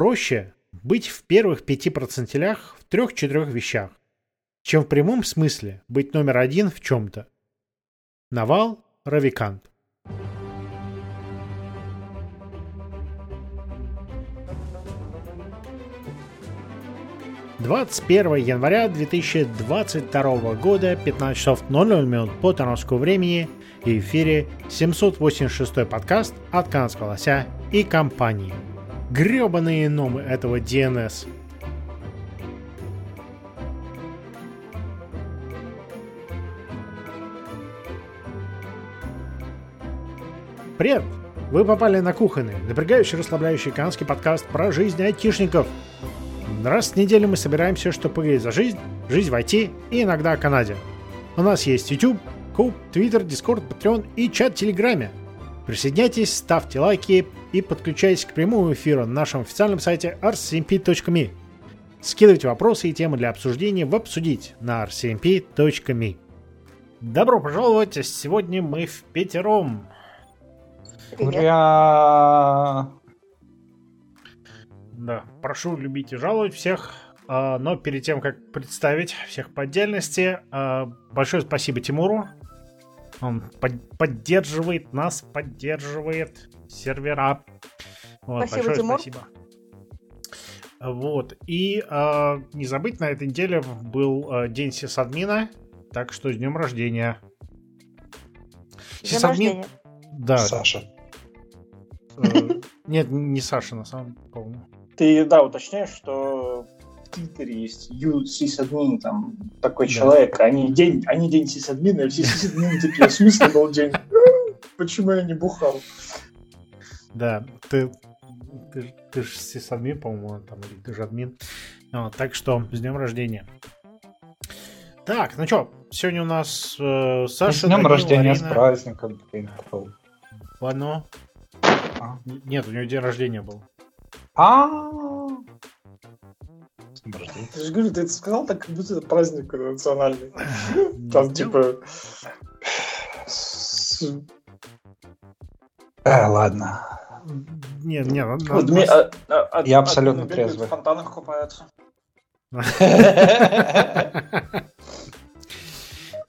проще быть в первых пяти процентилях в трех-четырех вещах, чем в прямом смысле быть номер один в чем-то. Навал Равикант. Двадцать первого января 2022 года, 15 часов 00 минут по тоновскому времени, и в эфире 786 подкаст от канадского лося и компании. Гребаные номы этого DNS. Привет! Вы попали на кухонный, напрягающий, расслабляющий канадский подкаст про жизнь айтишников. Раз в неделю мы собираемся, чтобы поговорить за жизнь, жизнь в IT и иногда о Канаде. У нас есть YouTube, Куб, Twitter, Discord, Patreon и чат в Телеграме. Присоединяйтесь, ставьте лайки и подключайтесь к прямому эфиру на нашем официальном сайте rcmp.me. Скидывайте вопросы и темы для обсуждения в «Обсудить» на rcmp.me. Добро пожаловать! Сегодня мы в пятером. Ура! Да, прошу любить и жаловать всех. А, но перед тем, как представить всех по отдельности, а, большое спасибо Тимуру. Он под- поддерживает нас, поддерживает сервера. Вот, Спасибо, большое Тимур. спасибо. Вот. И а, не забыть, на этой неделе был а, день сисадмина, так что с днем рождения. Сисадмин- рождения. Да. Саша. э, Нет, не Саша, на самом деле, по-моему. Ты, да, уточняешь, что в Твиттере есть сисадмин, там такой Да. человек, они день, они день сисадмина, и все сисадмины такие, в смысле был день? Почему я не бухал? Да, ты, ты, ты же сисадмин, по-моему, там, или ты же админ. Вот, так что, с днем рождения. Так, ну что, сегодня у нас э, Саша, с днем Данил, рождения, с Арина. праздником. блин, какого. Ладно. А. Нет, у него день рождения был. А. С днем рождения. Ты же говорю, ты это сказал так, как будто это праздник национальный. Там типа... Э, ладно. Нет, нет, надо- Вот просто- а- а- а- Я абсолютно трезвый. В фонтанах купаются.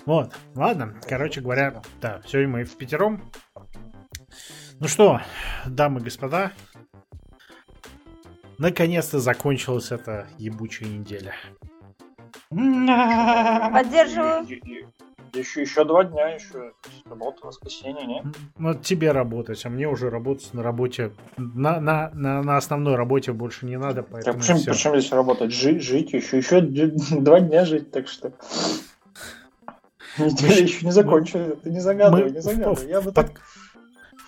Вот, ладно, короче говоря, да, сегодня мы в пятером. Ну что, дамы и господа, наконец-то закончилась эта ебучая неделя. Поддерживаю. И- и- Еще, еще два дня, еще суббота, воскресенье, не? Ну, тебе работать, а мне уже работать на работе. На, на, на, на основной работе больше не надо, поэтому почему, всё. почему здесь работать? Жить, жить, еще, еще два дня жить, так что... Неделя Мы- еще не закончили, ты не загадывай, мы не в- загадывай. Я бы Под- так...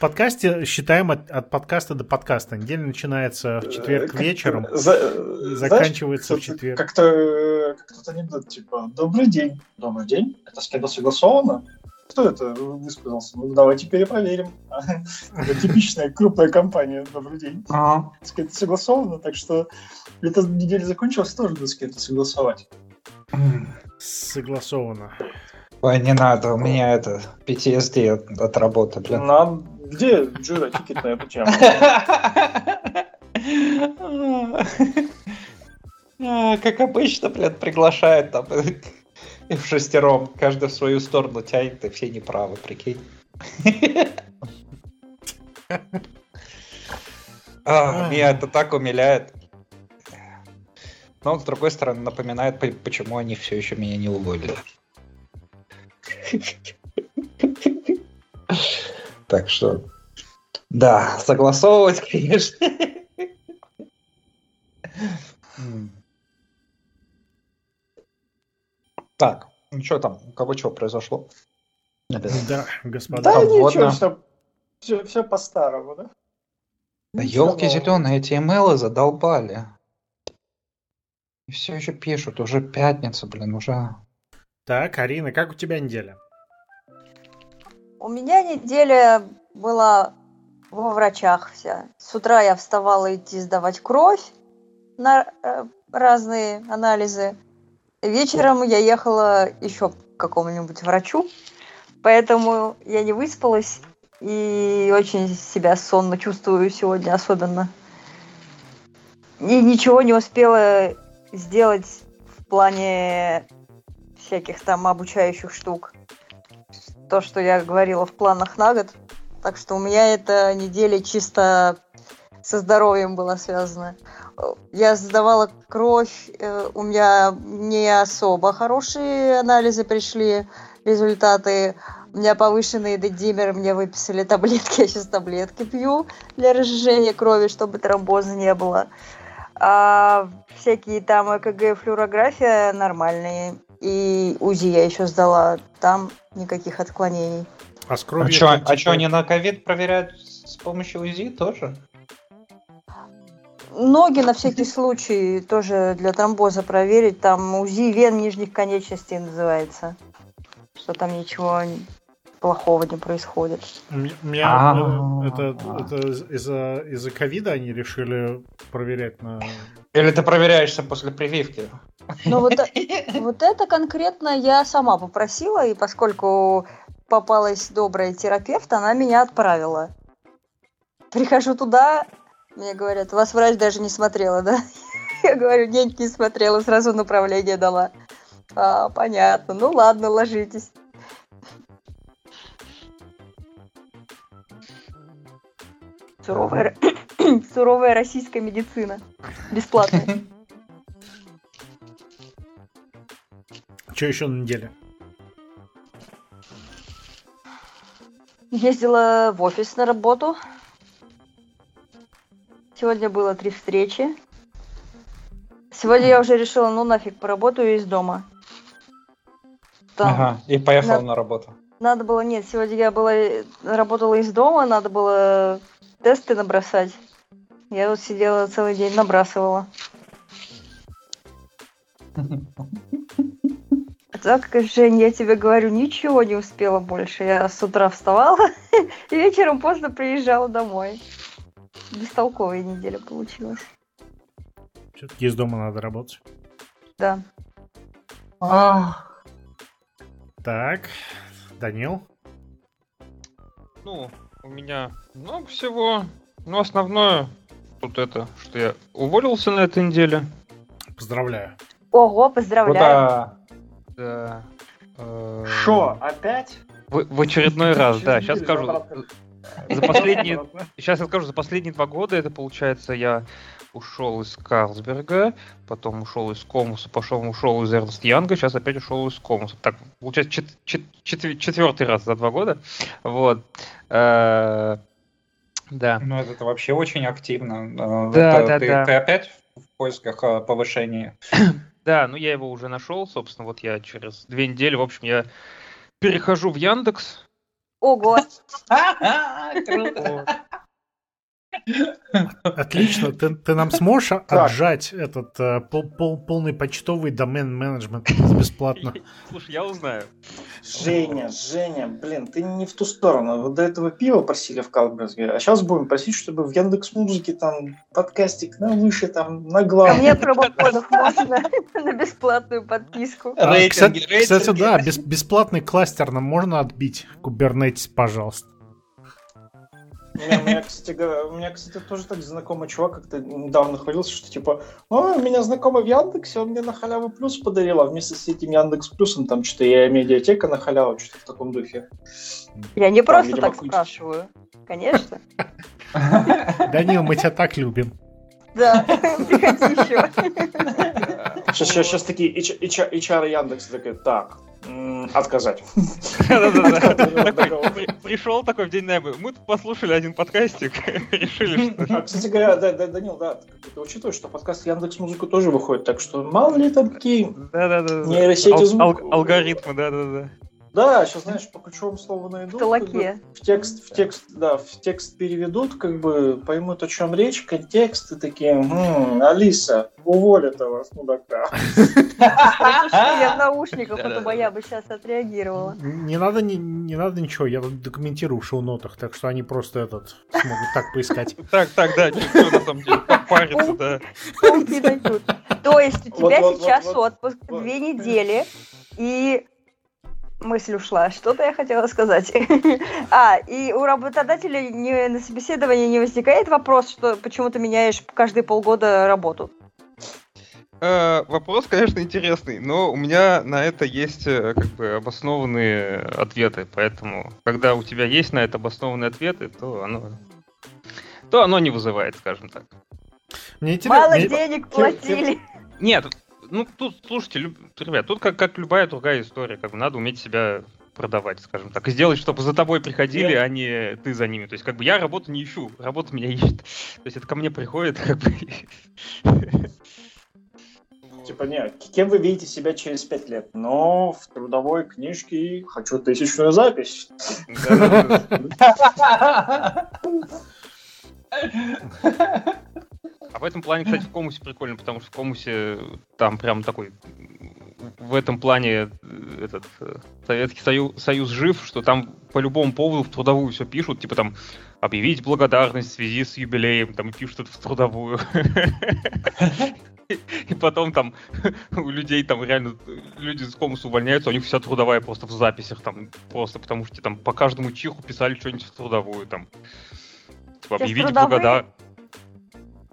В подкасте считаем от, от подкаста до подкаста. Неделя начинается в четверг э, как- вечером за- и знаешь, заканчивается в кто-то- четверг. Как-то э, как тот анекдот, типа, добрый день. Добрый день. Это с кем-то согласовано? Кто это высказался? Ну, давайте перепроверим. Это типичная крупная компания. Добрый день. С кем-то согласовано, так что эта неделя закончилась, тоже надо с кем-то согласовать. Согласовано. Ой, не надо, у меня это PTSD от, от работы, блин. Нам... Где Джира тикет на эту тему? А, Как обычно, блин, приглашает там и в шестером, каждый в свою сторону тянет, и все неправы, прикинь. А, Меня это так умиляет. Но, с другой стороны, напоминает, по- почему они все еще меня не уволили. Так что, да, согласовывать, конечно. Так, ну что там, у кого что произошло? Да, господа. Да ничего, все, все, все по-старому, да? Да елки зеленые, эти имейлы задолбали. И все еще пишут, уже пятница, блин, уже. Так, Арина, как у тебя неделя? У меня неделя была во врачах вся. С утра я вставала идти сдавать кровь на э, разные анализы. Вечером я ехала еще к какому-нибудь врачу, поэтому я не выспалась и очень себя сонно чувствую сегодня особенно. и ничего не успела сделать в плане всяких там обучающих штук. То, что я говорила в планах на год. Так что у меня эта неделя чисто со здоровьем была связана. Я сдавала кровь, э, у меня не особо хорошие анализы пришли, результаты. У меня повышенный дедимер, мне выписали таблетки, я сейчас таблетки пью для разжижения крови, чтобы тромбоза не было. А всякие там ЭКГ, флюорография нормальные. И УЗИ я еще сдала, там никаких отклонений. А с кровью... А что, а типа... они на ковид проверяют с помощью УЗИ тоже? Ноги на всякий случай тоже для тромбоза проверить. Там УЗИ вен нижних конечностей называется. Что там ничего плохого не происходит. У меня а. это, это из-за из-за ковида они решили проверять на. Или ты проверяешься после прививки? Ну вот, вот это конкретно я сама попросила, и поскольку попалась добрая терапевт, она меня отправила. Прихожу туда, мне говорят, вас врач даже не смотрела, да? Я говорю, нет, не смотрела, сразу направление дала. А, понятно. Ну ладно, ложитесь. Суровая, суровая российская медицина. Бесплатная. Что еще на неделе? Ездила в офис на работу. Сегодня было три встречи. Сегодня я уже решила, ну нафиг, поработаю из дома. Там. Ага, и поехала на, на работу. Надо было, нет, сегодня я была, работала из дома, надо было тесты набросать. Я вот сидела целый день, набрасывала. Так, Жень, я тебе говорю, ничего не успела больше. Я с утра вставала и вечером поздно приезжала домой бестолковая неделя получилась. Все-таки из дома надо работать. Да. А. Так, Данил? Ну, у меня много всего. Но основное тут это, что я уволился на этой неделе. Поздравляю. Ого, поздравляю. Да. Что, опять? В, в очередной раз, да. Сейчас скажу. За последние, сейчас я скажу, за последние два года это получается я ушел из Карлсберга, потом ушел из Комуса, пошел ушел из Эрнст Янга, сейчас опять ушел из Комуса. Так, получается чет, чет, чет, четвертый раз за два года. Вот. Э, да. Ну, это вообще очень активно. Э, да, это, да, ты, да. Ты опять в поисках э, повышения? Да, ну я его уже нашел, собственно, вот я через две недели, в общем, я перехожу в Яндекс, Ого! Отлично, ты, ты нам сможешь отжать этот э, пол, пол, полный почтовый домен менеджмент бесплатно? Слушай, я узнаю. Женя, Женя, блин, ты не в ту сторону. Вот до этого пива просили в Калберге, а сейчас будем просить, чтобы в Яндекс Музыке там подкастик на выше, там на главный. А мне промокодов можно на бесплатную подписку. А, рейтинги, кстати, да, бес, бесплатный кластер нам можно отбить, Kubernetes, пожалуйста. У меня, кстати, у меня, кстати, тоже так знакомый чувак как-то недавно хвалился, что типа, о, у меня знакомый в Яндексе, он мне на халяву плюс подарил, а вместе с этим Яндекс плюсом там что-то я медиатека на халяву, что-то в таком духе. Я не просто видимо, так спрашиваю, конечно. Данил, мы тебя так любим. Да, приходи еще. Сейчас, сейчас, сейчас такие HR Яндекс такие, так, отказать. Пришел такой в день неба. Мы тут послушали один подкастик, решили, что... А, кстати говоря, Данил, да, ты учитываешь, что подкаст Яндекс Музыку тоже выходит, так что мало ли там какие нейросети звук. Алгоритмы, да-да-да. Да, сейчас, знаешь, по ключевому слову найдут. Как бы, в текст, в текст, да, в текст переведут, как бы поймут, о чем речь, контекст, и такие, м-м, Алиса, уволь этого мудака. Я в наушниках, а я бы сейчас отреагировала. Не надо, не, не надо ничего, я документирую в шоу-нотах, так что они просто этот смогут так поискать. Так, так, да, что на самом деле, париться, да. То есть у тебя сейчас отпуск две недели, и мысль ушла. Что-то я хотела сказать. а, и у работодателя не, на собеседовании не возникает вопрос, что почему ты меняешь каждые полгода работу? Э, вопрос, конечно, интересный, но у меня на это есть э, как бы обоснованные ответы, поэтому, когда у тебя есть на это обоснованные ответы, то оно, то оно не вызывает, скажем так. Мне интересно. Мало мне... денег платили. Нет, ну тут, слушайте, люб... ребят, тут как, как любая другая история, как бы надо уметь себя продавать, скажем так, и сделать, чтобы за тобой приходили, yeah. а не ты за ними. То есть, как бы я работу не ищу, работа меня ищет. То есть это ко мне приходит, как бы. Типа, не, кем вы видите себя через пять лет? Но в трудовой книжке хочу тысячную запись. А в этом плане, кстати, в Комусе прикольно, потому что в Комусе там прям такой в этом плане э, этот э, Советский Союз, Союз жив, что там по любому поводу в трудовую все пишут, типа там объявить благодарность в связи с юбилеем, там пишут это в трудовую. И потом там у людей там реально, люди с комуса увольняются, у них вся трудовая просто в записях там, просто потому что там по каждому чиху писали что-нибудь в трудовую там. Типа объявить благодарность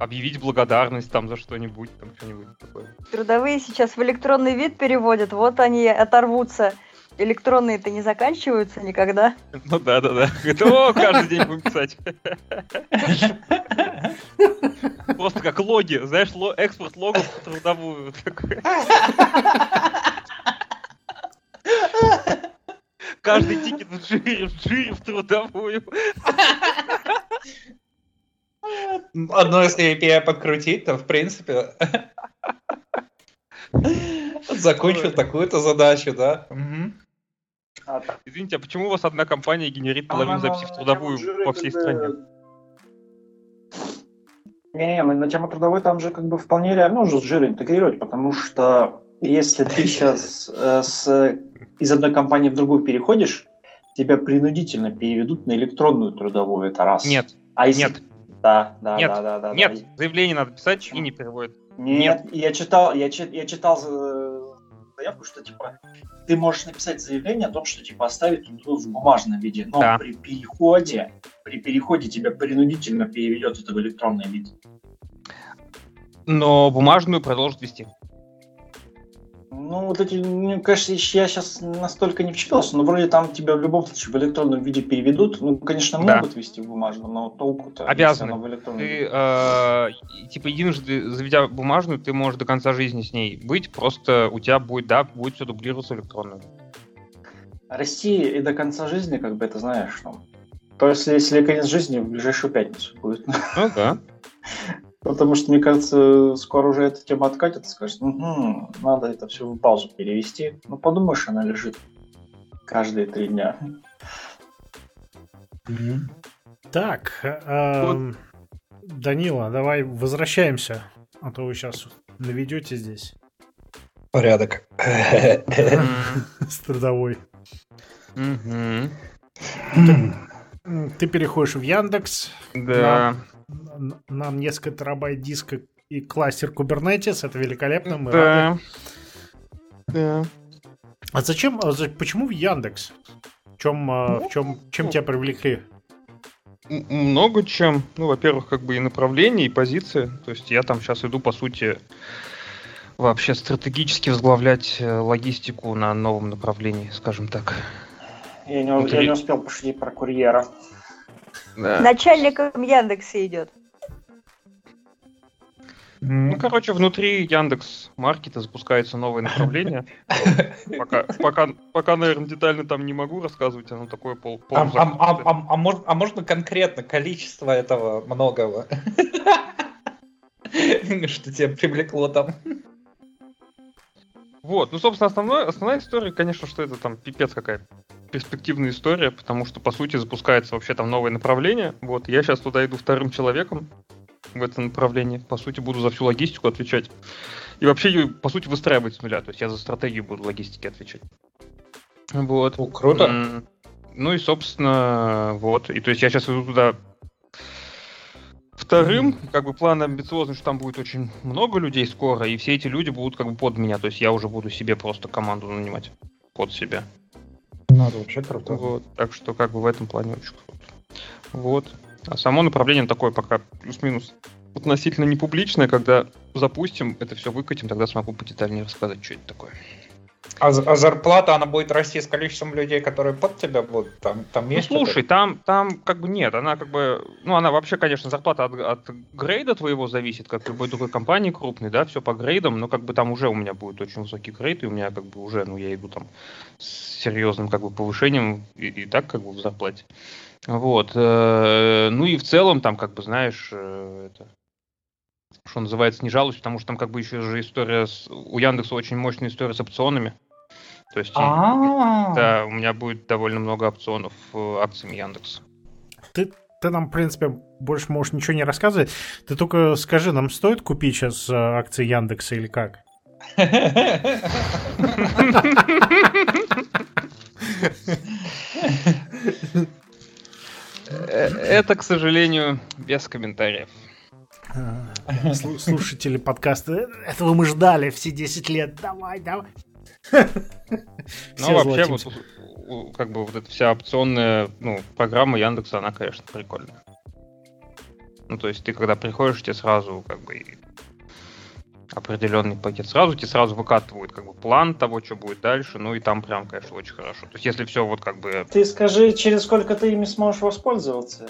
объявить благодарность там за что-нибудь, там что-нибудь такое. Трудовые сейчас в электронный вид переводят, вот они оторвутся. Электронные-то не заканчиваются никогда. Ну да, да, да. Это каждый день будем писать. Просто как логи, знаешь, экспорт логов в трудовую. Каждый тикет в джире, в джире в трудовую. Одно, если API подкрутить, то в принципе закончил такую-то задачу, да. Извините, а почему у вас одна компания генерит половину записей в трудовую по всей стране? Не, на тему трудовой там же как бы вполне реально уже с жира интегрировать, потому что если ты сейчас э, с, из одной компании в другую переходишь, тебя принудительно переведут на электронную трудовую, это раз. Нет, а если, нет. Да, да, нет, да, да, да. Нет, да. заявление надо писать и не переводят. Нет, нет. я читал, я, я читал заявку, что типа ты можешь написать заявление о том, что типа оставить в бумажном виде, но да. при переходе, при переходе тебя принудительно переведет это в электронный вид. Но бумажную продолжит вести. Ну, вот эти, мне кажется, я сейчас настолько не вчитался, но вроде там тебя в любом случае в электронном виде переведут. Ну, конечно, могут да. вести в бумажном, но толку-то... Обязаны. В электронном ты, э, типа, единожды заведя бумажную, ты можешь до конца жизни с ней быть, просто у тебя будет, да, будет все дублироваться электронную. Россия и до конца жизни, как бы это знаешь, что... То есть, если конец жизни, в ближайшую пятницу будет. Ну да. Потому что, мне кажется, скоро уже эта тема откатится, скажет, угу, надо это все в паузу перевести. Ну, подумаешь, она лежит каждые три дня. Так, эм, Данила, давай возвращаемся, а то вы сейчас наведете здесь. Порядок. С трудовой. Ты переходишь в Яндекс. Да нам несколько терабайт диска и кластер Kubernetes, это великолепно, мы да. рады. Да. А зачем, а почему в Яндекс? В чем, а, ну, в чем, чем ну, тебя привлекли? Много чем. Ну, во-первых, как бы и направление, и позиция. То есть я там сейчас иду, по сути, вообще стратегически возглавлять э, логистику на новом направлении, скажем так. Я не, Внутри... я не успел пошутить про курьера. Да. Начальником Яндекса идет. Ну, короче, внутри Яндекс Маркета запускается новое направление. Пока, пока, пока, наверное, детально там не могу рассказывать, оно такое пол. А, а, а, а, а, можно, а можно конкретно количество этого многого? Что тебя привлекло там? Вот, ну, собственно, основной, основная история, конечно, что это там пипец какая перспективная история, потому что, по сути, запускается вообще там новое направление. Вот, я сейчас туда иду вторым человеком в это направление. По сути, буду за всю логистику отвечать. И вообще ее, по сути, выстраивать с нуля. То есть я за стратегию буду логистики отвечать. Вот. О, круто. Ну и, собственно, вот. И то есть я сейчас иду туда Вторым, как бы план амбициозный, что там будет очень много людей скоро, и все эти люди будут как бы под меня, то есть я уже буду себе просто команду нанимать под себя. Это вообще круто. Вот, так что как бы в этом плане очень круто. Вот. А само направление такое пока плюс-минус относительно не публичное. Когда запустим, это все выкатим, тогда смогу подетальнее рассказать, что это такое. А, а зарплата, она будет расти с количеством людей, которые под тебя будут? Там, там Ну, есть слушай, там, там как бы нет, она как бы, ну, она вообще, конечно, зарплата от, от грейда твоего зависит, как любой другой компании крупной, да, все по грейдам, но как бы там уже у меня будет очень высокий грейд, и у меня как бы уже, ну, я иду там с серьезным как бы повышением и, и так как бы в зарплате. Вот, э, ну и в целом там как бы, знаешь, э, это, что называется, не жалуюсь, потому что там как бы еще же история с, у Яндекса очень мощная история с опционами. То есть, да, у меня будет довольно много опционов э, акциями Яндекса. Ты, ты нам, в принципе, больше можешь ничего не рассказывать. Ты только скажи, нам стоит купить сейчас э, акции Яндекса или как? Э, Это, к сожалению, без комментариев. Слу- Слушатели подкаста, «Э, этого мы ждали все 10 лет. Давай, давай. Ну, вообще, вот, как бы вот эта вся опционная ну, программа Яндекса, она, конечно, прикольная. Ну, то есть ты когда приходишь, тебе сразу как бы определенный пакет сразу, тебе сразу выкатывают как бы план того, что будет дальше, ну и там прям, конечно, очень хорошо. То есть если все вот как бы... Ты скажи, через сколько ты ими сможешь воспользоваться?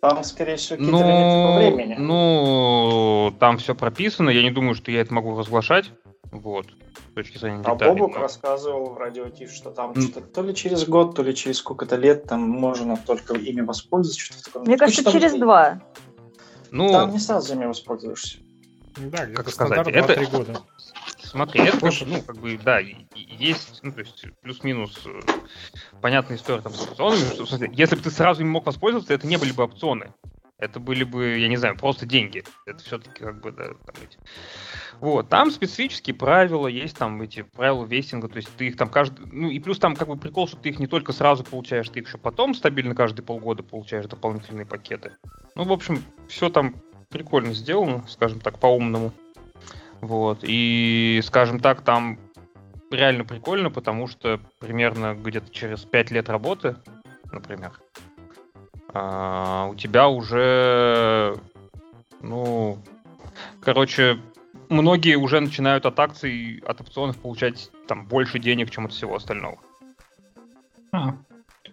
Там, скорее всего, какие-то лимиты по Ну, времени. ну, там все прописано, я не думаю, что я это могу разглашать, вот, с точки зрения А деталей, Бобук но- рассказывал в радио Тиф, что там М. что-то то ли через год, то ли через сколько-то лет там можно только ими воспользоваться. Что-то в таком. Мне Ну, кажется, что там- через два. Ну, Там не сразу ими воспользуешься. Да, как сказать, это- 2-3 года. Смотри, это бы, ну, как бы, да, есть, ну, то есть, плюс-минус э, понятная история там с опционами, что, в смысле, если бы ты сразу им мог воспользоваться, это не были бы опционы. Это были бы, я не знаю, просто деньги. Это все-таки как бы, да, там эти. Вот, там специфические правила, есть там эти правила вестинга, то есть ты их там каждый, ну и плюс там как бы прикол, что ты их не только сразу получаешь, ты их еще потом стабильно каждые полгода получаешь дополнительные пакеты. Ну, в общем, все там прикольно сделано, скажем так, по-умному. Вот. И, скажем так, там реально прикольно, потому что примерно где-то через 5 лет работы, например, а, у тебя уже, ну, короче, многие уже начинают от акций, от опционов получать там больше денег, чем от всего остального. А.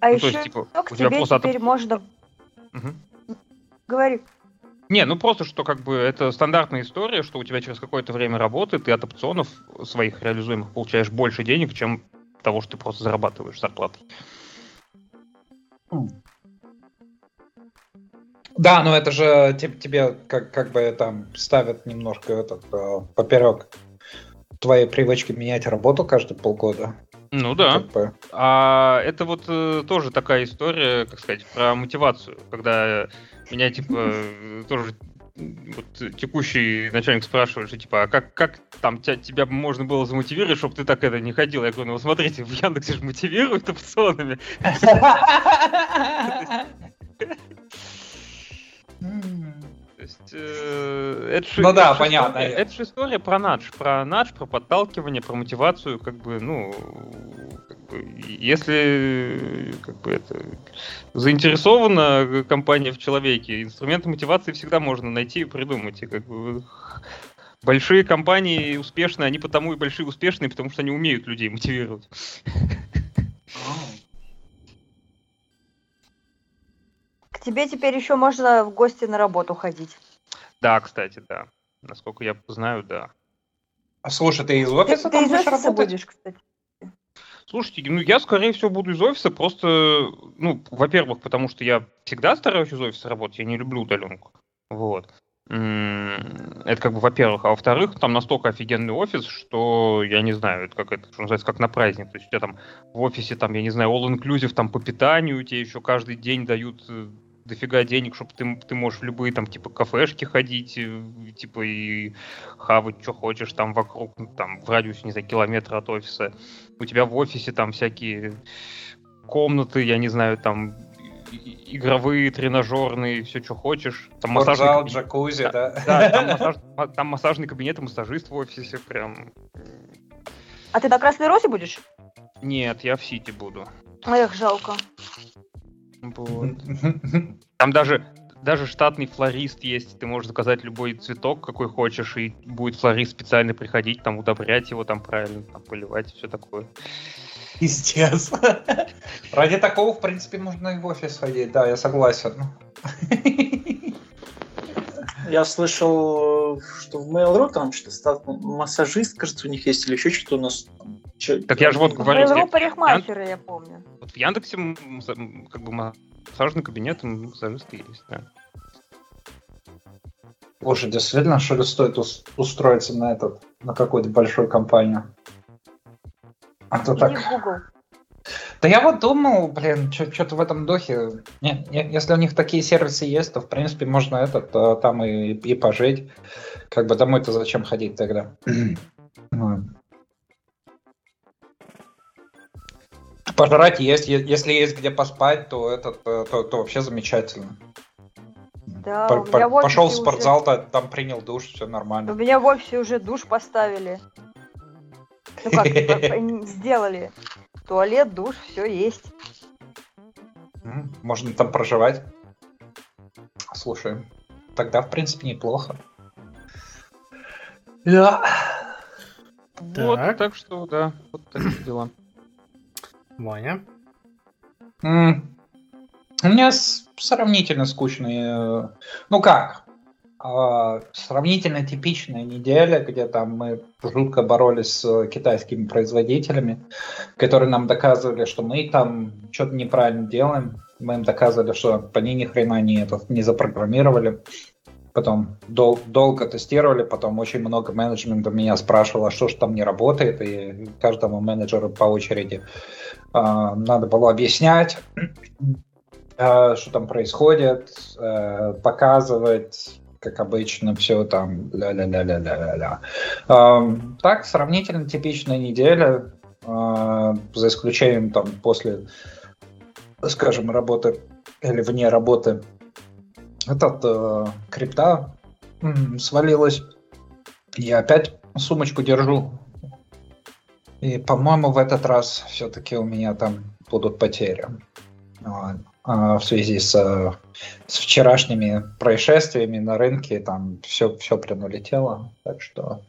А Ну, то еще есть, типа, у тебя тебе просто от теперь можно... Мгм. Говори. Не, ну просто, что как бы это стандартная история, что у тебя через какое-то время работы ты от опционов своих реализуемых получаешь больше денег, чем того, что ты просто зарабатываешь зарплатой. Да, но это же те- тебе как, как бы там ставят немножко этот э, поперек твоей привычки менять работу каждые полгода. Ну да. Как бы. А это вот э, тоже такая история, как сказать, про мотивацию, когда меня типа тоже вот, текущий начальник спрашивает, что типа, а как, как там тебя, тебя можно было замотивировать, чтобы ты так это не ходил? Я говорю, ну вот смотрите, в Яндексе же мотивируют опционами. То есть, э, это же, Ну да, это же понятно. история- это же история про надж, про надж, про подталкивание, про мотивацию, как бы, ну, как бы, если как бы это заинтересована компания в человеке, инструменты мотивации всегда можно найти и придумать. И как бы большие компании успешные, они потому и большие успешные, потому что они умеют людей мотивировать. Тебе теперь еще можно в гости на работу ходить. Да, кстати, да. Насколько я знаю, да. А слушай, ты из офиса ты там из будешь офиса работать? будешь, кстати. Слушайте, ну я, скорее всего, буду из офиса, просто, ну, во-первых, потому что я всегда стараюсь из офиса работать, я не люблю удаленку. Вот. Это как бы, во-первых. А во-вторых, там настолько офигенный офис, что, я не знаю, это как это, что называется, как на праздник. То есть у тебя там в офисе, там, я не знаю, all-inclusive там по питанию, тебе еще каждый день дают э, дофига денег, чтобы ты, ты можешь в любые там типа кафешки ходить, э, типа и хавать, что хочешь там вокруг, ну, там в радиусе, не знаю, километра от офиса. У тебя в офисе там всякие комнаты, я не знаю, там игровые, тренажерные, все, что хочешь. Там массажный Спортзал, кабинет. джакузи, Да, да? Да, там, массаж- ма- там массажный кабинет массажист в офисе прям. А ты на Красной Росе будешь? Нет, я в Сити буду. Эх, жалко. Вот. Там даже, даже штатный флорист есть. Ты можешь заказать любой цветок, какой хочешь, и будет флорист специально приходить, там удобрять его, там правильно, там поливать, все такое. Пиздец. Ради такого, в принципе, можно и в офис ходить, да, я согласен. Я слышал, что в Mail.ru там что-то массажист, кажется, у них есть, или еще что-то у нас. Так я же вот говорю. В парикмахеры, я помню. Вот в Яндексе как бы массажный кабинет, массажисты есть, да. Слушай, действительно, что ли стоит устроиться на этот, на какую-то большую компанию? А то так... Да я вот думал, блин, что-то в этом духе. Не, не, если у них такие сервисы есть, то в принципе можно этот то, там и, и пожить. Как бы домой-то зачем ходить тогда? Пожрать есть, если есть где поспать, то этот, то, то, то вообще замечательно. Да, по, по, пошел в спортзал, уже... там принял душ, все нормально. У меня в офисе уже душ поставили. Ну как, сделали. Туалет, душ, все есть. Можно там проживать. Слушай, тогда, в принципе, неплохо. Да. Вот, так что, да, вот такие дела. Ваня? Mm. У меня сравнительно скучные... Ну как? А, сравнительно типичная неделя, где там мы жутко боролись с китайскими производителями, которые нам доказывали, что мы там что-то неправильно делаем. Мы им доказывали, что они ни хрена не, этот, не запрограммировали. Потом дол- долго тестировали, потом очень много менеджмента меня спрашивало, что же там не работает, и каждому менеджеру по очереди э, надо было объяснять, э, что там происходит, э, показывать, как обычно, все там ля-ля-ля-ля-ля-ля. Эм, так, сравнительно типичная неделя, за исключением там после, скажем, работы или вне работы. Этот э, крипта свалилась. Я опять сумочку держу. И, по-моему, в этот раз все-таки у меня там будут потери. Вот. А, в связи с, с вчерашними происшествиями на рынке, там все, все прям улетело. Так что,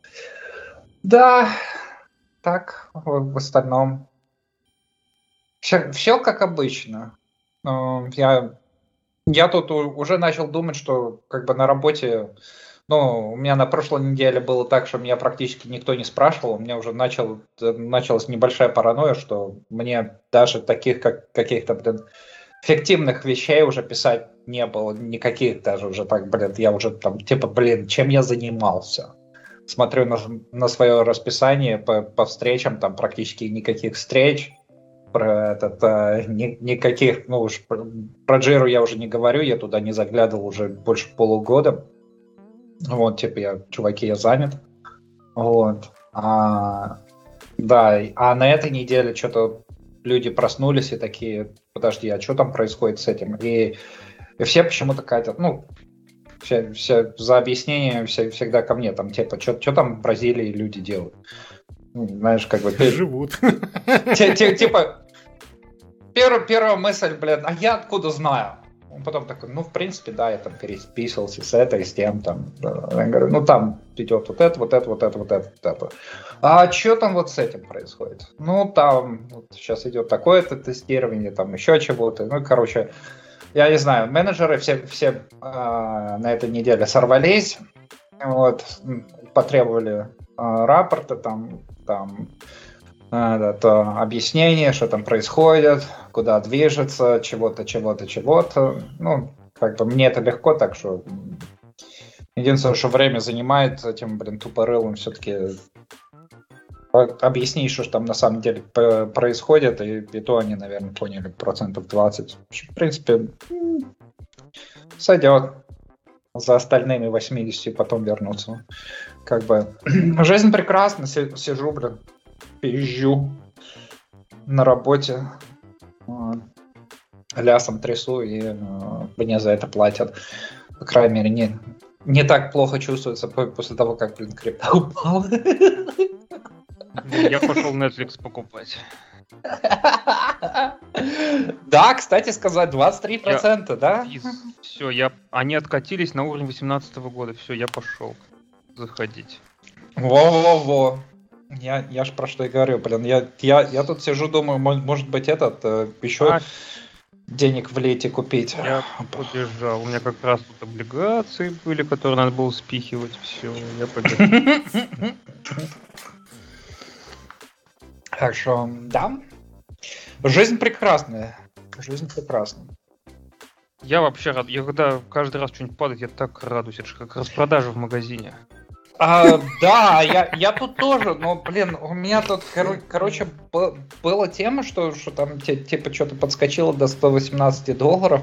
да, так, в, в остальном все, все как обычно. Я, я тут уже начал думать, что как бы на работе ну, у меня на прошлой неделе было так, что меня практически никто не спрашивал. У меня уже начал, началась небольшая паранойя, что мне даже таких, как каких-то, блин, фиктивных вещей уже писать не было никаких даже уже так, блин, я уже там, типа, блин, чем я занимался? Смотрю на, на свое расписание по, по встречам, там практически никаких встреч, про этот, а, ни, никаких, ну уж про, про Джиру я уже не говорю, я туда не заглядывал уже больше полугода. Вот, типа, я, чуваки, я занят. Вот. А, да, а на этой неделе что-то люди проснулись и такие, подожди, а что там происходит с этим? И, и все почему-то катят, ну, все, все за объяснение все, всегда ко мне, там, типа, что там в Бразилии люди делают? Ну, знаешь, как бы... Живут. Типа, первая, первая мысль, блин, а я откуда знаю? Он потом такой, ну, в принципе, да, я там переписывался с этой, с тем, там. Я говорю, ну, там идет вот это, вот это, вот это, вот это, вот это. А что там вот с этим происходит? Ну, там вот сейчас идет такое-то тестирование, там еще чего-то. Ну, короче, я не знаю, менеджеры все, все э, на этой неделе сорвались, вот, потребовали э, рапорта, там, там это объяснение, что там происходит, куда движется, чего-то, чего-то, чего-то. Ну, как бы мне это легко, так что единственное, что время занимает этим, блин, тупорылым все-таки объясни, что там на самом деле происходит, и, и то они, наверное, поняли процентов 20. В принципе, сойдет за остальными 80 потом вернуться. Как бы жизнь прекрасна, сижу, блин, пизжу на работе, лясом трясу, и э, мне за это платят. По крайней мере, не, не так плохо чувствуется после того, как, блин, крипта упала. Я пошел Netflix покупать. Да, кстати сказать, 23%, да? Все, я... они откатились на уровень 2018 года. Все, я пошел заходить. Во-во-во. Я, я ж про что и говорю, блин. Я, я, я тут сижу, думаю, может быть, этот э, еще а, денег в лете купить. Я побежал. У меня как раз тут облигации были, которые надо было спихивать. Все, я побежал. Так что, да. Жизнь прекрасная. Жизнь прекрасная. Я вообще рад. Я когда каждый раз что-нибудь падает, я так радуюсь. Это же как распродажа в магазине. А, да, я, я тут тоже, но, блин, у меня тут, кор- короче, б- была тема, что, что там типа что-то подскочило до 118 долларов.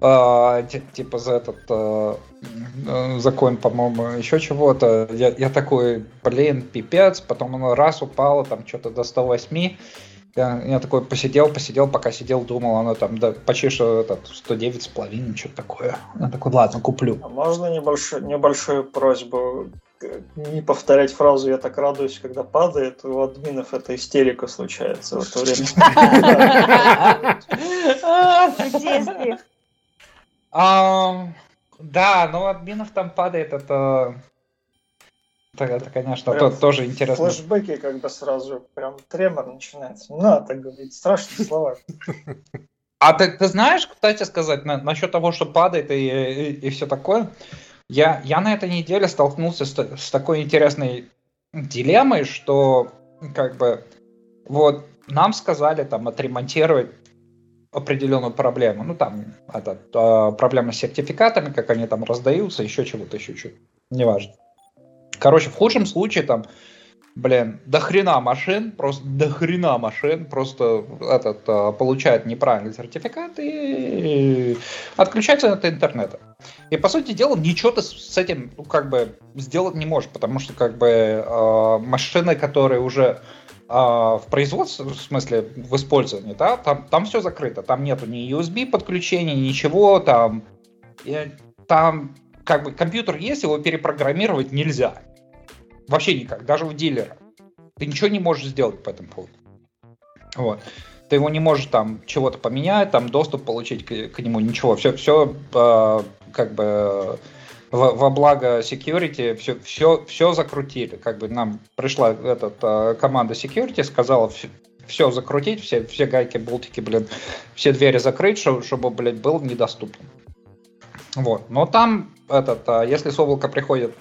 Uh, типа за этот uh, закон, по-моему, еще чего-то. Я, я такой, блин, пипец. Потом оно раз упало, там что-то до 108. Я, я такой посидел, посидел, пока сидел, думал, оно там да, почти что этот, 109 с половиной, что-то такое. Я такой, ладно, куплю. А можно небольшую, небольшую просьбу? Не повторять фразу «я так радуюсь, когда падает», у админов эта истерика случается в это время. Да, но у админов там падает, это это, конечно, то, тоже интересно. Флэшбэки, когда сразу прям тремор начинается. Не надо так говорить, страшные слова. А ты, ты знаешь, кстати сказать, на, насчет того, что падает и, и, и все такое? Я, я на этой неделе столкнулся с, с такой интересной дилеммой, что как бы вот нам сказали там отремонтировать определенную проблему. Ну, там, это, э, проблема с сертификатами, как они там раздаются, еще чего-то, еще чуть Неважно. Короче, в худшем случае там блин, до хрена машин, просто до хрена машин, просто этот, а, получает неправильный сертификат и отключается от интернета. И, по сути дела, ничего ты с этим, ну, как бы, сделать не можешь, потому что, как бы, э, машины, которые уже э, в производстве, в смысле, в использовании, да, там, там все закрыто, там нету ни USB подключения, ничего, там, и, там, как бы, компьютер есть, его перепрограммировать нельзя. Вообще никак, даже у дилера. Ты ничего не можешь сделать по этому поводу. Вот. Ты его не можешь там чего-то поменять, там доступ получить к, к нему, ничего. Все, все э, как бы во, во благо security, все, все, все закрутили. Как бы нам пришла эта э, команда security, сказала все, все закрутить, все, все гайки, болтики, блин, все двери закрыть, чтобы, чтобы блядь, был недоступен. Вот. Но там этот, а, если с облака приходит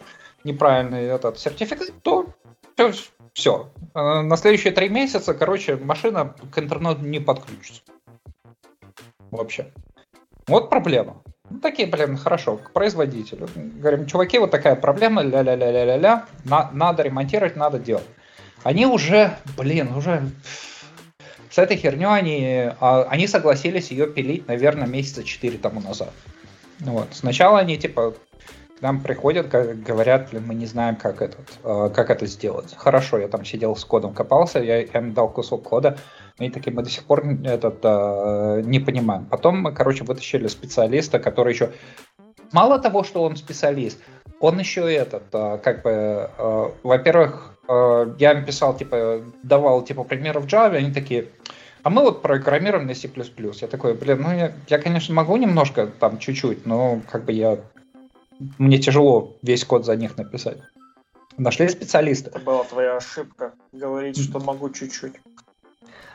неправильный этот сертификат, то все. Э, на следующие три месяца, короче, машина к интернету не подключится. Вообще. Вот проблема. Ну, такие, блин, хорошо, к производителю. Говорим, чуваки, вот такая проблема, ля-ля-ля-ля-ля-ля, на, надо ремонтировать, надо делать. Они уже, блин, уже с этой херней они, а, они согласились ее пилить, наверное, месяца 4 тому назад. Вот. Сначала они, типа, к нам приходят, говорят, мы не знаем, как, этот, э, как это сделать. Хорошо, я там сидел с кодом, копался, я, им дал кусок кода, и такие мы до сих пор этот, э, не понимаем. Потом мы, короче, вытащили специалиста, который еще... Мало того, что он специалист, он еще этот, э, как бы, во-первых, я им писал, типа, давал, типа, примеры в Java, они такие, а мы вот программируем на C++. Я такой, блин, ну я, я, конечно, могу немножко, там, чуть-чуть, но как бы я мне тяжело весь код за них написать. Нашли специалиста. Это была твоя ошибка, говорить, что могу чуть-чуть.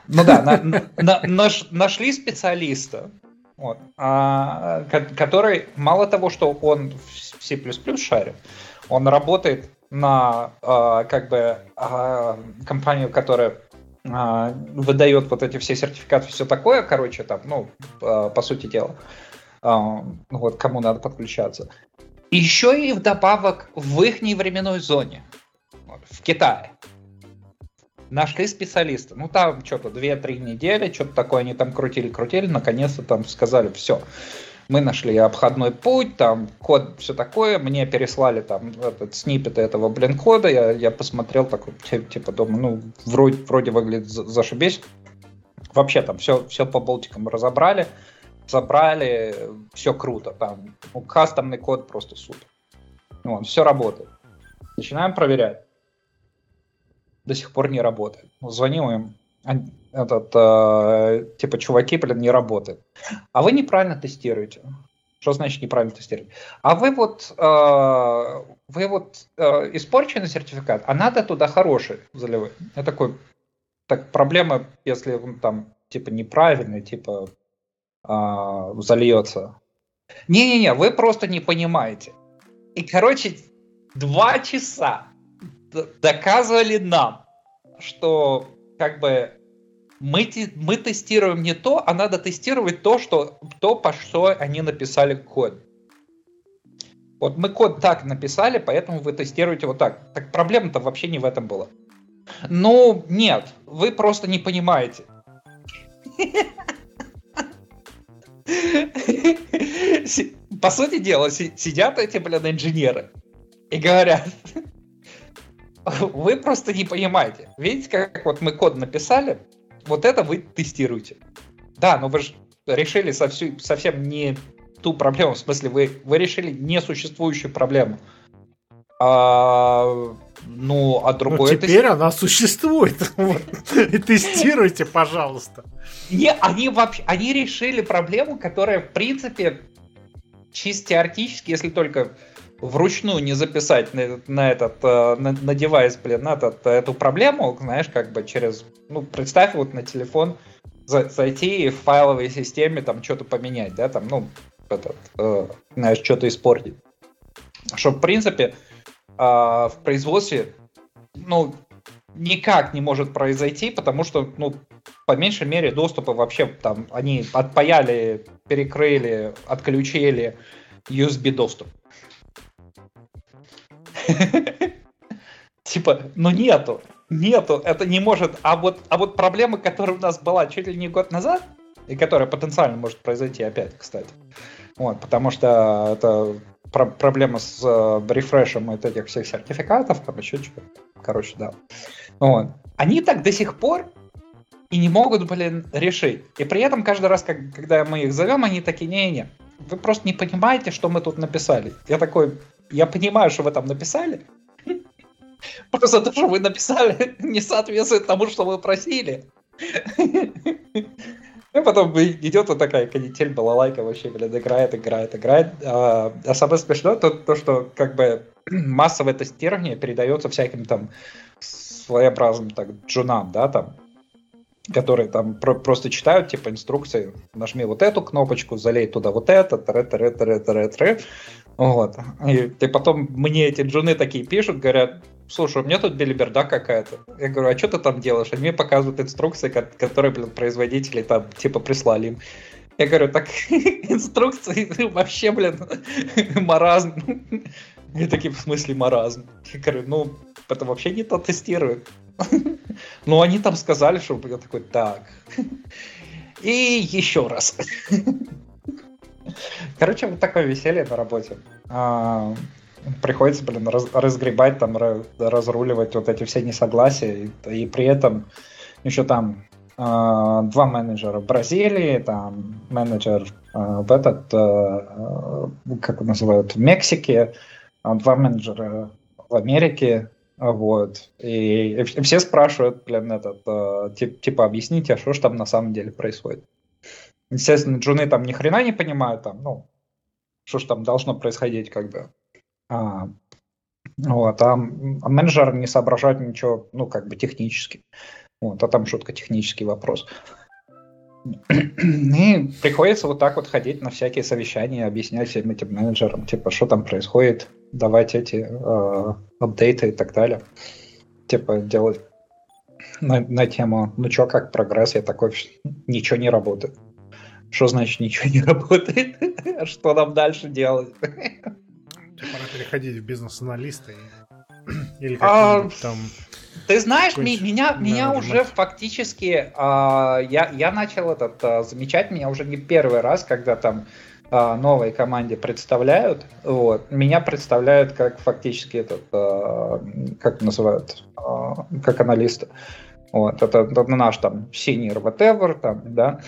Ну да, на, на, наш, нашли специалиста, вот, а, который мало того, что он в C++ шарит, он работает на а, как бы а, компанию, которая а, выдает вот эти все сертификаты, все такое, короче, там, ну, а, по сути дела, а, вот кому надо подключаться. Еще и вдобавок в их временной зоне, в Китае. Нашли специалиста. Ну, там что-то 2-3 недели, что-то такое они там крутили-крутили, наконец-то там сказали, все, мы нашли обходной путь, там код, все такое, мне переслали там этот снипет этого, блин, кода, я, я посмотрел такой, типа, думаю, ну, вроде, вроде выглядит зашибись. Вообще там все, все по болтикам разобрали забрали, все круто, там, ну, кастомный код просто супер. Вот, все работает. Начинаем проверять. До сих пор не работает. Звоним им. этот, э, типа, чуваки, блин, не работают. А вы неправильно тестируете. Что значит неправильно тестировать? А вы вот, э, вы вот э, испорченный сертификат, а надо туда хороший заливать. Я такой, так проблема, если он там типа неправильный, типа э, зальется. Не-не-не, вы просто не понимаете. И, короче, два часа доказывали нам, что как бы мы, мы тестируем не то, а надо тестировать то, что, то, по что они написали код. Вот мы код так написали, поэтому вы тестируете вот так. Так проблема-то вообще не в этом была. Ну, нет, вы просто не понимаете. По сути дела, сидят эти, блин, инженеры и говорят, вы просто не понимаете. Видите, как вот мы код написали, вот это вы тестируете. Да, но вы же решили совсем, совсем не ту проблему, в смысле вы, вы решили несуществующую проблему. А, ну, а другое... Ну, теперь это... она существует. И тестируйте, пожалуйста. Не, они вообще, они решили проблему, которая, в принципе, чисто теоретически, если только вручную не записать на, на этот э, на, на девайс, блин, на этот, эту проблему, знаешь, как бы через, ну, представь вот на телефон за, зайти и в файловой системе там что-то поменять, да, там, ну, этот, э, знаешь, что-то испортить. Что, в принципе, в производстве, ну, никак не может произойти, потому что, ну, по меньшей мере, доступы вообще там, они отпаяли, перекрыли, отключили USB доступ. Типа, ну нету, нету, это не может. А вот, а вот проблема, которая у нас была чуть ли не год назад, и которая потенциально может произойти опять, кстати. Вот, потому что это про- проблема с э, рефрешем вот этих всех сертификатов, там еще что-то. Короче, да. Вот. Они так до сих пор и не могут, блин, решить. И при этом каждый раз, как, когда мы их зовем, они такие, не-не, вы просто не понимаете, что мы тут написали. Я такой, я понимаю, что вы там написали. Просто то, что вы написали, не соответствует тому, что вы просили. И потом идет вот такая канитель, балалайка вообще, блин, играет, играет, играет. А, а самое смешное то, то, что как бы массовое тестирование передается всяким там своеобразным так джунам, да, там, которые там про- просто читают, типа, инструкции, нажми вот эту кнопочку, залей туда вот это, тре тре тре тре тре вот. И, и потом мне эти джуны такие пишут, говорят, слушай, у меня тут белиберда какая-то. Я говорю, а что ты там делаешь? Они мне показывают инструкции, которые, блин, производители там, типа, прислали им. Я говорю, так инструкции вообще, блин, маразм. И такие, в смысле маразм? Я говорю, ну, это вообще не то тестируют. Ну, они там сказали, что я такой, так. И еще раз. Короче, вот такое веселье на работе. А, приходится, блин, раз, разгребать, там, разруливать вот эти все несогласия. И, при этом еще там а, два менеджера в Бразилии, там менеджер а, в этот, как его называют, в Мексике, два менеджера в Америке, вот. И, и все спрашивают, блин, этот, тип, типа, объясните, а что же там на самом деле происходит. Естественно, джуны там ни хрена не понимают, там, ну, что ж там должно происходить, как бы. А, вот, а, менеджер не соображает ничего, ну, как бы технически. Вот, а там шутка технический вопрос. И приходится вот так вот ходить на всякие совещания, объяснять всем этим менеджерам, типа, что там происходит, давать эти э, и так далее. Типа, делать на, на тему, ну чё, как прогресс, я такой, ничего не работает. Что значит ничего не работает? Что нам дальше делать? Пора переходить в бизнес-аналисты или а, там... Ты знаешь, меня, меня уже фактически а, я, я начал этот а, замечать меня уже не первый раз, когда там а, новой команде представляют. Вот. Меня представляют как фактически этот, а, как называют, а, как аналиста. Вот. Это, это наш там senior whatever, там, да.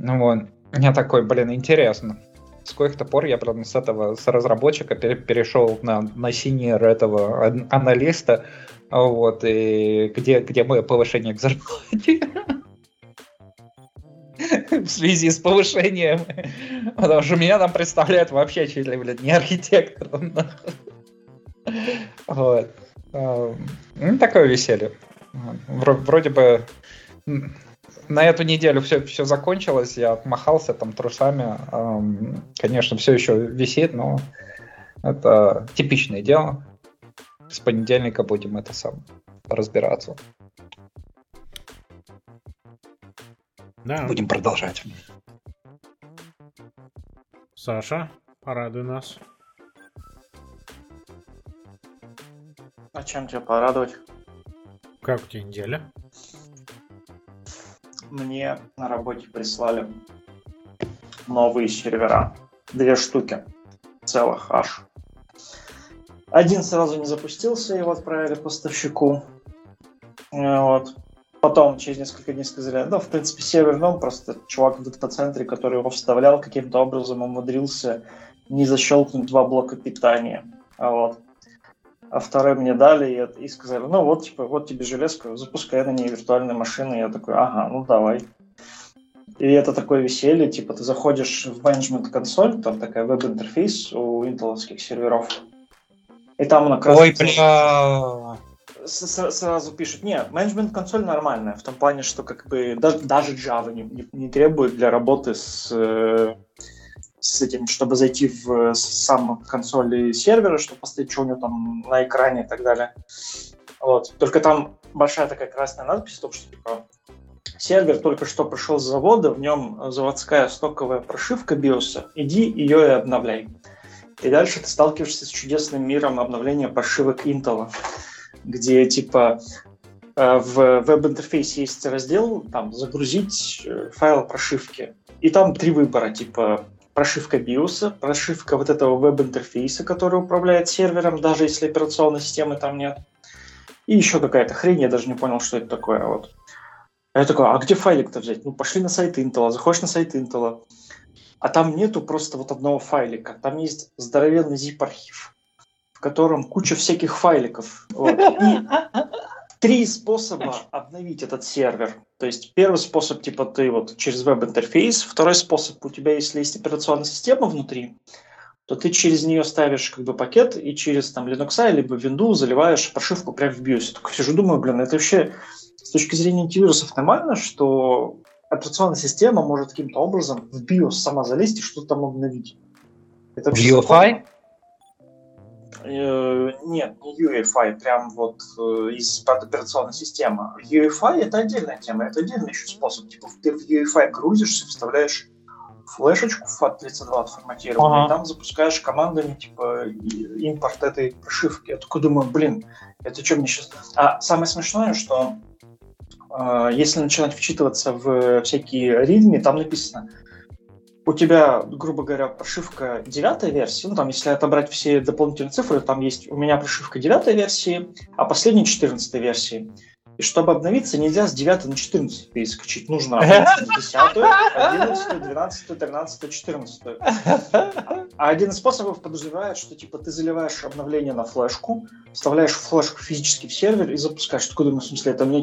Вот. Я такой, блин, интересно. С каких-то пор я, прям с этого, с разработчика перешел на, на senior этого аналиста, вот, и где, где мое повышение к зарплате. в связи с повышением. Потому что меня там представляют вообще чуть ли, блядь, не архитектором. Вот. Ну, такое веселье. Вроде бы на эту неделю все, все закончилось, я отмахался там трусами. Конечно, все еще висит, но это типичное дело. С понедельника будем это сам разбираться. Да. Будем продолжать. Саша, порадуй нас. А чем тебя порадовать? Как у тебя неделя? Мне на работе прислали новые сервера. Две штуки. Целых аж. Один сразу не запустился, его отправили поставщику. Вот. Потом, через несколько дней сказали, ну, в принципе, сервер, ну, просто чувак в дата-центре, который его вставлял, каким-то образом умудрился не защелкнуть два блока питания. Вот. А второй мне дали и, и сказали, ну вот, типа, вот тебе железка, запускай на ней виртуальные машины. Я такой, ага, ну давай. И это такое веселье, типа ты заходишь в менеджмент консоль, там такая веб-интерфейс у интеловских серверов. И там он оказывается... Ой, бля сразу пишут, нет, менеджмент консоль нормальная, в том плане, что как бы даже, Java не, не, не требует для работы с, э, с этим, чтобы зайти в сам консоль сервера, чтобы посмотреть, что у него там на экране и так далее. Вот. Только там большая такая красная надпись, то, что типа сервер только что пришел с завода, в нем заводская стоковая прошивка BIOS, иди ее и обновляй. И дальше ты сталкиваешься с чудесным миром обновления прошивок Intel где типа э, в веб-интерфейсе есть раздел, там, загрузить э, файл прошивки. И там три выбора, типа прошивка BIOS, прошивка вот этого веб-интерфейса, который управляет сервером, даже если операционной системы там нет. И еще какая-то хрень, я даже не понял, что это такое. Вот. Я такой, а где файлик-то взять? Ну, пошли на сайт Intel, заходишь на сайт Intel, а там нету просто вот одного файлика. Там есть здоровенный zip-архив котором куча всяких файликов. Вот. И три способа обновить этот сервер. То есть первый способ, типа ты вот через веб-интерфейс, второй способ у тебя, если есть операционная система внутри, то ты через нее ставишь как бы пакет и через там Linux либо Windows заливаешь прошивку прямо в BIOS. Я такой сижу, думаю, блин, это вообще с точки зрения антивирусов нормально, что операционная система может каким-то образом в BIOS сама залезть и что-то там обновить. Это в UEFI? Э, нет, не UEFI, прям вот э, из операционной системы. UEFI это отдельная тема, это отдельный еще способ. Типа ты в UEFI грузишься, вставляешь флешечку FAT32 отформатированную, ага. и там запускаешь командами типа импорт этой прошивки. Я такой думаю, блин, это что мне сейчас... А самое смешное, что э, если начинать вчитываться в всякие ритмы, там написано у тебя, грубо говоря, прошивка девятой версии, ну там, если отобрать все дополнительные цифры, там есть у меня прошивка девятой версии, а последняя четырнадцатой версии. И чтобы обновиться, нельзя с 9 на 14 перескочить. Нужно обновиться на 10, 11, 12, 13, 14. А один из способов подразумевает, что типа ты заливаешь обновление на флешку, вставляешь флешку физически в сервер и запускаешь. Такой думаю, в смысле, это мне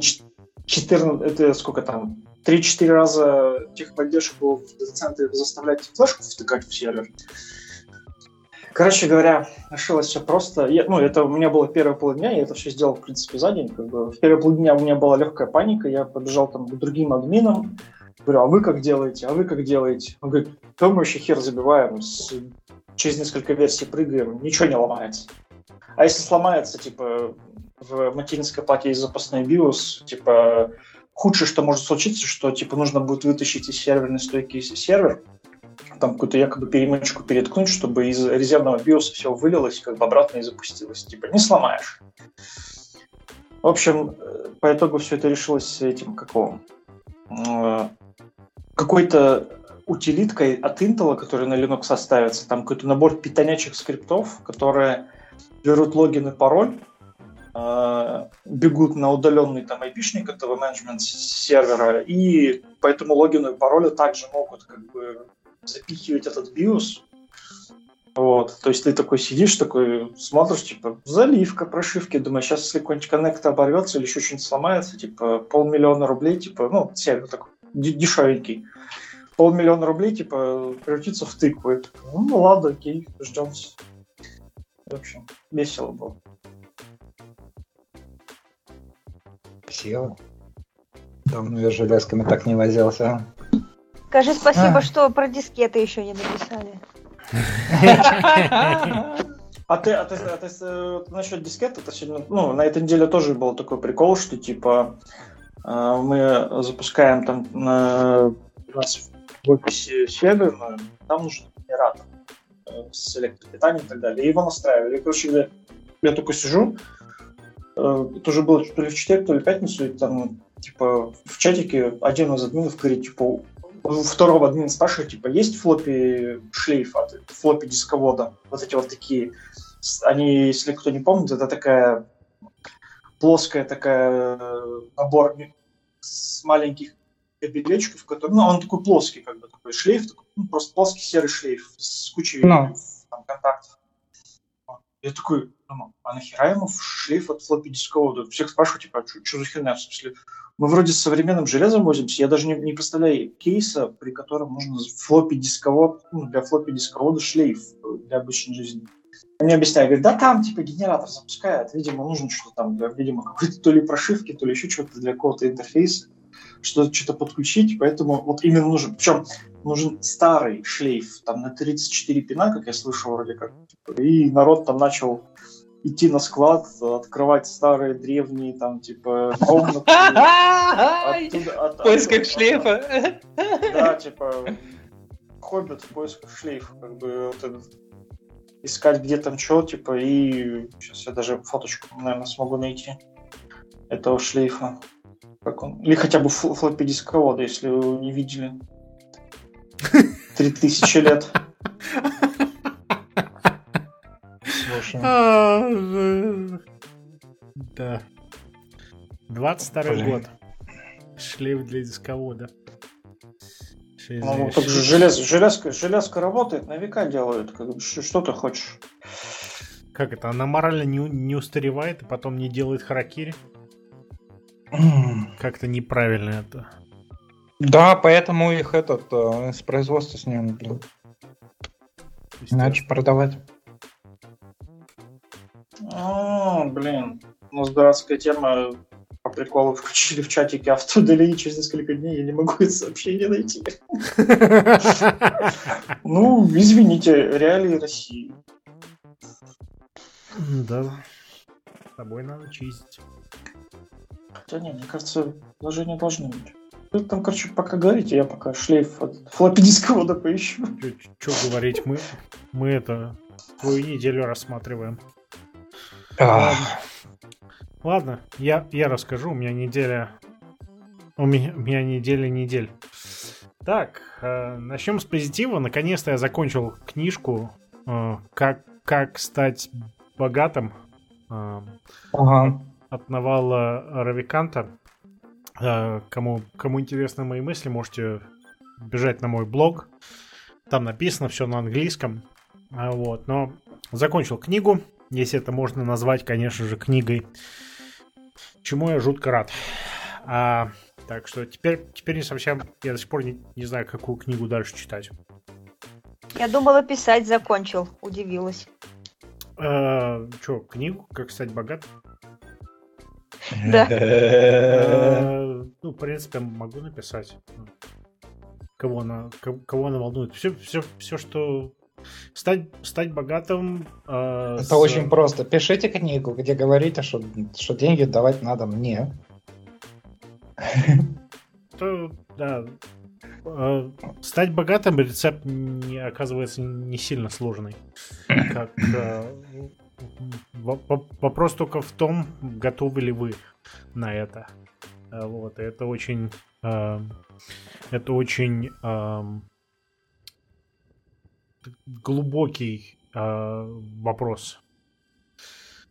14, это сколько там, 3-4 раза техподдержку в центре заставлять флешку втыкать в сервер. Короче говоря, решилось все просто. Я, ну, это у меня было первые полдня, я это все сделал, в принципе, за день. Как бы. В первые полдня у меня была легкая паника, я побежал там к другим админам, говорю, а вы как делаете, а вы как делаете? Он говорит, то мы вообще хер забиваем, с... через несколько версий прыгаем, ничего не ломается. А если сломается, типа, в материнской плате есть запасной BIOS, типа, худшее, что может случиться, что, типа, нужно будет вытащить из серверной стойки сервер, там какую-то якобы перемычку переткнуть, чтобы из резервного BIOS все вылилось, как бы обратно и запустилось. Типа, не сломаешь. В общем, по итогу все это решилось этим какого? Э, какой-то утилиткой от Intel, который на Linux ставится, там какой-то набор питонячих скриптов, которые берут логин и пароль, э, бегут на удаленный там IP-шник этого менеджмент сервера, и по этому логину и паролю также могут как бы запихивать этот BIOS. Вот, то есть ты такой сидишь, такой смотришь, типа, заливка, прошивки, думаешь, сейчас если какой-нибудь коннект оборвется или еще что-нибудь сломается, типа, полмиллиона рублей, типа, ну, сервер такой дешевенький. полмиллиона рублей, типа, превратится в такой, ну ладно, окей, ждем. В общем, весело было. Спасибо. Давно я железками так не возился. Скажи спасибо, а. что про дискеты еще не написали. А ты, а ты, а ты, а ты насчет дискет, это сегодня, ну, на этой неделе тоже был такой прикол, что типа э, мы запускаем там на, у нас в офисе сервер, там нужен генератор э, с электропитанием и так далее. И его настраивали. И, короче, я, я только сижу, э, это уже было то ли в четверг, то ли в пятницу, и там типа в чатике один из админов говорит, типа, второго админа спрашивает, типа, есть флоппи шлейф от флоппи дисковода? Вот эти вот такие, они, если кто не помнит, это такая плоская такая э, набор с маленьких кабелечков, который, ну, он такой плоский, как бы такой шлейф, такой, ну, просто плоский серый шлейф с кучей no. Ну. там, контактов. Я такой, ну, а нахера ему шлейф от флоппи дисковода? Всех спрашиваю, типа, а что за херня? В смысле, мы вроде с современным железом возимся, я даже не, не представляю кейса, при котором нужно флоппи дисковод, ну, для флоппи дисковода шлейф для обычной жизни. Мне объясняют, говорят, да там типа генератор запускает, видимо, нужно что-то там, для, видимо, какой-то то ли прошивки, то ли еще что-то для какого-то интерфейса, что-то что-то подключить, поэтому вот именно нужен, причем нужен старый шлейф, там на 34 пина, как я слышал вроде как, и народ там начал идти на склад, открывать старые древние там типа комнаты. В поисках шлейфа. Да, типа хоббит в поисках шлейфа, как бы искать где там что, типа, и сейчас я даже фоточку, наверное, смогу найти этого шлейфа. Как он? Или хотя бы флоппи дисковода, если вы не видели. Три тысячи лет. А, да. 22 год. Шлейф для дисковода. Ну, так же желез, железка, железка работает, на века делают. Как, что, что ты хочешь? Как это? Она морально не, не устаревает и потом не делает харакири? Как-то неправильно это. Да, поэтому их этот э, с производства сняли, блин. Иначе продавать. О, блин. Ну, дурацкая тема по приколу включили в чатике автодели, через несколько дней я не могу это сообщение найти. Ну, извините, реалии России. Да. С тобой надо чистить. Хотя не, мне кажется, даже не должны быть. Вы там, короче, пока говорите, я пока шлейф от флоппи дисковода поищу. Что говорить, мы, мы это твою неделю рассматриваем. Ладно, я, я расскажу. У меня неделя... У меня, у меня неделя недель. Так, э, начнем с позитива. Наконец-то я закончил книжку э, как, «Как стать богатым» э, ага. от Навала Равиканта. Э, кому, кому интересны мои мысли, можете бежать на мой блог. Там написано все на английском. А, вот, но закончил книгу, если это можно назвать, конечно же, книгой чему я жутко рад. А, так что теперь, теперь не совсем, я до сих пор не, не знаю, какую книгу дальше читать. Я думала, писать закончил, удивилась. А, что, книгу «Как стать богатым»? Да. А, ну, в принципе, могу написать. Кого она, кого она волнует. Все, все, все, что Стать, стать богатым... Э, Это с... очень просто. Пишите книгу, где говорите, что, что деньги давать надо мне. То, да. Э, стать богатым рецепт не оказывается не сильно сложный. Как, э, вопрос только в том, готовы ли вы на это. Э, вот, это очень... Э, это очень э, глубокий э, вопрос.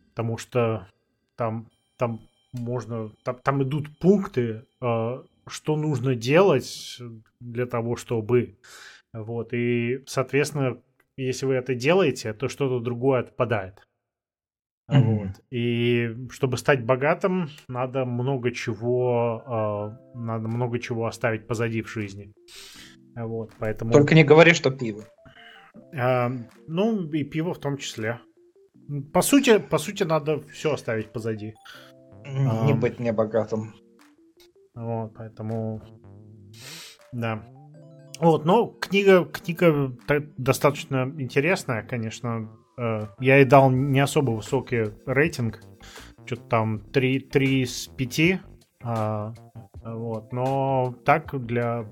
Потому что там, там можно. Там, там идут пункты, э, что нужно делать для того, чтобы. Вот. И, соответственно, если вы это делаете, то что-то другое отпадает. Mm-hmm. Вот. И чтобы стать богатым, надо много чего, э, надо много чего оставить позади в жизни. Вот, поэтому... Только не говори, что пиво. А, ну, и пиво в том числе. По сути, по сути, надо все оставить позади. Не а, быть небогатым. Вот, поэтому... Да. Вот, но книга, книга достаточно интересная, конечно. Э, я ей дал не особо высокий рейтинг. Что-то там 3, 3 из 5. А, вот, но так для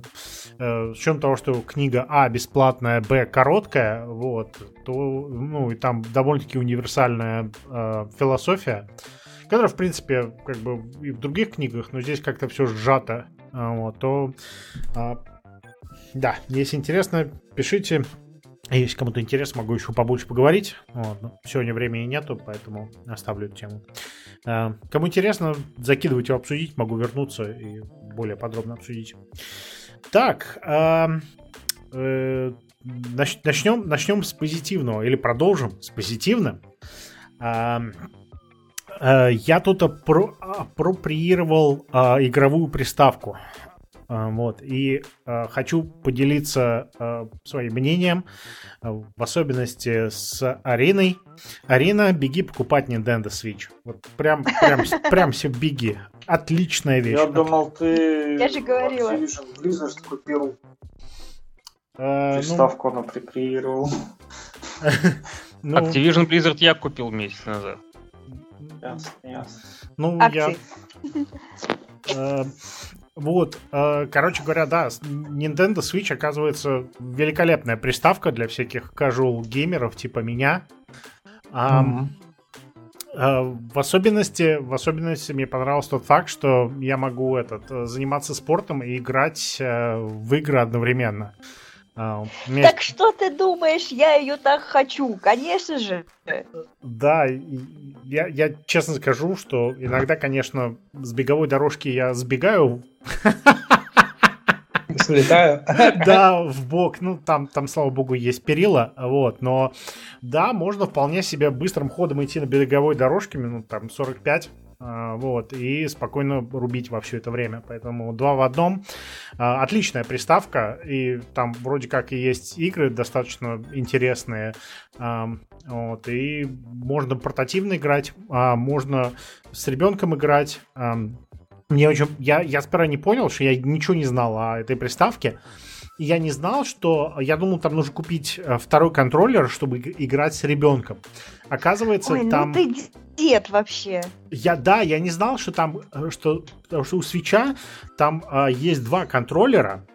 э, с учетом того, что книга А бесплатная, Б короткая, вот, то ну и там довольно-таки универсальная э, философия, которая в принципе как бы и в других книгах, но здесь как-то все сжато, вот, то э, да, если интересно, пишите. Если кому-то интересно, могу еще побольше поговорить. Вот. Сегодня времени нету, поэтому оставлю эту тему. Э, кому интересно, закидывайте обсудить, могу вернуться и более подробно обсудить. Так, э, э, начнем, начнем с позитивного или продолжим с позитивным. Я тут апроприировал игровую приставку. А, вот. И э, хочу поделиться э, своим мнением, э, в особенности с Ариной. Арина, беги покупать Nintendo Switch. Вот прям, прям, прям все беги. Отличная вещь. Я думал, ты... Я же говорила. Activision Blizzard купил. Э, Приставку ну... прикреировал. ну... Activision Blizzard я купил месяц назад. Ясно, ясно. Ну, я... Вот, э, короче говоря, да, Nintendo Switch оказывается великолепная приставка для всяких casual геймеров типа меня. Mm-hmm. В особенности, в особенности мне понравился тот факт, что я могу этот, э, заниматься спортом и играть в игры одновременно. А, меня... Так что ты думаешь, я ее так хочу? Конечно же. Да, я, я честно скажу, что иногда, конечно, с беговой дорожки я сбегаю. Слетаю. Да, в бок. Ну, там, там, слава богу, есть перила. Вот, но да, можно вполне себе быстрым ходом идти на беговой дорожке, минут там 45 а, вот, и спокойно рубить во все это время. Поэтому два в одном. А, отличная приставка, и там вроде как и есть игры достаточно интересные. А, вот, и можно портативно играть, можно с ребенком играть. Мне очень... Я, я сперва не понял, что я ничего не знал о этой приставке. Я не знал, что... Я думал, там нужно купить э, второй контроллер, чтобы играть с ребенком. Оказывается, Ой, ну там... Ну ты дед вообще. Я, да, я не знал, что там, э, что, что у свеча там а, есть два контроллера,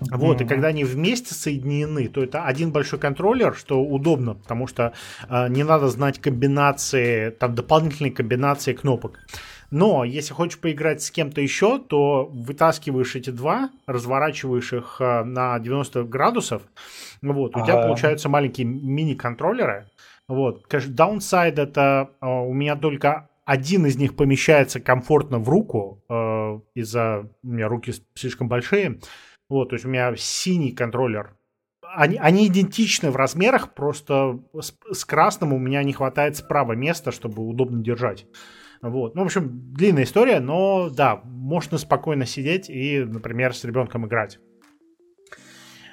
вот, mm-hmm. и когда они вместе соединены, то это один большой контроллер, что удобно, потому что э, не надо знать комбинации, там дополнительные комбинации кнопок. Но если хочешь поиграть с кем-то еще, то вытаскиваешь эти два, разворачиваешь их э, на 90 градусов, вот, у ага. тебя получаются маленькие мини-контроллеры, вот. Конечно, downside это э, у меня только один из них помещается комфортно в руку, э, из-за у меня руки слишком большие. Вот, то есть у меня синий контроллер. Они, они идентичны в размерах, просто с, с красным у меня не хватает справа места, чтобы удобно держать. Вот. Ну, в общем, длинная история, но да, можно спокойно сидеть и, например, с ребенком играть.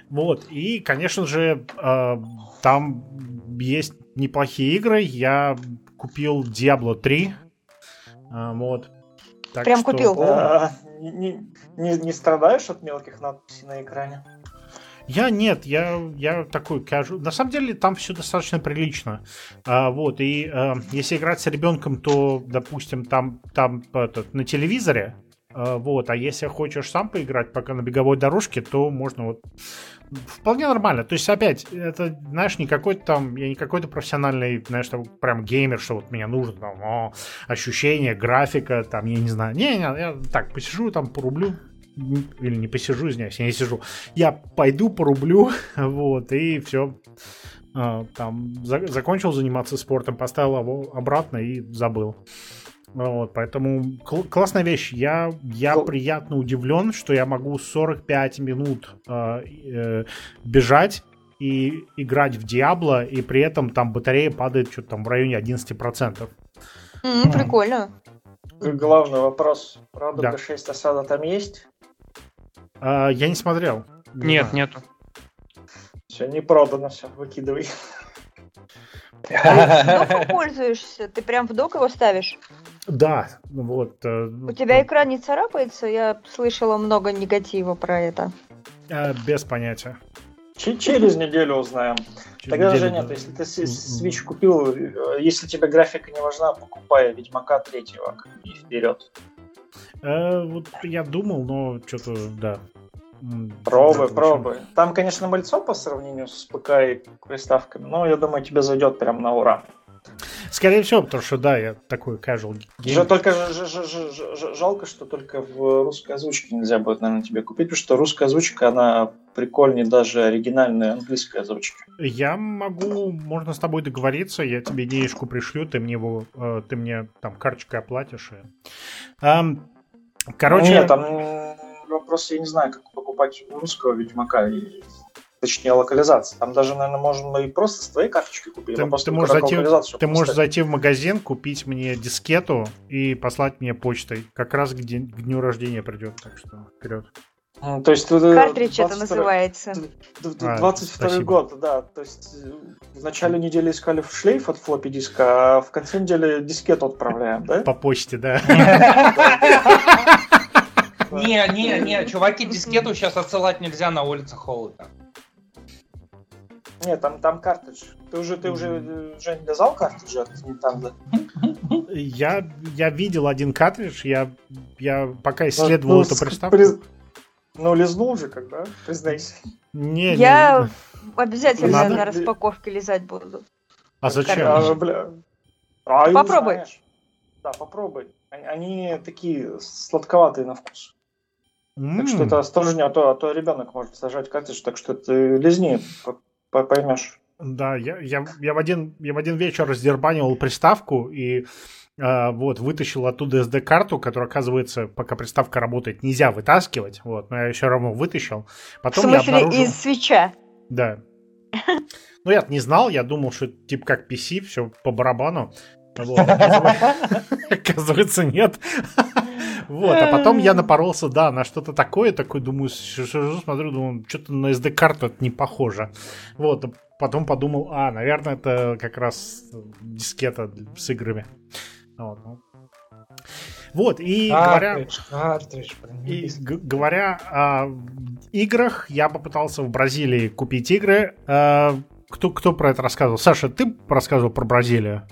Вот, и, конечно же, э, там есть неплохие игры. Я купил Diablo 3. Э, вот. Так Прям что... купил. А, не, не, не страдаешь от мелких надписей на экране? Я нет, я, я такой кажу. На самом деле там все достаточно прилично. А, вот, и а, если играть с ребенком, то, допустим, там, там этот, на телевизоре, вот, а если хочешь сам поиграть пока на беговой дорожке, то можно вот вполне нормально. То есть, опять, это, знаешь, не какой-то там, я не какой-то профессиональный, знаешь, там, прям геймер, что вот мне нужно там, о, ощущение, графика, там, я не знаю. Не, не, я так посижу, там, порублю, или не посижу, извиняюсь, я не сижу. Я пойду порублю, вот, и все. А, там, за, закончил заниматься спортом, поставил его обратно и забыл. Вот, поэтому кл- классная вещь. Я, я ну, приятно удивлен, что я могу 45 минут э, э, бежать и играть в Диабло, и при этом там батарея падает что-то там в районе 11%. Mm, прикольно. Главный вопрос. Правда, да. 6 осада там есть? Э, я не смотрел. Нет, нету. Все, не продано, все, выкидывай. А доком пользуешься? Ты прям в док его ставишь? Да, вот. э, У тебя экран не царапается? Я слышала много негатива про это. э, Без понятия. Ч- Через неделю узнаем. Через Тогда, неделю, Женя, да. то если ты с- Switch купил, э, если тебе графика не важна, покупай Ведьмака третьего и вперед. Э, Вот я думал, но что-то, да. Пробуй, пробуй. Там, конечно, мальцо по сравнению с ПК и приставками, но я думаю, тебе зайдет прям на ура. Скорее всего, потому что, да, я такой casual Же геймер. только ж- ж- ж- жалко, что только в русской озвучке нельзя будет, наверное, тебе купить, потому что русская озвучка, она прикольнее даже оригинальной английской озвучки. Я могу, можно с тобой договориться, я тебе денежку пришлю, ты мне его, э, ты мне там карточкой оплатишь. и- Короче, Нет, там м, вопрос, я не знаю, как покупать русского Ведьмака, и, точнее, локализация. Там даже, наверное, можно и просто с твоей карточки купить. Ты- а просто ты можешь зайти- ты можешь поставить. зайти в магазин, купить мне дискету и послать мне почтой. Как раз к, день- к дню рождения придет, так что вперед. То есть, э, Картридж это 22 называется. д- д- А, 22 спасибо. год, да. То есть э, в начале недели искали в шлейф от флоппи диска, а в конце недели дискету отправляем, да? По почте, да. Не, не, не, чуваки, дискету сейчас отсылать нельзя на улице холода. Нет, там, там картридж. Ты уже, ты уже, э, Жень, вязал картридж от Nintendo? Я, я видел один картридж, я, я пока исследовал Ну, эту приставку. Ну, лизнул же, когда, признайся. Не, не, Я обязательно Надо- на распаковке лизать буду. А зачем? А, бля. А, Попробуй. Да, попробуй. Они такие сладковатые на вкус. Так что это осторожнее, а то, а то ребенок может сажать картридж, так что ты лизни, поймешь. Да, я, я, я, в один, я в один вечер раздербанивал приставку и э, вот вытащил оттуда SD-карту, которую, оказывается, пока приставка работает, нельзя вытаскивать. Вот, но я все равно вытащил. В Потом я смысле, обнаружил... из свеча. Да. Ну, я не знал, я думал, что типа как PC, все по барабану. Вот, Оказывается, нет. Вот, а потом я напоролся, да, на что-то такое, такой, думаю, сижу, смотрю, думаю, что-то на SD-карту это не похоже. Вот, а потом подумал, а, наверное, это как раз дискета с играми. Вот, ну. Вот, и говоря... Картридж, картридж, блин. И г- говоря о играх, я попытался в Бразилии купить игры. Э, Кто, кто про это рассказывал? Саша, ты рассказывал про Бразилию?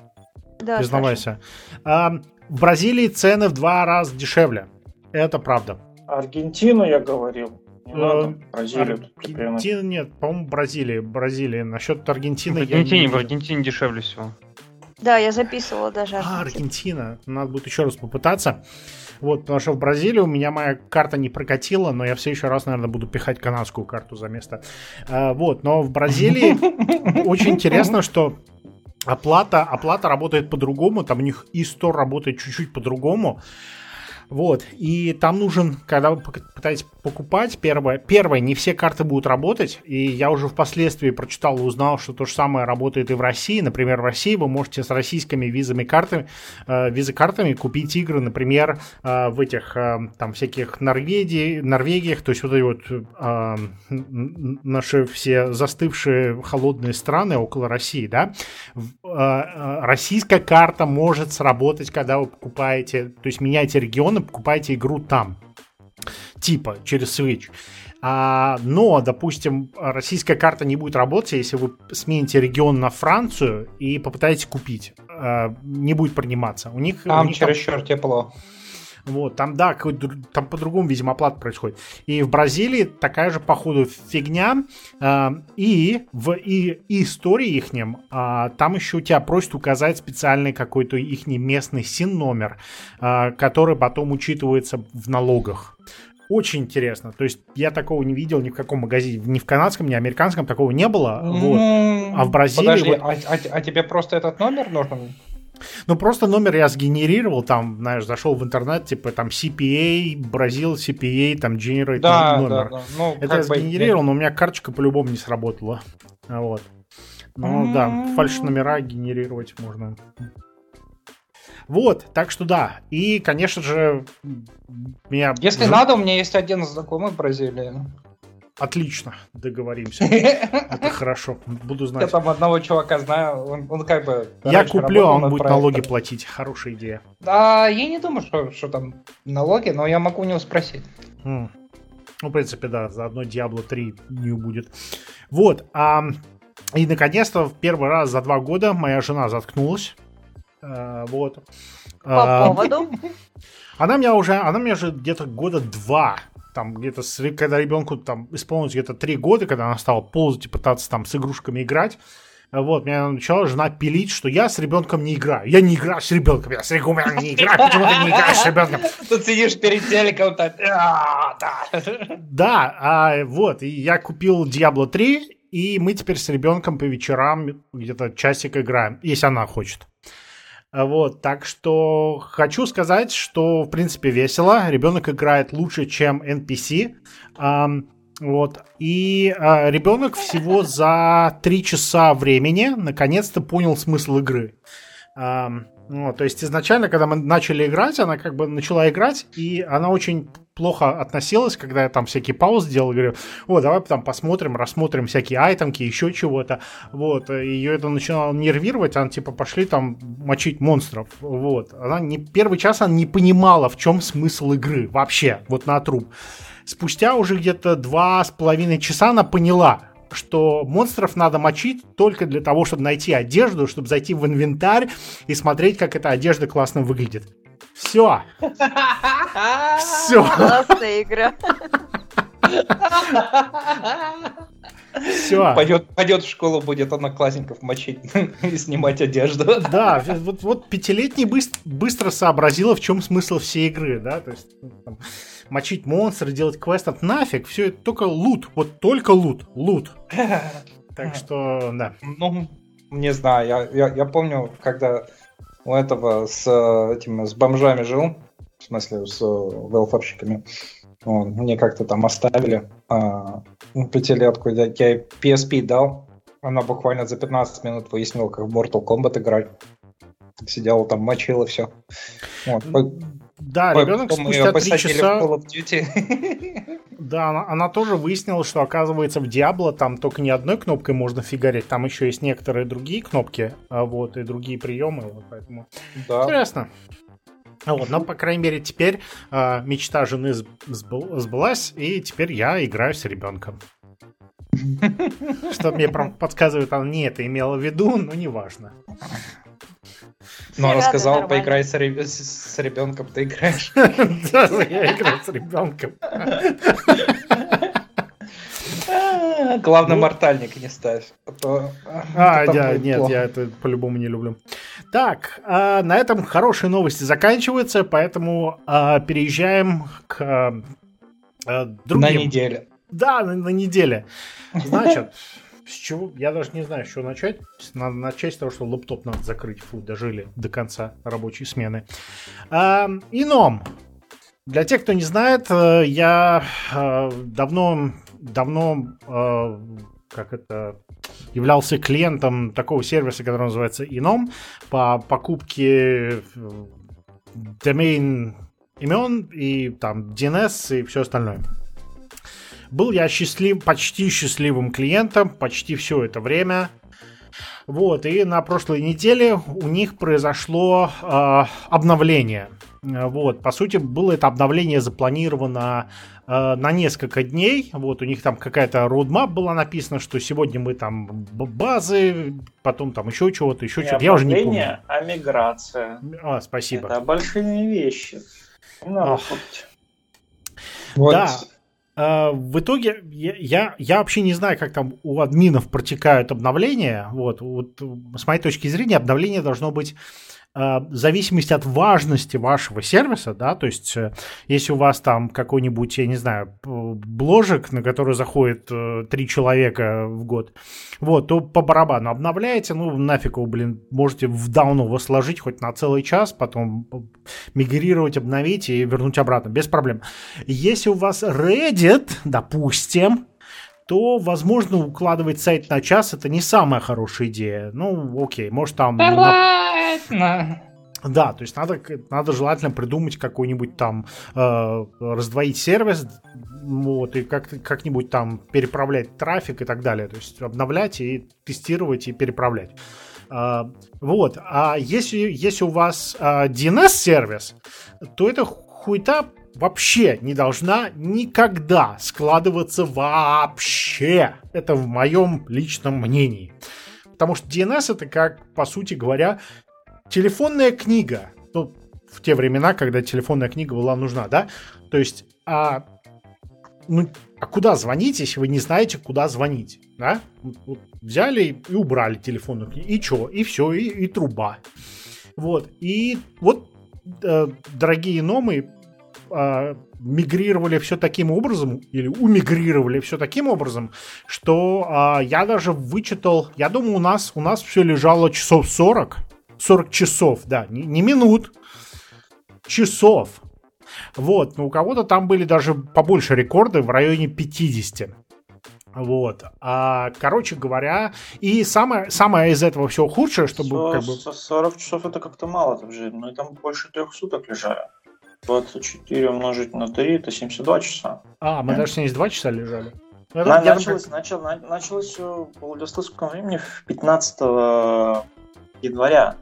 Да, Признавайся. А, в Бразилии цены в два раза дешевле. Это правда. Аргентину я говорил. Не Э, надо. Бразилию. Аргентина нет, по-моему, Бразилия. Бразилия. Насчет В Аргентины я не Аргентине, в. Аргентине дешевле всего. Да, я записывала даже. А, Аргентину. Аргентина. Надо будет еще раз попытаться. Вот, потому что в Бразилию у меня моя карта не прокатила, но я все еще раз, наверное, буду пихать канадскую карту за место. А, вот, но в Бразилии очень интересно, что оплата, оплата работает по-другому, там у них и Store работает чуть-чуть по-другому. Вот, и там нужен, когда вы пытаетесь покупать, первое, первое, не все карты будут работать, и я уже впоследствии прочитал и узнал, что то же самое работает и в России. Например, в России вы можете с российскими визами картами, э, виза-картами купить игры, например, э, в этих э, там всяких Норвегии, Норвегиях, то есть вот эти вот э, наши все застывшие холодные страны около России, да, э, э, российская карта может сработать, когда вы покупаете, то есть меняете регионы, покупаете игру там, типа через Switch. А, но, допустим, российская карта не будет работать, если вы смените регион на Францию и попытаетесь купить. А, не будет приниматься. У них, у Там них там- чересчур тепло. Вот, там, да, там по-другому, видимо, оплата происходит. И в Бразилии такая же, походу, фигня. А, и в и, и истории ихнем, а, там еще у тебя просят указать специальный какой-то их местный СИН-номер, а, который потом учитывается в налогах. Очень интересно. То есть я такого не видел ни в каком магазине. Ни в канадском, ни в американском такого не было. Вот. М, А в Бразилии Подожди, вот- а, а- а тебе просто этот номер нужен? Ну, просто номер я сгенерировал, там, знаешь, зашел в интернет, типа, там, CPA, Бразил, CPA, там, generate Да, номер. да, да. Ну, Это я бы, сгенерировал, но у меня карточка по-любому не сработала. Вот. Ну, да, М. фальш-номера генерировать можно. Вот, так что да. И, конечно же, меня... Если надо, у меня есть один знакомый в Бразилии. Отлично, договоримся. Это хорошо, буду знать. Я там одного чувака знаю, он, он как бы... Я куплю, а он будет проектом. налоги платить. Хорошая идея. Да, я не думаю, что, что там налоги, но я могу у него спросить. Ну, в принципе, да, заодно Diablo 3 не будет. Вот, а, и наконец-то в первый раз за два года моя жена заткнулась. А, вот. По а, поводу? Она меня уже, она меня уже где-то года два там где-то, когда ребенку там исполнилось где-то три года, когда она стала ползать и пытаться там с игрушками играть, вот, меня начала жена пилить, что я с ребенком не играю. Я не играю с ребенком, я с ребенком не играю, почему ты не играешь с ребенком? Тут сидишь перед телеком, так, «А, да. Да, а, вот, и я купил Diablo 3, и мы теперь с ребенком по вечерам где-то часик играем, если она хочет. Вот, так что хочу сказать, что в принципе весело. Ребенок играет лучше, чем NPC. Um, вот. И э, ребенок всего за три часа времени наконец-то понял смысл игры. Um, вот, то есть изначально, когда мы начали играть, она как бы начала играть, и она очень плохо относилась, когда я там всякие паузы делал, говорю, о, давай там посмотрим, рассмотрим всякие айтемки, еще чего-то, вот, ее это начинало нервировать, она типа пошли там мочить монстров, вот, она не, первый час она не понимала, в чем смысл игры вообще, вот на труп. Спустя уже где-то два с половиной часа она поняла, что монстров надо мочить только для того, чтобы найти одежду, чтобы зайти в инвентарь и смотреть, как эта одежда классно выглядит. Все. Все. Классная игра. Все. Пойдет, пойдет в школу, будет одноклассников мочить и снимать одежду. Да, вот, вот пятилетний быстро, быстро сообразила, в чем смысл всей игры, да, то есть ну, там, мочить монстры, делать квест, нафиг, все это только лут, вот только лут, лут. Так что, да. Ну, не знаю, я, я, я помню, когда у этого с этим с бомжами жил, в смысле с велфорщиками. Вот, мне как-то там оставили а, пятилетку, я, я PSP дал, она буквально за 15 минут выяснила, как в Mortal Kombat играть. Сидела там, мочила все. Вот. Да, ребенок спустя три часа... В Call of Duty. Да, она, она тоже выяснила, что оказывается в Diablo там только не одной кнопкой можно фигарить, там еще есть некоторые другие кнопки, а вот, и другие приемы, вот, поэтому да. интересно. Вот, но, по крайней мере, теперь э, мечта жены сбылась, и теперь я играю с ребенком. Что мне подсказывает, она не это имела в виду, но неважно. Ну, она сказала, поиграй с, ре... с ребенком, ты играешь. Да, я играю с ребенком. Главное, ну. мортальник не ставь. А, а я, нет, я это по-любому не люблю. Так, а, на этом хорошие новости заканчиваются, поэтому а, переезжаем к другим. На неделе. Да, на, на неделе. Значит, с чего? Я даже не знаю, с чего начать. Надо начать с того, что лаптоп надо закрыть. Фу, дожили до конца рабочей смены. А, ином. Для тех, кто не знает, э, я э, давно, давно, э, как это, являлся клиентом такого сервиса, который называется Ином, по покупке домен имен и там DNS и все остальное. Был я счастлив, почти счастливым клиентом почти все это время. Вот, и на прошлой неделе у них произошло э, обновление. Вот, по сути, было это обновление запланировано э, на несколько дней. Вот, у них там какая-то roadmap была написана, что сегодня мы там базы, потом там еще чего-то, еще чего-то. Я уже не помню. а миграция. А, спасибо. Это большие вещи. Вот. Да, в итоге я, я, вообще не знаю, как там у админов протекают обновления. Вот, вот с моей точки зрения, обновление должно быть в зависимости от важности вашего сервиса, да, то есть э, если у вас там какой-нибудь, я не знаю, бложек, на который заходит э, три человека в год, вот, то по барабану обновляете, ну, нафиг его, блин, можете в даун его сложить хоть на целый час, потом мигрировать, обновить и вернуть обратно, без проблем. Если у вас Reddit, допустим, то, возможно, укладывать сайт на час это не самая хорошая идея. Ну, окей, может там... Понятно. Да, то есть надо, надо желательно придумать какой-нибудь там, э, раздвоить сервис, вот, и как, как-нибудь там переправлять трафик и так далее. То есть обновлять и тестировать и переправлять. Э, вот, а если, если у вас э, DNS-сервис, то это хуета вообще не должна никогда складываться вообще. Это в моем личном мнении. Потому что DNS это как, по сути говоря, телефонная книга. Ну, в те времена, когда телефонная книга была нужна, да? То есть, а, ну, а куда звонить, если вы не знаете, куда звонить, да? Вот взяли и убрали телефонную книгу, и чё, и все, и, и труба. Вот, и вот, э, дорогие номы, э, мигрировали все таким образом, или умигрировали все таким образом, что э, я даже вычитал, я думаю, у нас, у нас все лежало часов 40, 40 часов, да, не, не минут, часов. Вот, но у кого-то там были даже побольше рекорды в районе 50. Вот. А, короче говоря, и самое, самое из этого всего худшее, чтобы 40, как бы... 40 часов это как-то мало так же, но там больше трех суток лежали. 24 умножить на 3 это 72 часа. А, мы даже 72 часа лежали. Ну, на, началось, как... начал, на, началось все по владивостокскому времени в 15 января.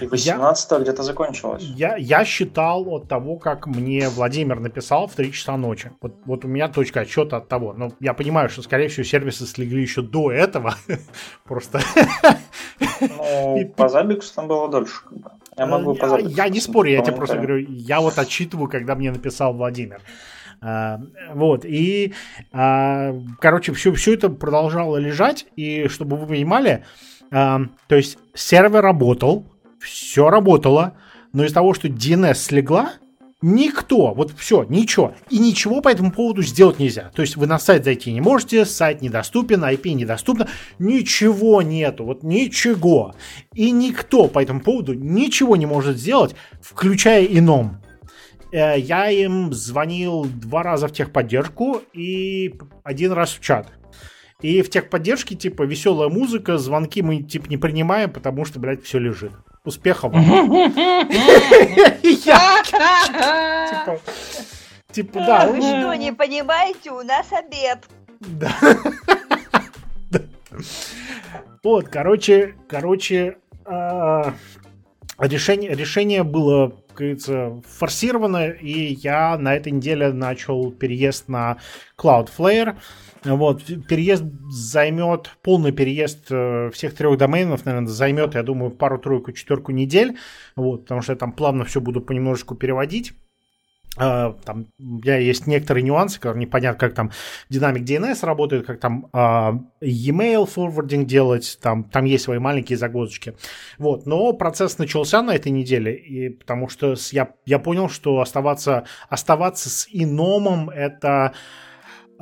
И 18 я, где-то закончилось. Я, я считал от того, как мне Владимир написал в 3 часа ночи. Вот, вот у меня точка отчета от того. Но я понимаю, что, скорее всего, сервисы слегли еще до этого. Просто... Ну, по Забиксу там было дольше. Я могу я, я не спорю, я тебе просто говорю, я вот отчитываю, когда мне написал Владимир. Uh, вот, и, uh, короче, все, все это продолжало лежать, и чтобы вы понимали, uh, то есть сервер работал, все работало, но из-за того, что DNS слегла, никто, вот все, ничего, и ничего по этому поводу сделать нельзя. То есть вы на сайт зайти не можете, сайт недоступен, IP недоступно, ничего нету, вот ничего. И никто по этому поводу ничего не может сделать, включая ином. Э, я им звонил два раза в техподдержку и один раз в чат. И в техподдержке, типа, веселая музыка, звонки мы, типа, не принимаем, потому что, блядь, все лежит. Успехов вам. Типа, типа, да. Вы что, не понимаете, у нас обед. Да. Вот, короче, короче, а, решение, решение было, как говорится, форсировано, и я на этой неделе начал переезд на Cloudflare. Вот, переезд займет, полный переезд э, всех трех доменов, наверное, займет, я думаю, пару-тройку, четверку недель, вот, потому что я там плавно все буду понемножку переводить. Uh, там у меня есть некоторые нюансы, которые непонятно, как там динамик DNS работает, как там uh, e-mail forwarding делать, там, там есть свои маленькие загвоздочки. Вот, но процесс начался на этой неделе, и потому что я, я понял, что оставаться, оставаться с иномом это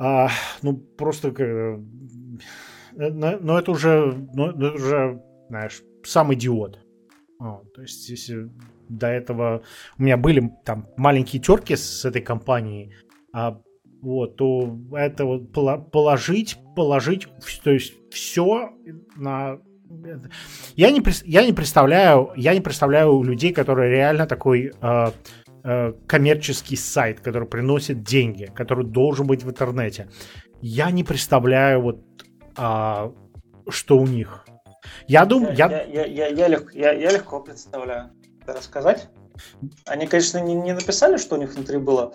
а, ну, просто... Э, но это уже, ну, это уже, знаешь, сам идиот. А, то есть, если до этого у меня были там маленькие терки с этой компанией, а, вот, то это вот положить, положить, то есть все на я не, я не представляю, я не представляю людей, которые реально такой э, Э, коммерческий сайт, который приносит деньги, который должен быть в интернете. Я не представляю вот а, что у них. Я думаю, я... Я, я, я, я, легко, я, я легко представляю. Рассказать? Они, конечно, не, не написали, что у них внутри было,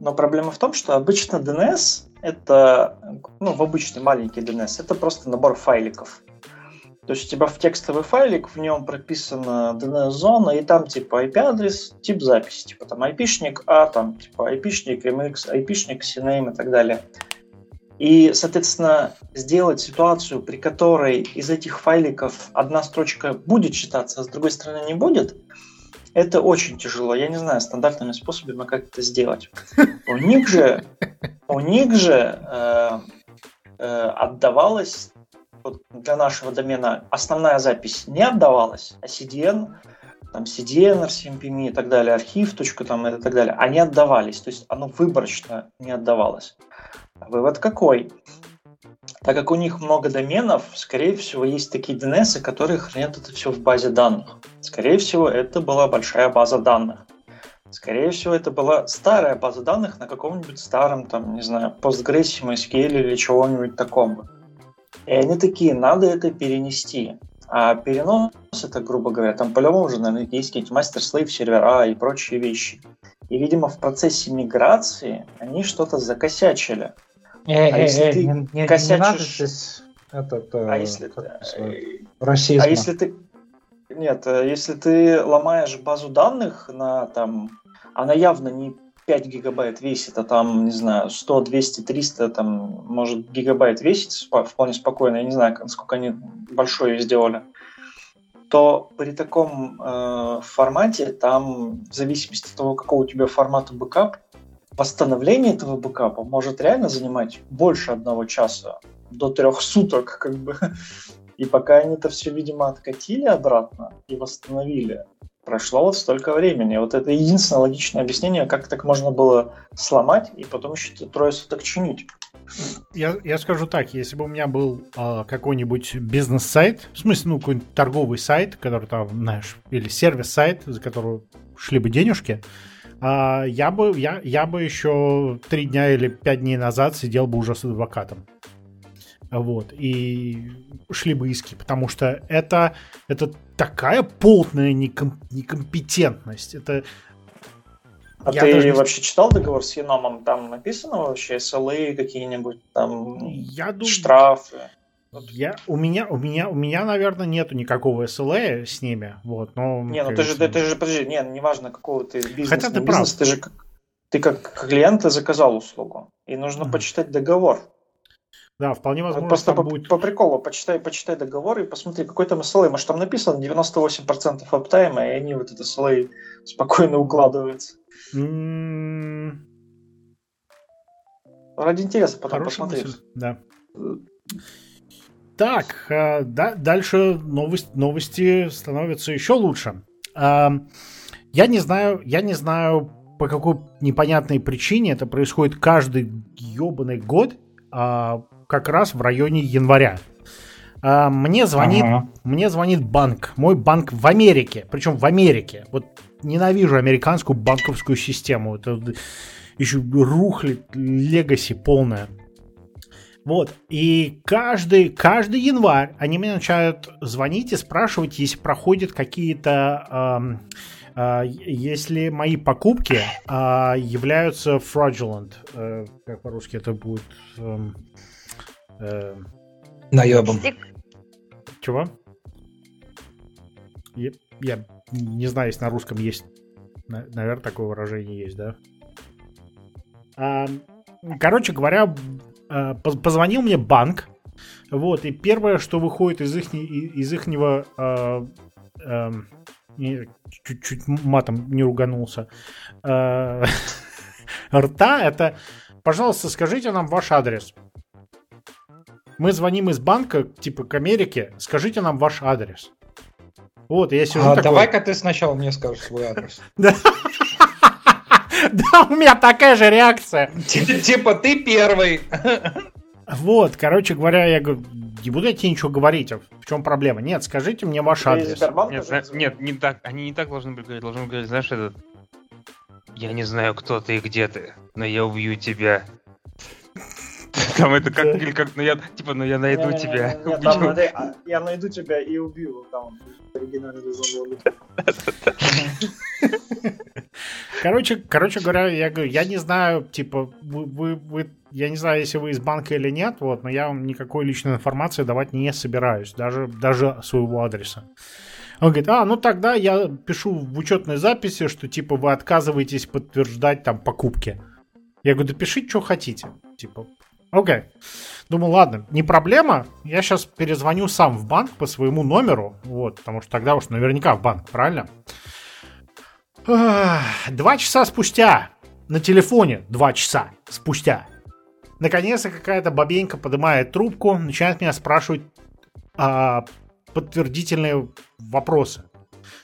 но проблема в том, что обычно DNS это, ну, в обычный маленький DNS, это просто набор файликов. То есть у тебя в текстовый файлик, в нем прописана DNS-зона, и там типа IP-адрес, тип записи, типа там IP-шник А, там типа IP-шник MX, IP-шник CNAME и так далее. И, соответственно, сделать ситуацию, при которой из этих файликов одна строчка будет читаться, а с другой стороны не будет, это очень тяжело. Я не знаю стандартными способами, как это сделать. У них же, у них же э, э, отдавалось вот для нашего домена основная запись не отдавалась, а CDN, там CDN, RCMPME и так далее, архив, точка там и так далее, они отдавались, то есть оно выборочно не отдавалось. Вывод какой? Так как у них много доменов, скорее всего, есть такие DNS, которые хранят это все в базе данных. Скорее всего, это была большая база данных. Скорее всего, это была старая база данных на каком-нибудь старом, там, не знаю, Postgres, MySQL или чего-нибудь таком. И они такие, надо это перенести. А перенос это, грубо говоря, там по-любому уже, наверное, есть какие-то мастер-слейв сервера и прочие вещи. И, видимо, в процессе миграции они что-то закосячили. Э, а э, если э, ты не, не, косячишь... не этот, а если ты... расизма. А если ты... Нет, если ты ломаешь базу данных на там... Она явно не 5 гигабайт весит, а там, не знаю, 100, 200, 300, там, может, гигабайт весить вполне спокойно, я не знаю, насколько они большое сделали, то при таком э, формате, там, в зависимости от того, какого у тебя формата бэкап, восстановление этого бэкапа может реально занимать больше одного часа, до трех суток, как бы. И пока они это все, видимо, откатили обратно и восстановили, прошло вот столько времени. Вот это единственное логичное объяснение, как так можно было сломать и потом еще трое суток чинить. Я, я скажу так, если бы у меня был э, какой-нибудь бизнес-сайт, в смысле, ну, какой-нибудь торговый сайт, который там, знаешь, или сервис-сайт, за который шли бы денежки, э, я, бы, я, я бы еще три дня или пять дней назад сидел бы уже с адвокатом. Вот, и шли бы иски, потому что это, это такая полная неком, некомпетентность. Это а я ты даже... вообще читал договор с Еномом? Там написано вообще SLA какие-нибудь, там я думаю, штрафы? Я, у меня, у меня, у меня, наверное, нету никакого SLA с ними, вот, но... Не, ну ты же, ты, ты же, подожди, не, неважно, какого ты бизнес, Хотя ты бизнес, прав. ты же как, ты как клиент заказал услугу, и нужно mm почитать договор. Да, вполне возможно. Просто по, будет... по приколу, почитай, почитай договор и посмотри, какой там SLA. Может, там написано 98% аптайма, и они вот это SLA спокойно укладываются. Mm... Ради интереса потом посмотри. Да. Так, э, да, дальше новость, новости становятся еще лучше. Э, я не знаю, я не знаю, по какой непонятной причине это происходит каждый ебаный год. Как раз в районе января. А, мне звонит, ага. мне звонит банк, мой банк в Америке, причем в Америке. Вот ненавижу американскую банковскую систему. Это еще рухлит легаси полная. Вот. И каждый, каждый январь они мне начинают звонить и спрашивать, если проходят какие-то... Э, э, если мои покупки э, являются fraudulent. Э, как по-русски это будет... Э, Э, Наебом. Чего? Я, я не знаю, если на русском есть. Наверное, такое выражение есть, да? А, короче говоря, а, позвонил мне банк. Вот, и первое, что выходит из их из ихнего а, а, чуть-чуть матом не руганулся. А, рта, это, пожалуйста, скажите нам ваш адрес мы звоним из банка, типа, к Америке, скажите нам ваш адрес. Вот, я сижу а, такой... Давай-ка ты сначала мне скажешь свой адрес. Да, у меня такая же реакция. Типа, ты первый. Вот, короче говоря, я говорю, не буду я тебе ничего говорить. А в чем проблема? Нет, скажите мне ваш адрес. Нет, нет, не так. Они не так должны были говорить. Должны были говорить, знаешь, этот... Я не знаю, кто ты и где ты, но я убью тебя. Там это как, или как, ну я, типа, ну я найду тебя. А, я найду тебя и убью. Там оригинальный Короче, короче говоря, я говорю, я не знаю, типа, вы, вы, вы, я не знаю, если вы из банка или нет, вот, но я вам никакой личной информации давать не собираюсь, даже, даже своего адреса. Он говорит, а, ну тогда я пишу в учетной записи, что типа вы отказываетесь подтверждать там покупки. Я говорю, да пишите, что хотите. Типа, Окей. Okay. Думаю, ладно, не проблема. Я сейчас перезвоню сам в банк по своему номеру. Вот, потому что тогда уж наверняка в банк, правильно? Два часа спустя на телефоне, два часа спустя, наконец-то какая-то бабенька поднимает трубку, начинает меня спрашивать а, подтвердительные вопросы.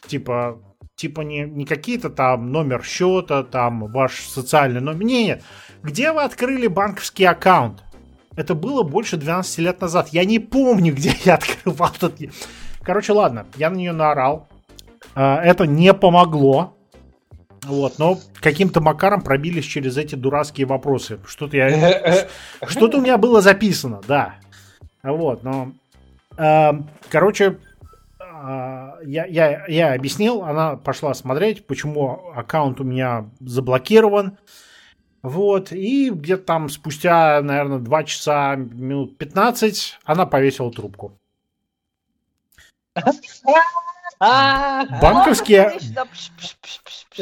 Типа, типа не, не какие-то там номер счета, там ваш социальный номер. Нет, где вы открыли банковский аккаунт? это было больше 12 лет назад. Я не помню, где я открывал этот... Короче, ладно, я на нее наорал. А, это не помогло. Вот, но каким-то макаром пробились через эти дурацкие вопросы. Что-то я... Что-то у меня было записано, да. Вот, но... Э, короче, э, я, я, я объяснил, она пошла смотреть, почему аккаунт у меня заблокирован. Вот, и где-то там спустя, наверное, 2 часа, минут 15 она повесила трубку. Банковский,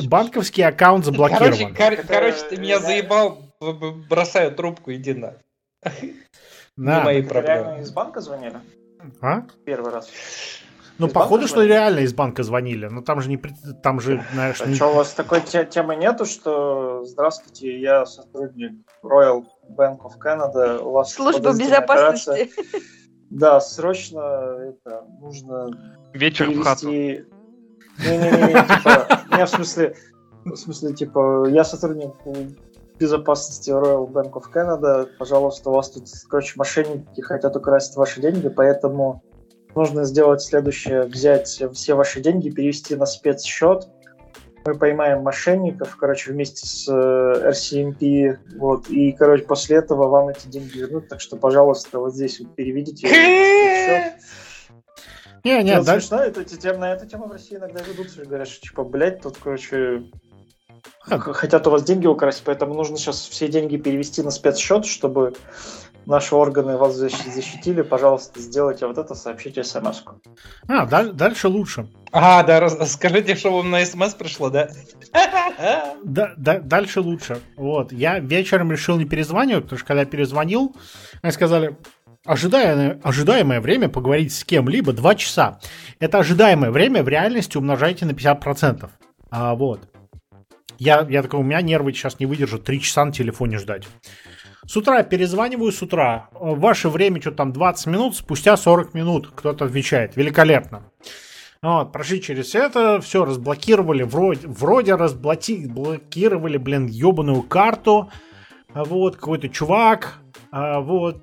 банковский аккаунт заблокирован. Короче, короче, ты меня заебал, бросаю трубку, иди на. На. Не мои проблемы. Реально из банка звонили? А? Первый раз. Ну, из походу, что звонили? реально из банка звонили. Но там же не... Там же, знаешь... А не... что, у вас такой темы нету, что здравствуйте, я сотрудник Royal Bank of Canada, у вас Служба безопасности. Операция. Да, срочно это нужно Вечер перевести... в хату. Не-не-не, типа, я в смысле, в смысле, типа, я сотрудник безопасности Royal Bank of Canada. Пожалуйста, у вас тут, короче, мошенники хотят украсть ваши деньги, поэтому нужно сделать следующее. Взять все ваши деньги, перевести на спецсчет. Мы поймаем мошенников, короче, вместе с э, RCMP, вот, и, короче, после этого вам эти деньги вернут, так что, пожалуйста, вот здесь вот переведите Не, не, да. Смешно, это, тем, на эту тему в России иногда ведутся, говорят, что, типа, блядь, тут, короче, хотят у вас деньги украсть, поэтому нужно сейчас все деньги перевести на спецсчет, чтобы наши органы вас защитили. Пожалуйста, сделайте вот это, сообщите смс -ку. А, дальше лучше. А, да, скажите, что вам на смс пришло, да? Да, да, дальше лучше. Вот, я вечером решил не перезванивать, потому что когда перезвонил, они сказали, ожидаемое, ожидаемое время поговорить с кем-либо 2 часа. Это ожидаемое время в реальности умножайте на 50%. А, вот. Я, я такой, у меня нервы сейчас не выдержат 3 часа на телефоне ждать. С утра перезваниваю с утра. Ваше время что там 20 минут, спустя 40 минут кто-то отвечает. Великолепно. Вот, прошли через это, все разблокировали, вроде, вроде разблокировали, блин, ебаную карту. Вот, какой-то чувак, а, вот,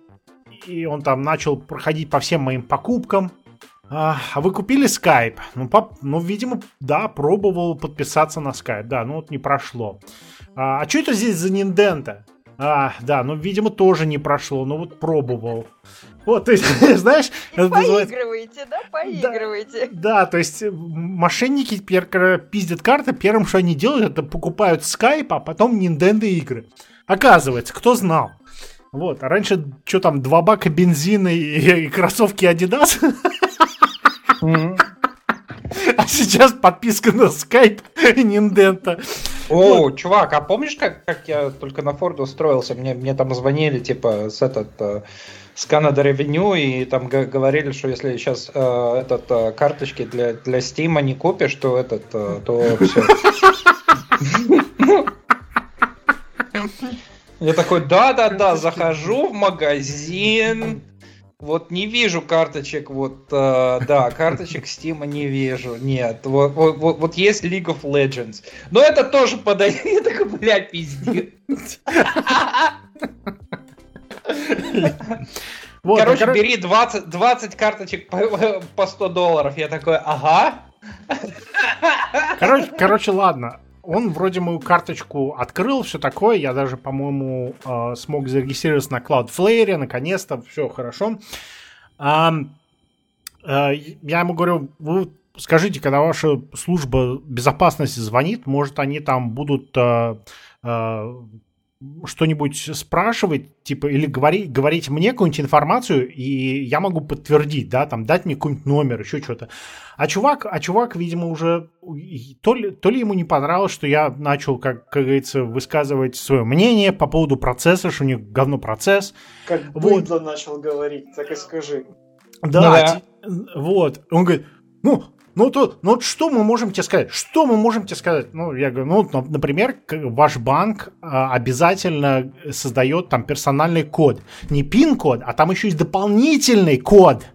и он там начал проходить по всем моим покупкам. А, вы купили Skype? Ну, пап, ну, видимо, да, пробовал подписаться на Skype. Да, ну вот не прошло. А, а что это здесь за Nintendo? А, да, ну, видимо, тоже не прошло. Ну, вот пробовал. Вот, то есть, знаешь... Поигрываете, да? Поигрываете. Да, да, то есть мошенники пиздят карты, первым, что они делают, это покупают Skype, а потом Nintendo игры. Оказывается, кто знал. Вот, а раньше, что там, два бака бензина и, и кроссовки Adidas? А сейчас подписка на Skype Nintendo. О, вот. чувак, а помнишь, как, как я только на Форд устроился? Мне, мне там звонили, типа, с этот э, с Canada Revenue, и там говорили, что если сейчас э, этот э, карточки для, для Steam не купишь, то этот, э, то все. Я такой, да-да-да, захожу в магазин, вот не вижу карточек, вот, э, да, карточек Steam не вижу, нет. Вот, вот, вот, вот есть League of Legends. Но это тоже подает, я такой, бля, пиздец. Вот, короче, кор... бери 20, 20 карточек по, по 100 долларов. Я такой, ага. Короче, короче, ладно он вроде мою карточку открыл, все такое. Я даже, по-моему, э, смог зарегистрироваться на Cloudflare, наконец-то, все хорошо. А, а, я ему говорю, вы скажите, когда ваша служба безопасности звонит, может, они там будут а, а, что-нибудь спрашивать, типа, или говорить, говорить мне какую-нибудь информацию, и я могу подтвердить, да, там, дать мне какой-нибудь номер, еще что-то. А чувак, а чувак, видимо, уже то ли, то ли ему не понравилось, что я начал, как, как говорится, высказывать свое мнение по поводу процесса, что у них говно процесс. Как вот. начал говорить, так и скажи. Да, да. вот. Он говорит, ну, ну, то, ну что мы можем тебе сказать? Что мы можем тебе сказать? Ну, я говорю, ну, например, ваш банк а, обязательно создает там персональный код. Не пин-код, а там еще есть дополнительный код,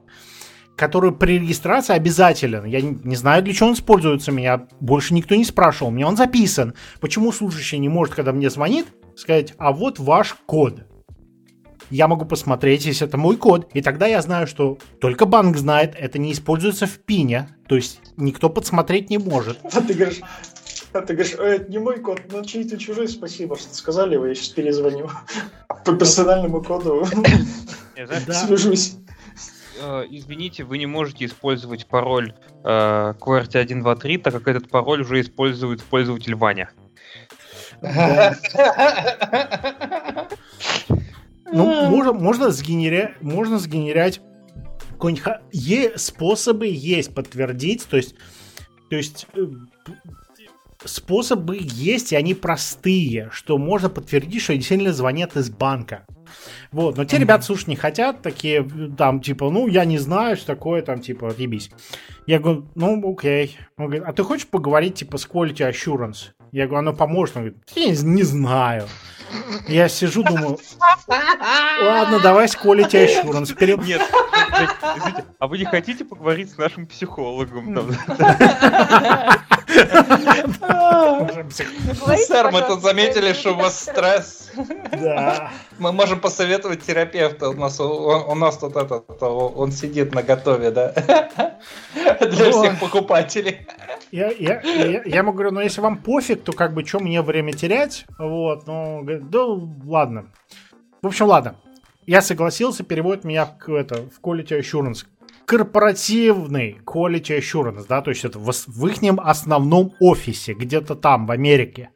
который при регистрации обязателен. Я не, знаю, для чего он используется, меня больше никто не спрашивал. Мне он записан. Почему служащий не может, когда мне звонит, сказать, а вот ваш код? Я могу посмотреть, если это мой код, и тогда я знаю, что только банк знает, это не используется в пине, то есть никто подсмотреть не может. А ты говоришь, а ты говоришь, «Э, это не мой код, но чей-то чужой, спасибо, что сказали его, я сейчас перезвоню. По персональному коду свяжусь. Э, извините, вы не можете использовать пароль э, QWERTY123, так как этот пароль уже использует пользователь Ваня. Ну, можно, можно, сгенерять, можно сгенерять какой-нибудь... Способы есть подтвердить, то есть, то есть э, способы есть, и они простые, что можно подтвердить, что действительно звонят из банка. Вот, но те mm-hmm. ребята, слушай, не хотят, такие, там, типа, ну, я не знаю, что такое, там, типа, отъебись. Я говорю, ну, окей. Он говорит, а ты хочешь поговорить, типа, с quality assurance? Я говорю, оно поможет? Он говорит, я не знаю. Я сижу, думаю, ладно, давай с quality assurance. Пере... Нет, извините, а вы не хотите поговорить с нашим психологом? Сэр, мы тут заметили, что у вас стресс. Да. Мы можем посоветовать терапевта. У нас, у нас тут этот, он сидит на готове, да? Для всех покупателей. Я, я, я, я ему говорю, ну если вам пофиг, то как бы что мне время терять? Вот, ну, да ладно. В общем, ладно. Я согласился, переводит меня в, это, в Quality Assurance корпоративный quality assurance, да, то есть это в, в их основном офисе, где-то там, в Америке.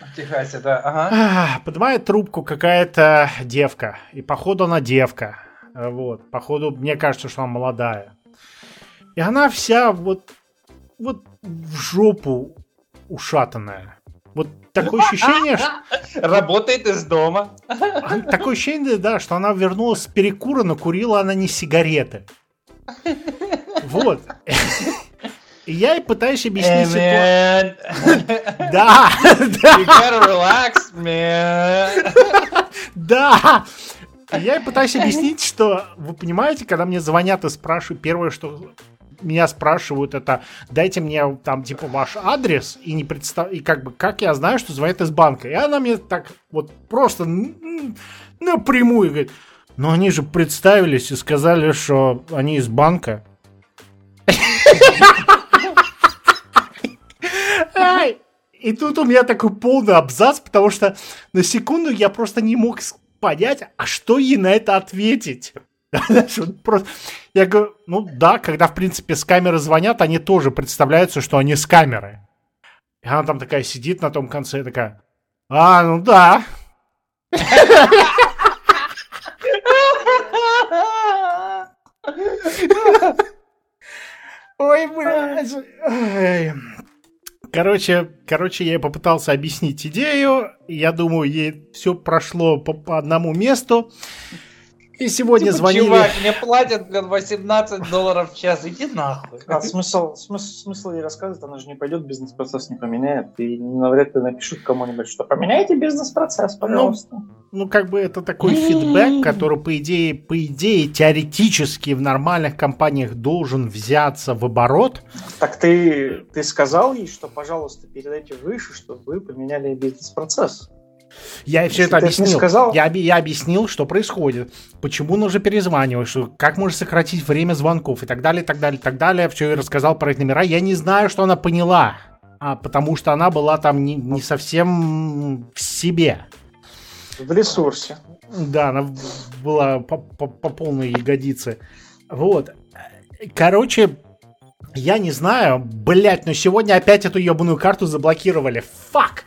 В Техасе, да, ага. Поднимает трубку какая-то девка, и походу она девка, вот, походу мне кажется, что она молодая. И она вся вот, вот в жопу ушатанная. Вот такое ощущение, что... Работает из дома. Такое ощущение, да, что она вернулась с перекура, но курила она не сигареты. Вот. И я и пытаюсь объяснить ситуацию. Да, да. You gotta relax, man. Да. Я и пытаюсь объяснить, что вы понимаете, когда мне звонят и спрашивают, первое, что меня спрашивают, это дайте мне там типа ваш адрес и не представ... и как бы как я знаю, что звонит из банка. И она мне так вот просто напрямую говорит, но они же представились и сказали, что они из банка. И тут у меня такой полный абзац, потому что на секунду я просто не мог понять, а что ей на это ответить. Просто... Я говорю, ну да, когда, в принципе, с камеры звонят, они тоже представляются, что они с камеры. И она там такая сидит на том конце, такая, а, ну да. Ой, блядь. Короче, короче, я попытался объяснить идею. Я думаю, ей все прошло по, по одному месту. И сегодня типа, звонили... Чувак, мне платят, блин, 18 долларов в час, иди нахуй. А смысл, смысл, смысл ей рассказывать, она же не пойдет, бизнес-процесс не поменяет. И навряд ли напишут кому-нибудь, что поменяйте бизнес-процесс, пожалуйста. Ну, ну, как бы это такой фидбэк, который, по идее, по идее, теоретически в нормальных компаниях должен взяться в оборот. Так ты, ты сказал ей, что, пожалуйста, передайте выше, чтобы вы поменяли бизнес-процесс. Я все это объяснил. Сказал... Я, я объяснил, что происходит, почему нужно перезванивать, что, как можно сократить время звонков и так далее, и так далее, и так далее. Все я рассказал про эти номера. Я не знаю, что она поняла, а, потому что она была там не, не совсем в себе. В ресурсе. Да, она была по, по, по полной ягодице. Вот. Короче, я не знаю, блять, но сегодня опять эту ебаную карту заблокировали. Фак!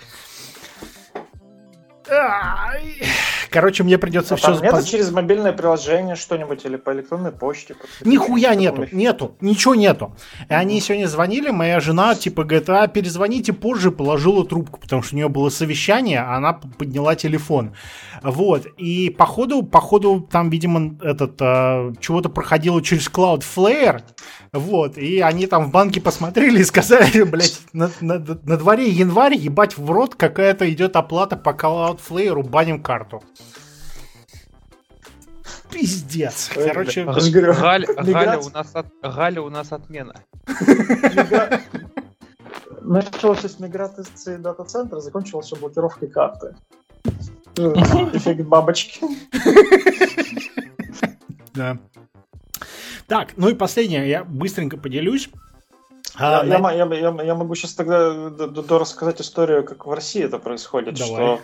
Ah, I... Короче, мне придется а все... Нет поз... через мобильное приложение что-нибудь или по электронной почте? Нихуя нету, такой... нету, ничего нету. И они сегодня звонили, моя жена типа говорит, а перезвоните позже, положила трубку, потому что у нее было совещание, а она подняла телефон. Вот, и походу, походу там, видимо, этот, а, чего-то проходило через Cloudflare, вот, и они там в банке посмотрели и сказали, блядь, на, на, на дворе январь, ебать в рот, какая-то идет оплата по Cloudflare, баним карту. Пиздец. Короче, Галя, Галя, у нас от, Галя у нас отмена. Началось с миграции дата-центра, закончилось все блокировкой карты. Эффект бабочки. Да. Так, ну и последнее, я быстренько поделюсь. А, я, на... я, я, я могу сейчас тогда рассказать историю, как в России это происходит. Давай. Что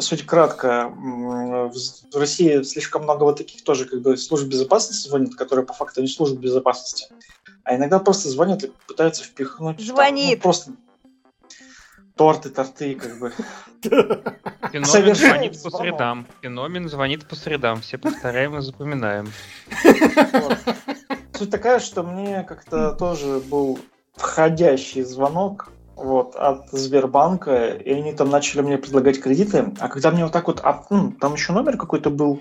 Суть кратко. В России слишком много вот таких тоже как бы служб безопасности звонит, которые по факту не служат безопасности. А иногда просто звонят и пытаются впихнуть... Звонит. Там, ну, просто торты, торты, как бы. Феномен звонит по средам. Феномен звонит по средам. Все повторяем и запоминаем. Суть такая, что мне как-то тоже был входящий звонок вот, от Сбербанка, и они там начали мне предлагать кредиты. А когда мне вот так вот, а, ну, там еще номер какой-то был,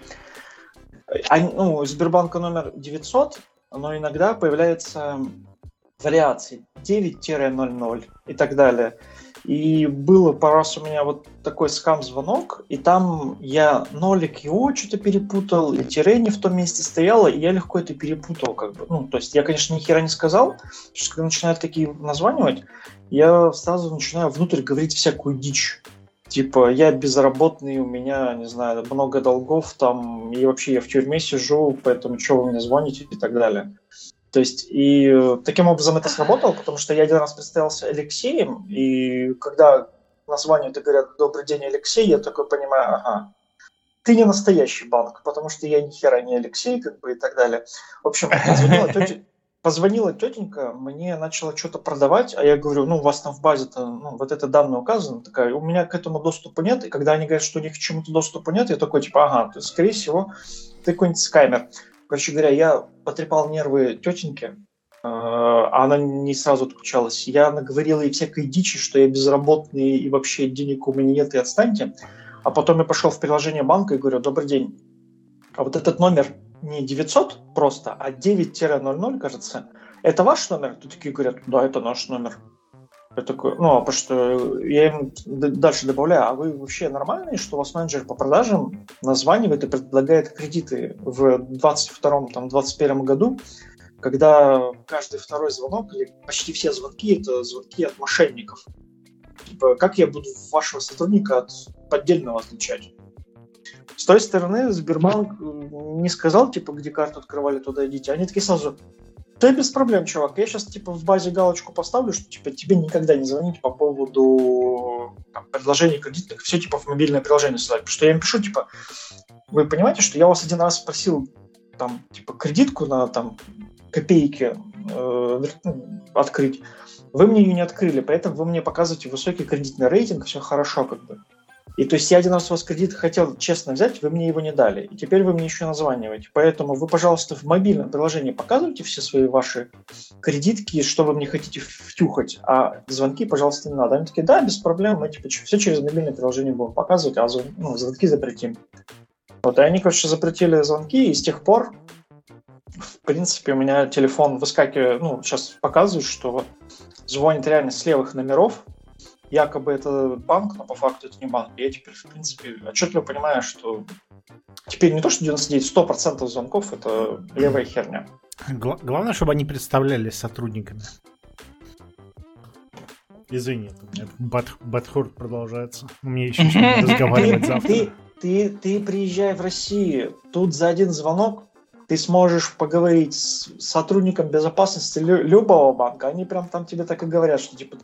а, ну, Сбербанка номер 900, но иногда появляется вариации 9-00 и так далее. И было пару раз у меня вот такой скам-звонок, и там я нолик и О что-то перепутал, и тире не в том месте стояло, и я легко это перепутал. Как бы. Ну, то есть я, конечно, ни хера не сказал, что когда начинают такие названивать, я сразу начинаю внутрь говорить всякую дичь. Типа, я безработный, у меня, не знаю, много долгов там, и вообще я в тюрьме сижу, поэтому что вы мне звоните и так далее. То есть, и э, таким образом это сработало, потому что я один раз представился Алексеем, и когда название это говорят «Добрый день, Алексей», я такой понимаю, ага, ты не настоящий банк, потому что я ни хера не Алексей, как бы, и так далее. В общем, позвонила, тетя, позвонила тетенька, мне начала что-то продавать, а я говорю, ну, у вас там в базе-то, ну, вот это данные указано, такая, у меня к этому доступа нет, и когда они говорят, что у них к чему-то доступа нет, я такой, типа, ага, то есть, скорее всего, ты какой-нибудь скаймер. Короче говоря, я потрепал нервы тетеньки, а она не сразу отключалась. Я наговорил ей всякой дичи, что я безработный и вообще денег у меня нет, и отстаньте. А потом я пошел в приложение банка и говорю, добрый день, а вот этот номер не 900 просто, а 9-00, кажется, это ваш номер? Тут такие говорят, да, это наш номер. Я такой, ну, а потому что я им дальше добавляю, а вы вообще нормальные, что у вас менеджер по продажам названивает и предлагает кредиты в 22-м, там, 21 году, когда каждый второй звонок или почти все звонки это звонки от мошенников. Типа, как я буду вашего сотрудника от поддельного отличать? С той стороны Сбербанк не сказал, типа, где карту открывали, туда идите. Они такие сразу, да без проблем, чувак. Я сейчас типа в базе галочку поставлю, что типа тебе никогда не звонить по поводу там, предложений кредитных, все типа в мобильное приложение ссылать. Потому что я им пишу, типа, вы понимаете, что я вас один раз спросил там, типа, кредитку на там копейки э, открыть. Вы мне ее не открыли, поэтому вы мне показываете высокий кредитный рейтинг, все хорошо как бы. И то есть я один раз у вас кредит хотел честно взять, вы мне его не дали. И теперь вы мне еще названиваете. Поэтому вы, пожалуйста, в мобильном приложении показывайте все свои ваши кредитки, что вы мне хотите втюхать, а звонки, пожалуйста, не надо. Они такие, да, без проблем, мы типа все через мобильное приложение будем показывать, а ну, звонки запретим. Вот, и они, короче, запретили звонки, и с тех пор, в принципе, у меня телефон выскакивает, ну, сейчас показывает, что звонит реально с левых номеров, якобы это банк, но по факту это не банк. Я теперь, в принципе, отчетливо понимаю, что теперь не то, что 99, 100% звонков это левая херня. Гла- главное, чтобы они представлялись сотрудниками. Извини, бат, батхурт продолжается. Мне еще разговаривать завтра. Ты, ты, ты приезжай в Россию, тут за один звонок ты сможешь поговорить с сотрудником безопасности любого банка, они прям там тебе так и говорят, что типа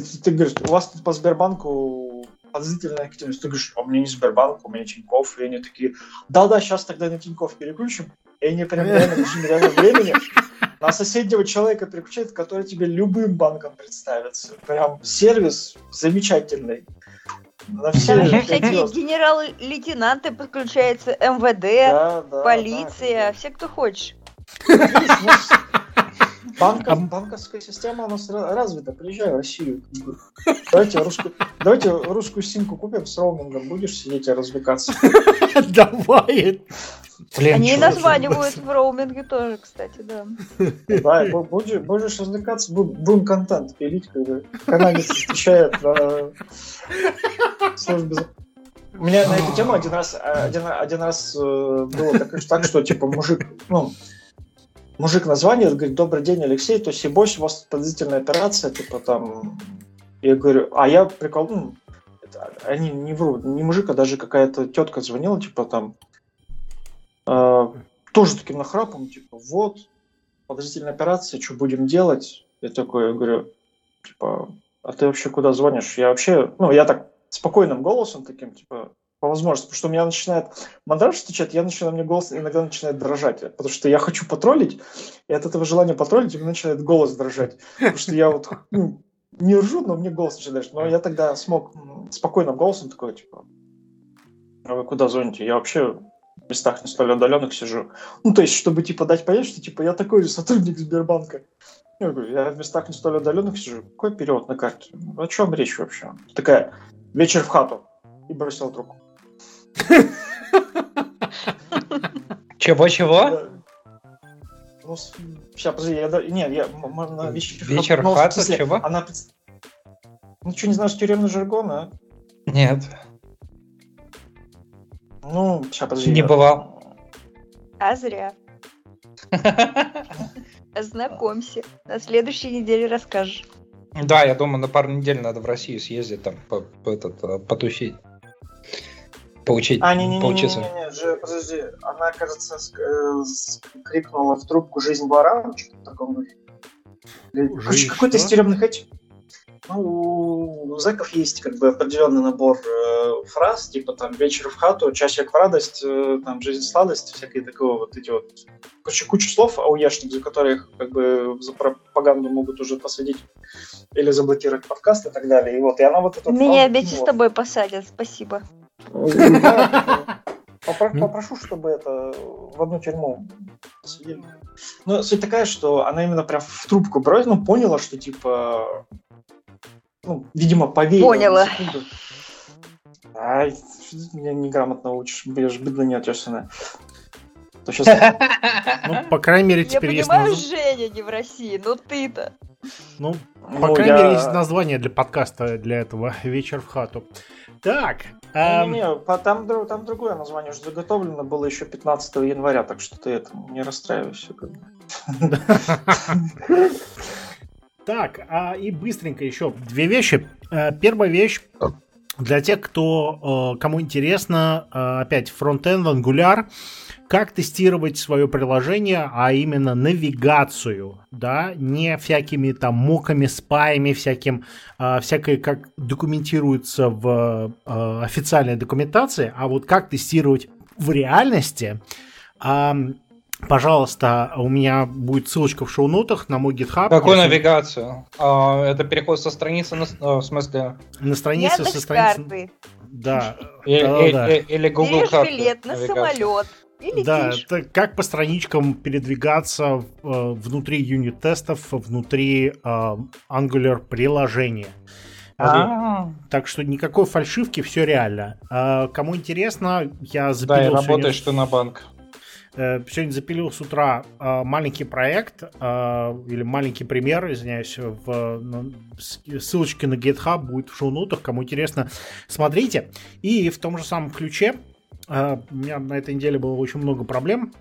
ты, ты, ты говоришь, у вас тут по Сбербанку подозрительная активность. Ты говоришь, а у меня не Сбербанк, у меня Тинькофф. И они такие, да-да, сейчас тогда на Тинькофф переключим. И они прям реально в режиме реального времени на соседнего человека переключают, который тебе любым банком представится. Прям сервис замечательный. На все всякие генерал-лейтенанты подключаются, МВД, да, да, полиция, да, все, кто хочешь. Банка, банковская система, она развита. Приезжай в Россию. Давайте русскую, давайте русскую симку купим с роумингом. Будешь сидеть и развлекаться? Давай. Блин, Они и названивают в роуминге тоже, кстати, да. Да, будешь, будешь развлекаться, будем контент пилить, когда каналец встречает на службе у меня на эту тему один раз, один, один раз э, было так, так, что типа мужик, ну, мужик название, говорит, добрый день, Алексей, то есть, у вас подозрительная операция, типа там, я говорю, а я прикол, ну, они не врут, не мужик, а даже какая-то тетка звонила, типа там, э, тоже таким нахрапом, типа, вот, подозрительная операция, что будем делать? Я такой, я говорю, типа, а ты вообще куда звонишь? Я вообще, ну, я так спокойным голосом таким, типа, по возможности, потому что у меня начинает мандраж стучать, я начинаю, мне голос иногда начинает дрожать, потому что я хочу потроллить, и от этого желания потроллить у меня начинает голос дрожать, потому что я вот ну, не ржу, но мне голос начинает но я тогда смог спокойным голосом такой, типа, а вы куда звоните? Я вообще в местах не столь отдаленных сижу. Ну, то есть, чтобы, типа, дать понять, что, типа, я такой же сотрудник Сбербанка. Я говорю, я в местах не столь отдаленных сижу. Какой период на карте? О чем речь вообще? Такая, вечер в хату. И бросил трубку. Чего-чего? Ну, сейчас, подожди, я... Нет, я... Вечер в хату, чего? Она... Ну, что, не знаешь тюремный жаргон, а? Нет. Ну, сейчас, подожди. Не бывал. А зря. Ознакомься. На следующей неделе расскажешь. Да, я думаю, на пару недель надо в Россию съездить, там, по, по, этот, э, потусить. Поучить, а, не, не, поучиться. Не, не, не, не, подожди, она, кажется, э, крикнула в трубку «Жизнь барана», что-то в таком духе. Какой-то из тюремных этих ну, у зэков есть как бы определенный набор э, фраз, типа там «вечер в хату», «часик в радость», э, там «жизнь сладость», всякие такого вот эти вот короче, кучу слов ауешных, за которых как бы за пропаганду могут уже посадить или заблокировать подкаст и так далее. И вот, и она вот это... Меня опять с тобой посадят, спасибо. Попрошу, чтобы это в одну тюрьму посадили. Ну, суть такая, что она именно прям в трубку бросила, ну, поняла, что, типа, ну, видимо, поверила. Поняла. Ай, меня неграмотно учишь, я же быдло неотесанное. То сейчас... Ну, по крайней мере, теперь есть... Я понимаю, Женя не в России, но ты-то... Ну, по ну, крайней мере, есть название для подкаста для этого «Вечер в хату». Так. Эм... Не, не, там, там другое название уже заготовлено было еще 15 января, так что ты это не расстраивайся. Так, а и быстренько еще две вещи. Э, первая вещь для тех, кто, э, кому интересно, э, опять фронтенд Angular, как тестировать свое приложение, а именно навигацию, да, не всякими там моками, спаями, всяким, э, всякое, как документируется в э, официальной документации, а вот как тестировать в реальности. Э, Пожалуйста, у меня будет ссылочка в шоу-нотах на мой GitHub. Какую если... навигацию? А, это переход со страницы на... А, в смысле? На страницу со страницы... Да. Или, да, да. или Google Берешь карты. билет на самолет. И да, это как по страничкам передвигаться э, внутри юнит-тестов, внутри э, Angular приложения. А-а-а. Так что никакой фальшивки, все реально. А, кому интересно, я запилил... Да, и работаешь ты на банк. Э, сегодня запилил с утра э, маленький проект э, или маленький пример, извиняюсь, в ну, ссылочки на GitHub будет в шоу-нотах, кому интересно, смотрите. И в том же самом ключе у меня на этой неделе было очень много проблем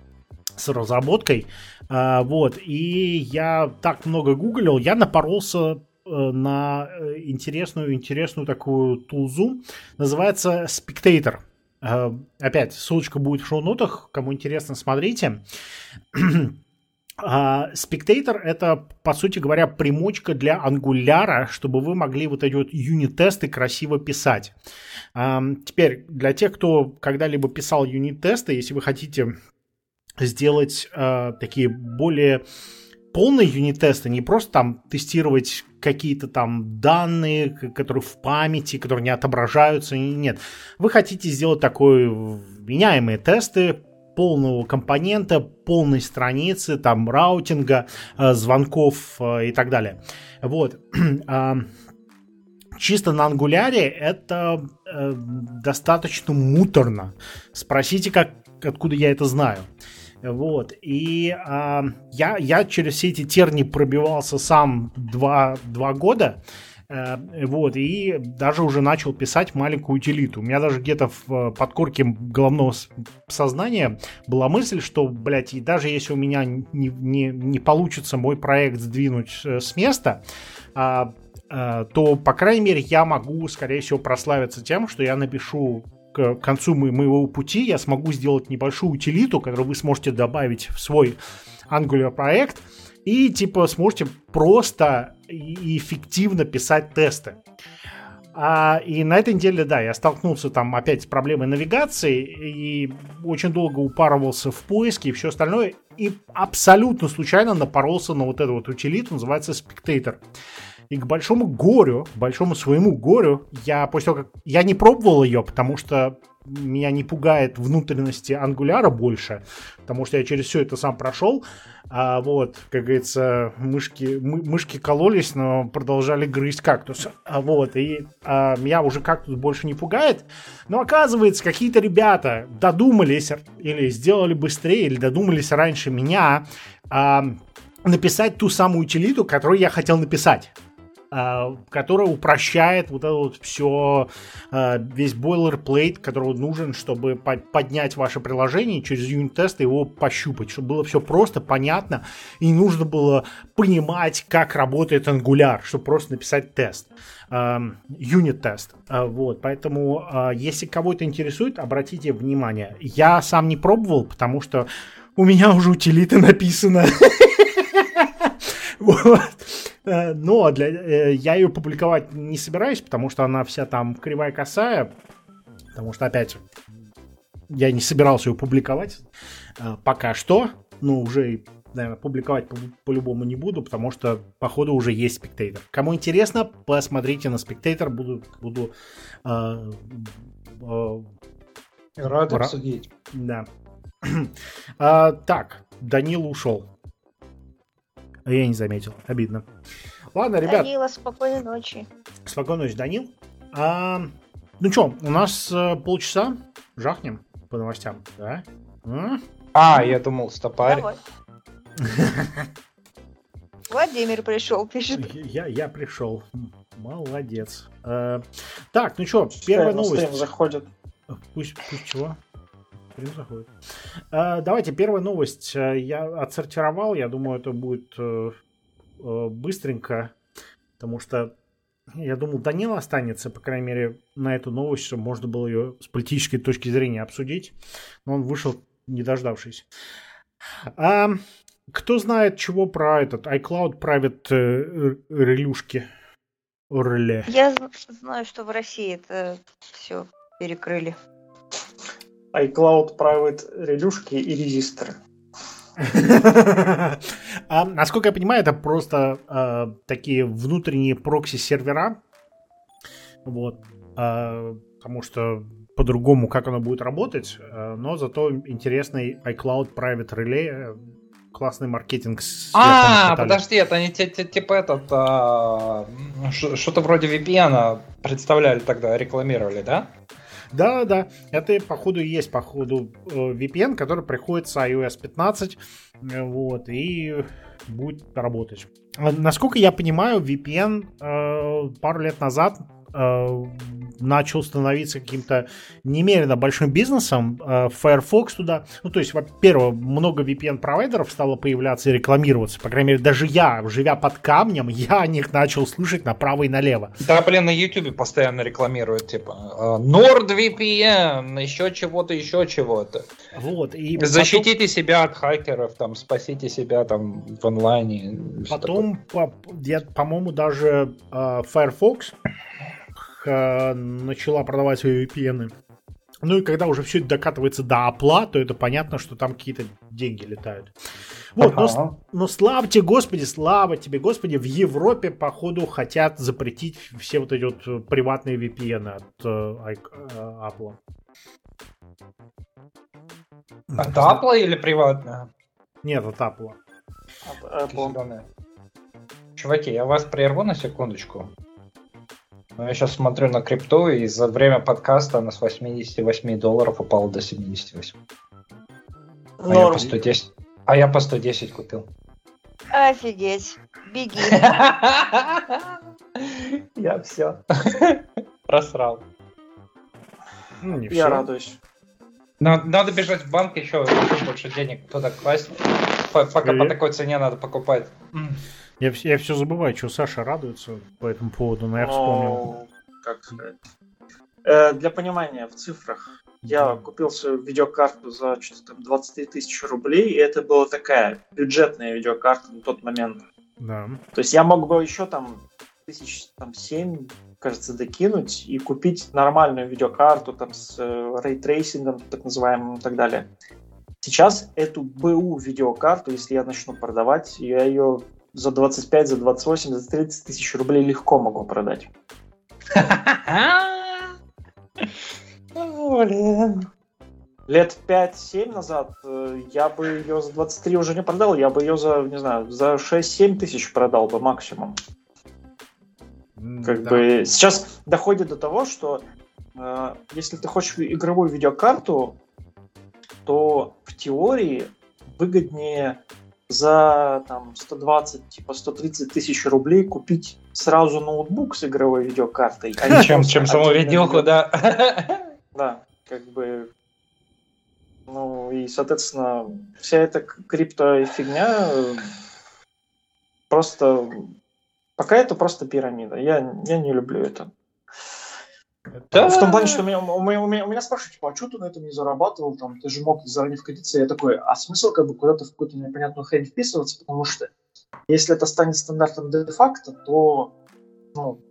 с разработкой, вот, и я так много гуглил, я напоролся на интересную, интересную такую тулзу, называется Spectator. Э, опять, ссылочка будет в шоу-нотах, кому интересно, смотрите. А, Spectator — это, по сути говоря, примочка для ангуляра, чтобы вы могли вот эти вот юнит-тесты красиво писать. А, теперь, для тех, кто когда-либо писал юнит-тесты, если вы хотите сделать э, такие более полные юнит-тесты, не просто там тестировать какие-то там данные, которые в памяти, которые не отображаются, нет. Вы хотите сделать такой меняемые тесты полного компонента, полной страницы, там раутинга, э, звонков э, и так далее. Вот. А, чисто на ангуляре это э, достаточно муторно. Спросите, как, откуда я это знаю. Вот. И э, я, я через все эти терни пробивался сам два, два года. Вот, и даже уже начал писать маленькую утилиту. У меня даже где-то в подкорке головного сознания была мысль, что, блядь, и даже если у меня не, не, не получится мой проект сдвинуть э, с места, э, э, то, по крайней мере, я могу, скорее всего, прославиться тем, что я напишу к концу моего пути, я смогу сделать небольшую утилиту, которую вы сможете добавить в свой Angular проект, и типа сможете просто и эффективно писать тесты. А, и на этой неделе, да, я столкнулся там опять с проблемой навигации и очень долго упарывался в поиске и все остальное. И абсолютно случайно напоролся на вот эту вот утилиту, называется Spectator. И к большому горю, большому своему горю, я после того, как... Я не пробовал ее, потому что меня не пугает внутренности ангуляра больше, потому что я через все это сам прошел. А вот, как говорится, мышки, мы, мышки кололись, но продолжали грызть кактус. А вот, и а, меня уже кактус больше не пугает. Но оказывается, какие-то ребята додумались или сделали быстрее, или додумались раньше меня а, написать ту самую утилиту, которую я хотел написать. А, которая упрощает вот это вот все, а, весь boilerplate, который нужен, чтобы поднять ваше приложение через юнит-тест его пощупать, чтобы было все просто, понятно, и нужно было понимать, как работает Angular, чтобы просто написать тест юнит-тест. А, вот, поэтому, если кого-то интересует, обратите внимание. Я сам не пробовал, потому что у меня уже утилиты написаны. Вот. Э, но для, э, я ее публиковать не собираюсь, потому что она вся там кривая косая. Потому что, опять, я не собирался ее публиковать э, пока что. Но уже, наверное, публиковать по-любому не буду, потому что, походу, уже есть спектейтор. Кому интересно, посмотрите на спектейтор. Буду, буду э, э, Рад обсудить. Да. а, так, Данил ушел. Я не заметил. Обидно. Ладно, ребят. Данила, спокойной ночи. Спокойной ночи, Данил. А, ну что, у нас а, полчаса. Жахнем по новостям, да? А, а я думал, стопарь. Давай. Владимир пришел, пишет. Я, я пришел. Молодец. А, так, ну что, первая новость. заходит. Пусть, пусть чего? Заходит. А, давайте, первая новость. Э, я отсортировал. Я думаю, это будет э, э, быстренько. Потому что я думал, Данил останется, по крайней мере, на эту новость, чтобы можно было ее с политической точки зрения обсудить. Но он вышел, не дождавшись. А, кто знает, чего про этот iCloud Private э, релюшки? Орле. Я знаю, что в России это все перекрыли iCloud Private релюшки и резисторы. а, насколько я понимаю, это просто а, такие внутренние прокси-сервера. Вот. А, потому что по-другому, как оно будет работать. А, но зато интересный iCloud Private Relay э, классный маркетинг. А, подожди, это они типа этот а, что-то вроде VPN представляли тогда, рекламировали, да? Да, да, это походу есть походу э, VPN, который приходит с iOS 15, э, вот, и будет работать. Насколько я понимаю, VPN э, пару лет назад начал становиться каким-то немерено большим бизнесом. Э, Firefox туда, ну то есть, во-первых, много VPN-провайдеров стало появляться и рекламироваться. По крайней мере, даже я, живя под камнем, я о них начал слышать направо и налево. Да, блин, на YouTube постоянно рекламируют, типа, э, NordVPN, еще чего-то, еще чего-то. Вот, и Защитите потом... себя от хакеров, там, спасите себя там в онлайне. Потом, по, я, по-моему, даже э, Firefox э, начала продавать свои VPN. Ну и когда уже все это докатывается до опла, то это понятно, что там какие-то деньги летают. Вот, ага. но, но слава тебе, Господи, слава тебе, Господи, в Европе, походу, хотят запретить все вот эти вот приватные VPN от э, э, Apple. От Apple или приватная? Нет, от Apple. От Apple. Чуваки, я вас прерву на секундочку. Ну, я сейчас смотрю на крипту, и за время подкаста она с 88 долларов упала до 78. А я по 110. А я по 110 купил. Офигеть. Беги. Я все. Просрал. Ну, не я радуюсь. Надо, надо бежать в банк еще, еще больше денег туда класть. Пока по такой цене надо покупать. Я, я все забываю, что Саша радуется по этому поводу, но я вспомнил. Ну, как сказать. Э, для понимания, в цифрах. Я купил свою видеокарту за что-то там 23 тысячи рублей, и это была такая бюджетная видеокарта на тот момент. Да. То есть я мог бы еще там тысяч там, семь, кажется, докинуть и купить нормальную видеокарту там с э, ray tracing ом, так называемым и так далее. Сейчас эту БУ видеокарту, если я начну продавать, я ее за 25, за 28, за 30 тысяч рублей легко могу продать. Блин. Лет 5-7 назад э, я бы ее за 23 уже не продал, я бы ее за, не знаю, за 6-7 тысяч продал бы максимум. Как Да. бы сейчас доходит до того, что э, если ты хочешь игровую видеокарту, то в теории выгоднее за там 120, типа 130 тысяч рублей купить сразу ноутбук с игровой видеокартой. а Чем, чем саму видюху, да. Да, как бы... Ну, и, соответственно, вся эта к- крипто-фигня э, просто... Пока это просто пирамида. Я, я не люблю это. Да. В том плане, что меня, у, меня, у, меня, у меня спрашивают, типа, а что ты на этом не зарабатывал? Там, ты же мог заранее вкатиться. Я такой, а смысл как бы куда-то в какую-то непонятную хрень вписываться? Потому что если это станет стандартом де-факто, то ну,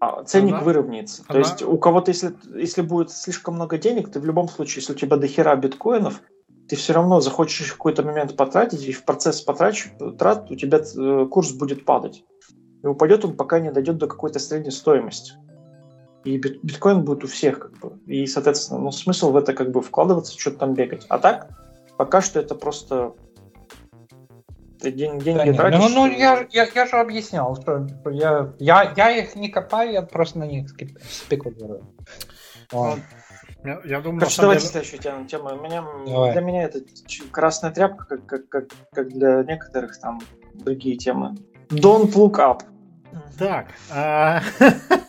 а, ценник Она- выровняется. То она- есть у кого-то, если, если будет слишком много денег, ты в любом случае, если у тебя дохера биткоинов, ты все равно захочешь в какой-то момент потратить, и в процесс потрач, трат у тебя э, курс будет падать. И упадет он, пока не дойдет до какой-то средней стоимости. И бит- биткоин будет у всех, как бы. И, соответственно, ну, смысл в это как бы вкладываться, что-то там бегать. А так, пока что это просто ты день, деньги Да тратишь. Ну, ну, я, я, я же объяснял, что типа, я, я, я их не копаю, я просто на них спекулирую. Вот. Я, я думаю, Короче, давайте деле- следующую тему. тему. У меня, Давай. для меня это красная тряпка, как, как, как, как для некоторых там другие темы. Don't look up. Так. а,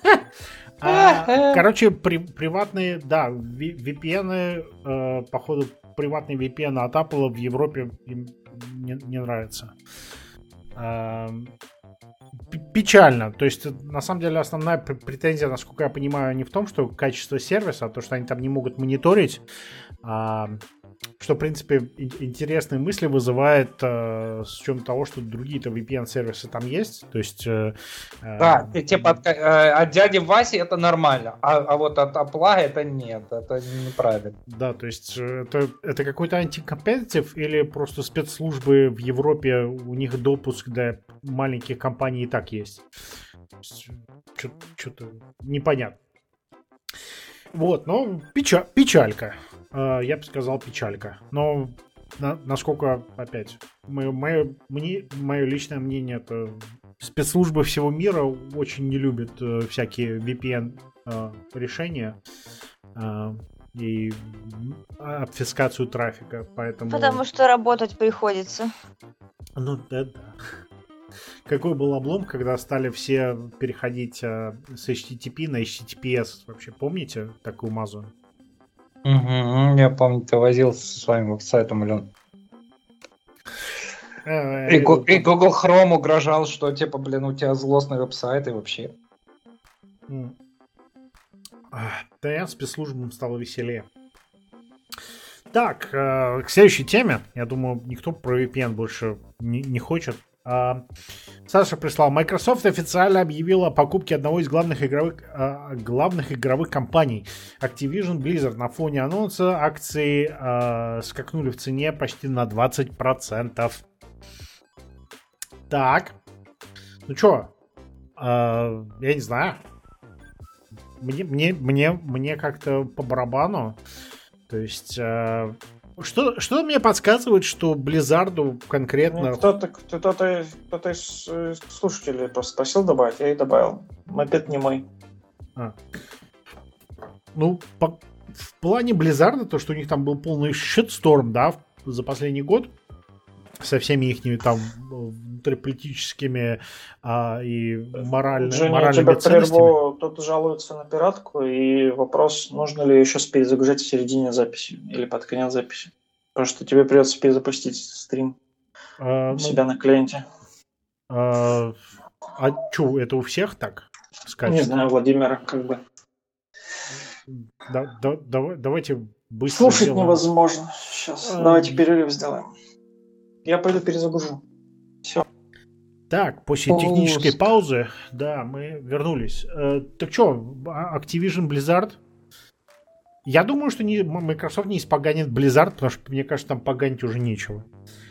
а, Короче, при- приватные, да, VPN, э, походу, приватные VPN от Apple в Европе им не, не нравится. П- Печально. То есть, на самом деле, основная пр- претензия, насколько я понимаю, не в том, что качество сервиса, а то, что они там не могут мониторить, а, что, в принципе, ин- интересные мысли вызывает э, с учетом того, что другие-то VPN-сервисы там есть. То есть... э, э, Да, ты, типа от, э, от дяди Васи это нормально, а, а вот от Апла это нет, это неправильно. Да, то есть э, это, это какой-то антикомпетитив или просто спецслужбы в Европе, у них допуск для маленьких компаний и так есть. Что-то непонятно. Вот, ну, печа- печалька. Э, Я бы сказал печалька. Но на- насколько, опять, мое, мое, мне, мое личное мнение, это спецслужбы всего мира очень не любят э, всякие VPN э, решения. Э, и обфискацию трафика, поэтому... Потому что работать приходится. Ну да, да. Какой был облом, когда стали все переходить э, с HTTP на HTTPS? Вообще помните такую мазу? Мгм, я помню, ты возился со своим веб-сайтом, Лен. И, и Google Chrome угрожал, что типа, блин, у тебя злостный веб-сайт и вообще. Ах, Да, спецслужбам стало веселее. Так, э, к следующей теме. Я думаю, никто про VPN больше не, не хочет. А, Саша прислал. Microsoft официально объявила о покупке одного из главных игровых, а, главных игровых компаний Activision Blizzard. На фоне анонса акции а, скакнули в цене почти на 20%. Так. Ну чё, я не знаю. Мне, мне, мне, мне как-то по барабану. То есть, э, что, что мне подсказывает, что Близзарду конкретно... Ну, Кто-то, кто-то, кто-то из э, слушателей просто спросил добавить, я и добавил. Мопед не мой. Ну, по- в плане Близзарда, то, что у них там был полный щитсторм, да, в- за последний год, со всеми их там внутриполитическими а, и морально, Женя, моральными тебя ценностями. прерву. Кто-то жалуется на пиратку, и вопрос, нужно ли еще перезагружать в середине записи или под конец записи. Потому что тебе придется перезапустить стрим А, у ну, себя на клиенте. А, а что, это у всех так? Скачет? Не знаю, Владимир, как бы. Да, да, давай, давайте быстро Слушать сделаем. невозможно. Сейчас, а... давайте перерыв сделаем. Я пойду перезагружу. Все. Так, после Пуск. технической паузы, да, мы вернулись. Э, так что, а, Activision Blizzard я думаю, что не, Microsoft не испоганит Blizzard, потому что, мне кажется, там поганить уже нечего.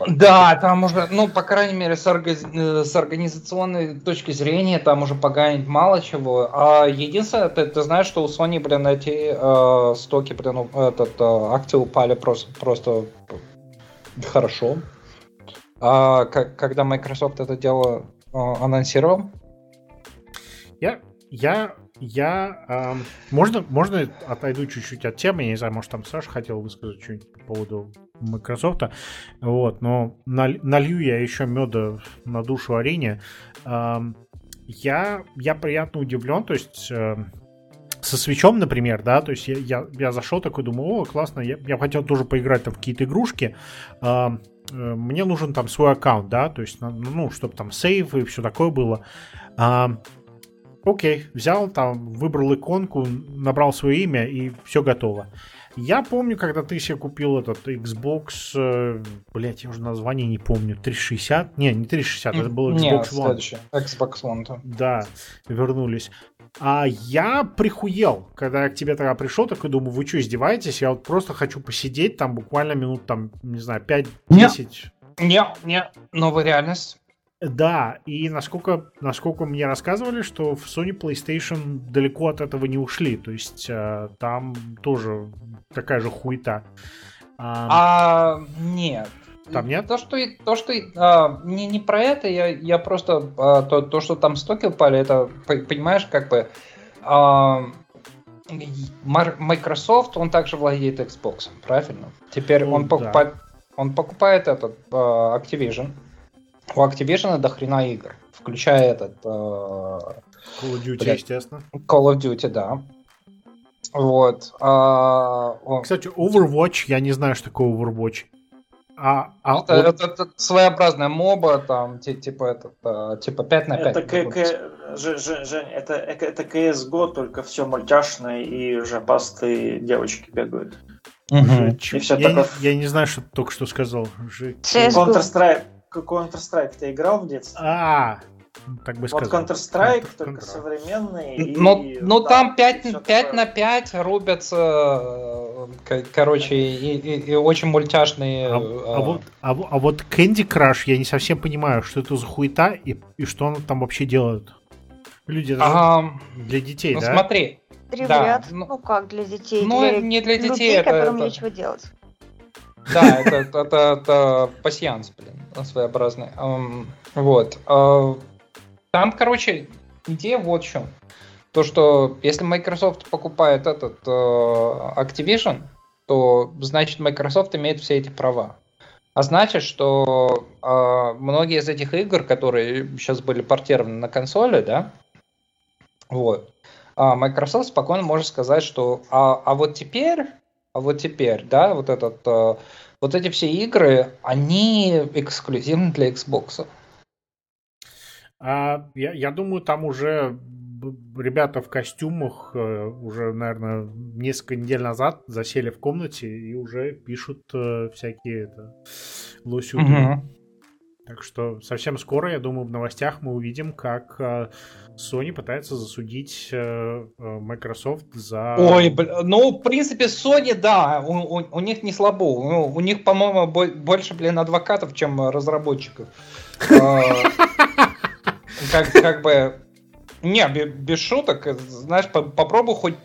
Да, там уже, ну, по крайней мере, с, орга... Э, с организационной точки зрения, там уже поганить мало чего. А единственное, ты, ты знаешь, что у Sony, блин, эти э, стоки, блин, этот, э, акции упали просто, просто хорошо. А, когда Microsoft это дело э, анонсировал? Я, я я... Э, можно, можно отойду чуть-чуть от темы, я не знаю, может там Саша хотел высказать что-нибудь по поводу Microsoft, вот, но налью я еще меда на душу арене. Э, я, я приятно удивлен, то есть... Э, со свечом, например, да, то есть я, я, я зашел такой, думаю, о, классно, я, я хотел тоже поиграть там в какие-то игрушки, э, мне нужен там свой аккаунт, да, то есть, ну, чтобы там сейв и все такое было. Окей, взял там, выбрал иконку, набрал свое имя и все готово. Я помню, когда ты себе купил этот Xbox, э, блять, я уже название не помню, 360? Не, не 360, это был Xbox не, One. Следующий. Xbox One. Да. да, вернулись. А я прихуел, когда я к тебе тогда пришел, такой думаю, вы что, издеваетесь? Я вот просто хочу посидеть там буквально минут, там, не знаю, 5-10. Не, не, новая реальность. Да, и насколько, насколько мне рассказывали, что в Sony PlayStation далеко от этого не ушли. То есть э, там тоже такая же хуета. А, а нет. Там нет? То, что, то, что а, не, не про это, я, я просто а, то, то, что там стоки упали, это понимаешь, как бы а, Microsoft, он также владеет Xbox, правильно? Теперь ну, он покупает, да. он покупает этот а, Activision у Activision до хрена игр, включая этот... Э, Call of Duty, блядь, естественно. Call of Duty, да. Вот. А, Кстати, Overwatch, я не знаю, что такое Overwatch. А, а это, вот... это, это своеобразная моба, там, типа, этот, а, типа 5 на 5. Это, к, к, Жень, это, это CSGO, только все мультяшное и жопастые девочки бегают. Угу. И все я, такое... не, я не знаю, что ты только что сказал. Counter-Strike Counter-Strike ты играл в детстве? А, так бы сказать. Вот Counter-Strike, только современный. Ну, ну там 5, 5 на 5 рубятся, э, короче, и, и, и очень мультяшные. А, а, а, вот, а, а вот Candy Crush я не совсем понимаю, что это за хуета и, и что он там вообще делает. Люди, а, для детей, ну, да? смотри. Три да, ну, ну как для детей? Ну, для не для детей, людей, это, которым это... нечего делать. Да, это, это, это, это пассианс, блин своеобразный. Вот. А, там, короче, идея вот в чем. То, что если Microsoft покупает этот э, Activision, то значит Microsoft имеет все эти права. А значит, что э, многие из этих игр, которые сейчас были портированы на консоли, да, вот, а Microsoft спокойно может сказать, что а, а вот теперь, а вот теперь, да, вот этот э, вот эти все игры, они эксклюзивны для Xbox. А, я, я думаю, там уже ребята в костюмах э, уже, наверное, несколько недель назад засели в комнате и уже пишут э, всякие это, лосюты. Угу. Так что совсем скоро, я думаю, в новостях мы увидим, как э, Sony пытается засудить Microsoft за... Ой, блин, ну, в принципе, Sony, да, у, у, у них не слабо. У, у них, по-моему, больше, блин, адвокатов, чем разработчиков. Как, как бы... Не, без шуток, знаешь, попробуй хоть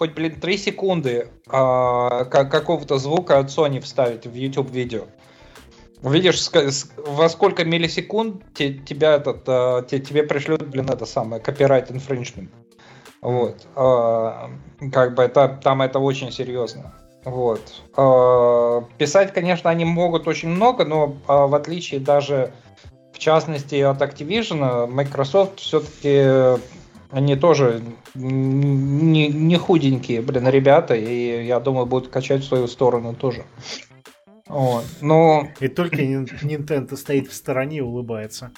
хоть, блин, 3 секунды а, какого-то звука от Sony вставить в YouTube видео. Видишь, во сколько миллисекунд тебя этот, а, тебе пришлют, блин, это самое, копирайт infringement. Вот. А, как бы это, там это очень серьезно. Вот. А, писать, конечно, они могут очень много, но в отличие даже, частности, от Activision, Microsoft все-таки они тоже не, не худенькие, блин, ребята, и я думаю, будут качать в свою сторону тоже. Вот. Но... И только Nintendo стоит в стороне и улыбается.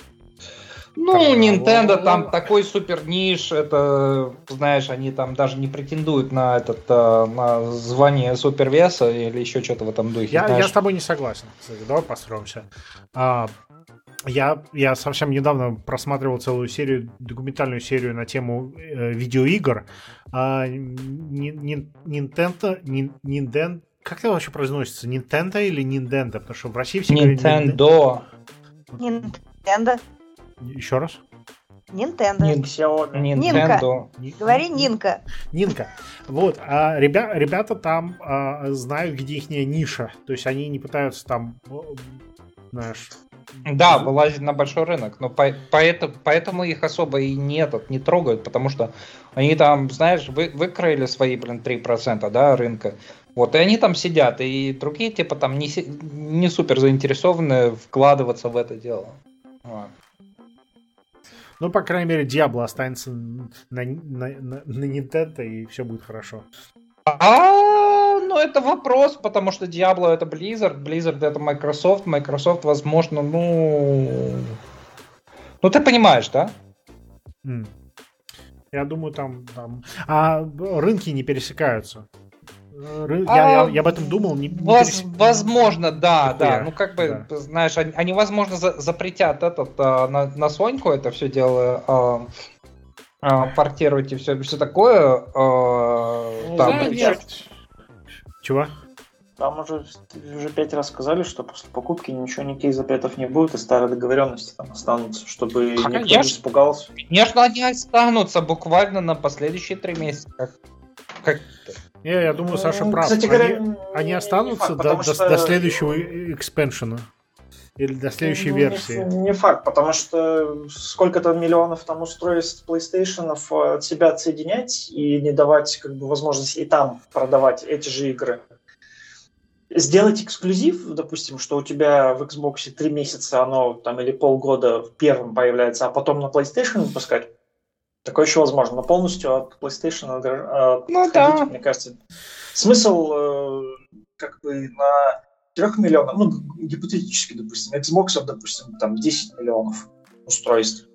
Ну, там, Nintendo там такой супер ниш, это, знаешь, они там даже не претендуют на этот э, на звание супервеса или еще что-то в этом духе. Я, я с тобой не согласен. Давай построимся. А, я, я совсем недавно просматривал целую серию, документальную серию на тему э, видеоигр. А, Nintendo, Nintendo, как это вообще произносится? Nintendo или Nintendo? Потому что в России все Nintendo. Nintendo. Еще раз? Nintendo. Nintendo. Нинка. Говори Нинка. Нинка. Вот. А ребя, ребята там а, знают, где их ниша. То есть они не пытаются там знаешь, да, вылазить на большой рынок, но по, поэтому, поэтому их особо и не, этот, не трогают, потому что они там, знаешь, вы, выкроили свои, блин, 3% да, рынка. Вот, и они там сидят, и другие, типа, там не, не супер заинтересованы вкладываться в это дело. Вот. Ну, по крайней мере, Diablo останется на, на, на, на Nintendo, и все будет хорошо. А, ну это вопрос, потому что Diablo это Blizzard, Blizzard это Microsoft, Microsoft, возможно, ну... Ну ты понимаешь, да? Mm. Я думаю, там, там... А рынки не пересекаются. Ры... А, я, я, я об этом думал. Не, не воз, перес... Возможно, да, Нихуя. да. Ну, как бы, да. знаешь, они, они возможно, за, запретят этот а, на, на Соньку это все дело а, а, портировать и все, все такое. А, ну, там, да, нет. Чего? Там уже, уже пять раз сказали, что после покупки ничего, никаких запретов не будет, и старые договоренности там останутся, чтобы а, никто не испугался. Конечно, они останутся буквально на последующие три месяца. Как, как не, я думаю, Саша прав. Кстати говоря, они, они останутся факт, до, что... до следующего экспеншена. Или до следующей не, версии? Не факт, потому что сколько-то миллионов там устройств PlayStation э, от себя отсоединять и не давать как бы возможности и там продавать эти же игры. Сделать эксклюзив, допустим, что у тебя в Xbox три месяца оно там или полгода первым появляется, а потом на PlayStation выпускать, такое еще возможно. Но полностью от PlayStation от, ну, да. мне кажется. Смысл э, как бы на 3 миллионов, ну, гипотетически, допустим, Xbox, допустим, там 10 миллионов устройств.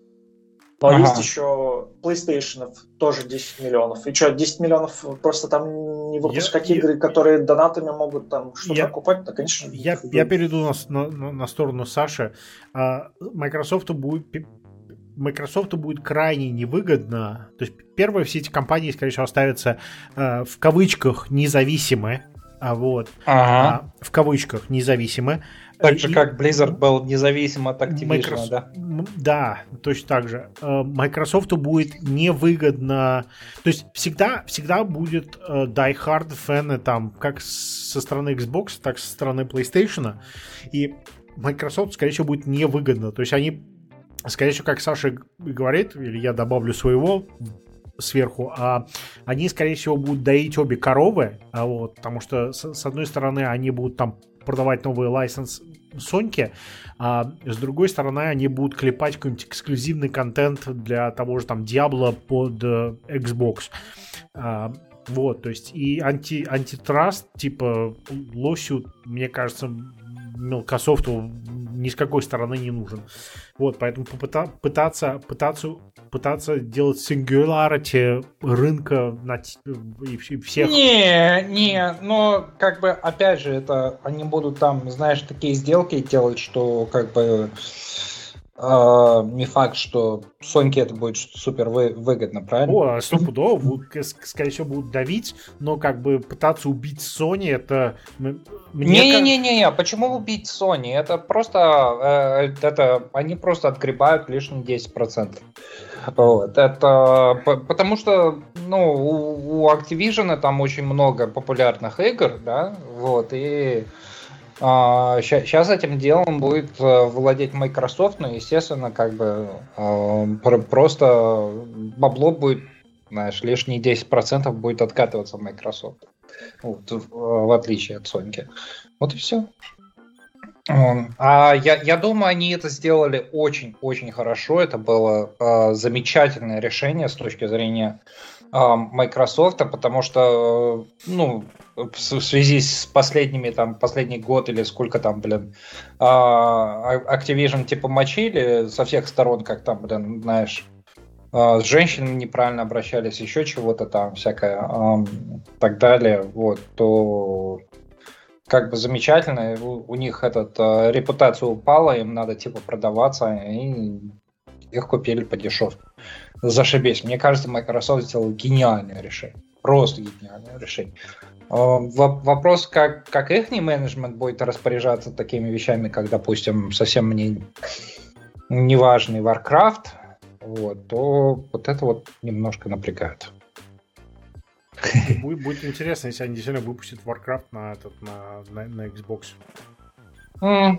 Но ага. есть еще PlayStation тоже 10 миллионов. И что, 10 миллионов просто там не выпускать я, игры, я, которые донатами могут там что-то я, купать, то, конечно... Я, я перейду на, на, на сторону Саши. А, Microsoft будет Microsoft будет крайне невыгодно. То есть, первое, все эти компании, скорее всего, оставятся э, в кавычках независимые а вот, ага. а, в кавычках, независимо. Так же, и... как Blizzard был независим от Activision, Microsoft... да? Да, точно так же. Э, Microsoft будет невыгодно... То есть всегда, всегда будет uh, die hard фэны там, как со стороны Xbox, так со стороны PlayStation. И Microsoft, скорее всего, будет невыгодно. То есть они, скорее всего, как Саша говорит, или я добавлю своего сверху, а они, скорее всего, будут доить обе коровы, а вот, потому что, с, с одной стороны, они будут там продавать новый лайсенс Соньке, а с другой стороны, они будут клепать какой-нибудь эксклюзивный контент для того же там Diablo под э, Xbox. А, вот, то есть и анти, антитраст, типа лосю, мне кажется, мелкософту ни с какой стороны не нужен. Вот, поэтому попыта, пытаться, пытаться, пытаться делать singularity рынка на, и всех... Не, не, но как бы, опять же, это они будут там, знаешь, такие сделки делать, что как бы не факт, что Соньке это будет супер вы, выгодно, правильно? О, стопудово, будут, скорее всего, будут давить, но как бы пытаться убить Sony, это... Не-не-не-не, почему убить Sony? Это просто, э, это, они просто отгребают лишние 10%. Вот, это потому что, ну, у, у Activision там очень много популярных игр, да, вот, и Сейчас а, этим делом будет э, владеть Microsoft, но, естественно, как бы э, просто бабло будет, знаешь, лишние 10% будет откатываться в Microsoft. Вот, в отличие от Sony. Вот и все. А я, я думаю, они это сделали очень-очень хорошо. Это было э, замечательное решение с точки зрения Microsoft, потому что, ну, в связи с последними, там, последний год или сколько там, блин, а, Activision типа мочили со всех сторон, как там, блин, знаешь, а, с женщинами неправильно обращались, еще чего-то там всякое, так далее, вот, то как бы замечательно, у, у них этот а, репутация упала, им надо типа продаваться, и их купили по дешевке. Зашибись. Мне кажется, Microsoft сделал гениальное решение. Просто гениальное решение. Вопрос, как, как их менеджмент будет распоряжаться такими вещами, как, допустим, совсем мне неважный Warcraft, вот, то вот это вот немножко напрягает. Будет, будет интересно, если они действительно выпустят Warcraft на, этот, на, на, на Xbox. Mm.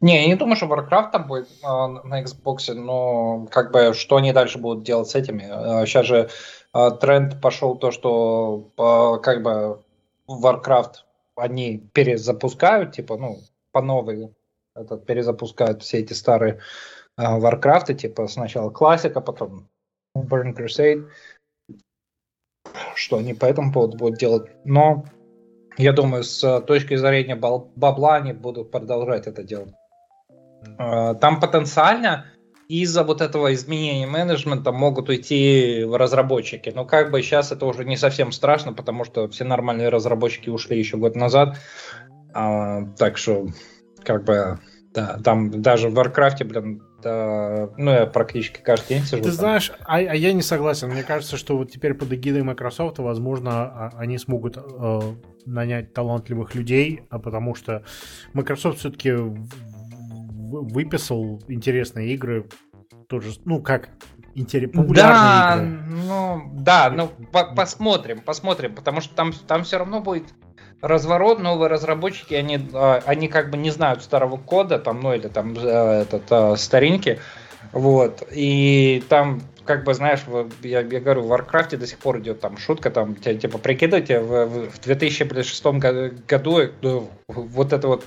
Не, я не думаю, что Warcraft там будет э, на Xbox, но как бы что они дальше будут делать с этими? Э, сейчас же э, тренд пошел то, что как бы Warcraft они перезапускают, типа, ну, по новой этот, перезапускают все эти старые э, Warcraft, типа сначала классика, потом Burn Crusade, что они по этому поводу будут делать. Но я думаю, с точки зрения бабла они будут продолжать это делать. А, там потенциально из-за вот этого изменения менеджмента могут уйти разработчики. Но как бы сейчас это уже не совсем страшно, потому что все нормальные разработчики ушли еще год назад. А, так что, как бы, да, там даже в Warcraft, блин, да, ну, я практически каждый день сижу. Ты там. знаешь, а, а я не согласен. Мне кажется, что вот теперь под эгидой Microsoft, возможно, а, они смогут э, нанять талантливых людей, а потому что Microsoft все-таки выписал интересные игры, тоже, ну, как интерес, популярные да, игры. Ну, да, ну, по посмотрим, посмотрим, потому что там, там все равно будет разворот, новые разработчики, они, а, они как бы не знают старого кода, там, ну, или там э, этот, э, старинки, вот, и там как бы, знаешь, я, я говорю, в Warcraft до сих пор идет там шутка, там, типа, прикидывайте, в, в 2006 году ну, вот это вот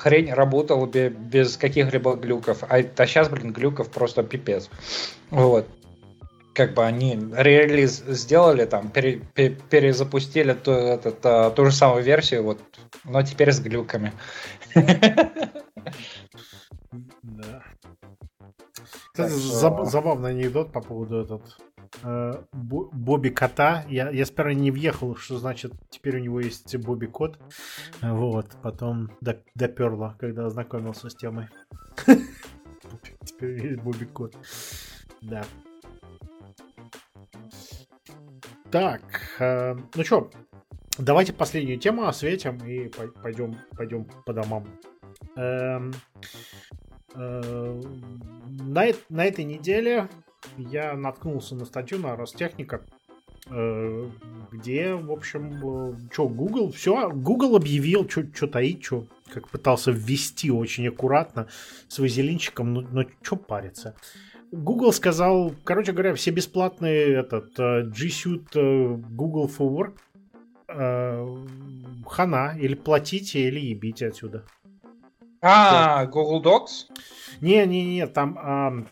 хрень работала без каких-либо глюков. А, а сейчас, блин, глюков просто пипец. Вот. Как бы они релиз сделали, там, пере, пере, перезапустили ту, этот, а, ту же самую версию, вот, но теперь с глюками. Да. Кстати, забавный анекдот по поводу этот э, Бобби Кота. Я, я сперва не въехал, что значит теперь у него есть Бобби Кот. Вот, потом доперло, когда ознакомился с темой. Теперь есть Бобби Кот. Да. Так, э, ну что, давайте последнюю тему осветим и пойдем, пойдем по домам. Эм, э, на, на этой неделе я наткнулся на статью на Ростехника, э, где, в общем, э, что, Google, все, Google объявил, что таить, что, как пытался ввести очень аккуратно с вазелинчиком, но, но что париться. Google сказал, короче говоря, все бесплатные этот э, G Suite Google for Work хана, или платите, или ебите отсюда. А, Google Docs? Не-не-не, там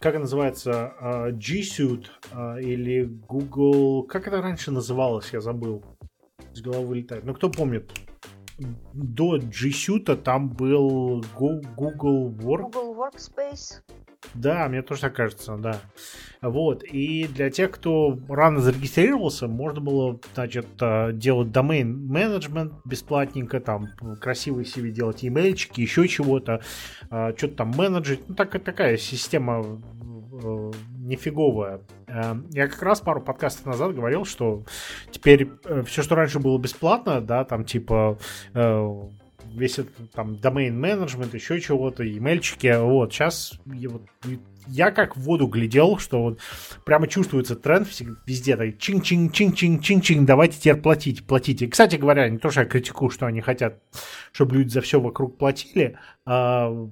как называется, uh, G Suite uh, или Google, как это раньше называлось, я забыл, с головы вылетает. Ну, кто помнит, до G Suite там был Google Work... Google Workspace. Да, мне тоже так кажется, да. Вот, и для тех, кто рано зарегистрировался, можно было, значит, э, делать домен менеджмент бесплатненько, там, красивые себе делать имейльчики, еще чего-то, э, что-то там менеджить. Ну, так, такая система э, нифиговая. Я как раз пару подкастов назад говорил, что теперь все, что раньше было бесплатно, да, там типа весь этот там domain менеджмент, еще чего-то, имейльчики, вот, сейчас вот, я как в воду глядел, что вот прямо чувствуется тренд везде, так чин-чин-чин-чин-чин-чин, давайте теперь платить, платите. Кстати говоря, не то, что я критикую, что они хотят, чтобы люди за все вокруг платили, а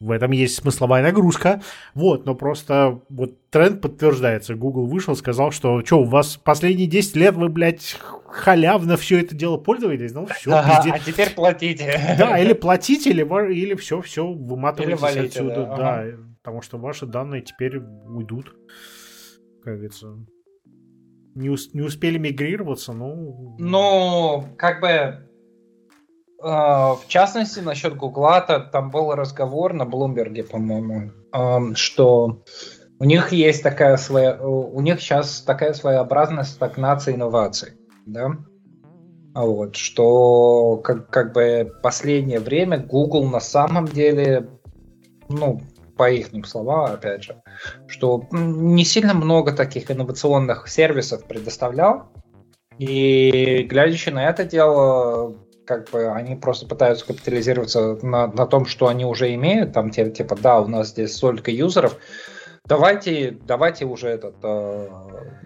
в этом есть смысловая нагрузка. Вот, но просто вот тренд подтверждается. Google вышел, сказал, что что, у вас последние 10 лет вы, блядь, халявно все это дело пользовались? Ну, все, ага, пизде... А теперь платите. Да, или платите, или, или все, все, выматывайтесь валите, отсюда. Да, да ага. потому что ваши данные теперь уйдут. как говорится, не, ус- не успели мигрироваться, ну... Ну, как бы, э, в частности, насчет Гугла, там был разговор на Блумберге, по-моему, что у них есть такая своя, у них сейчас такая своеобразная стагнация инноваций, да, вот, что как, как бы последнее время Google на самом деле, ну, по их словам, опять же, что не сильно много таких инновационных сервисов предоставлял, и глядя на это дело, как бы они просто пытаются капитализироваться на, на том, что они уже имеют, там типа, да, у нас здесь столько юзеров, Давайте, давайте уже этот э,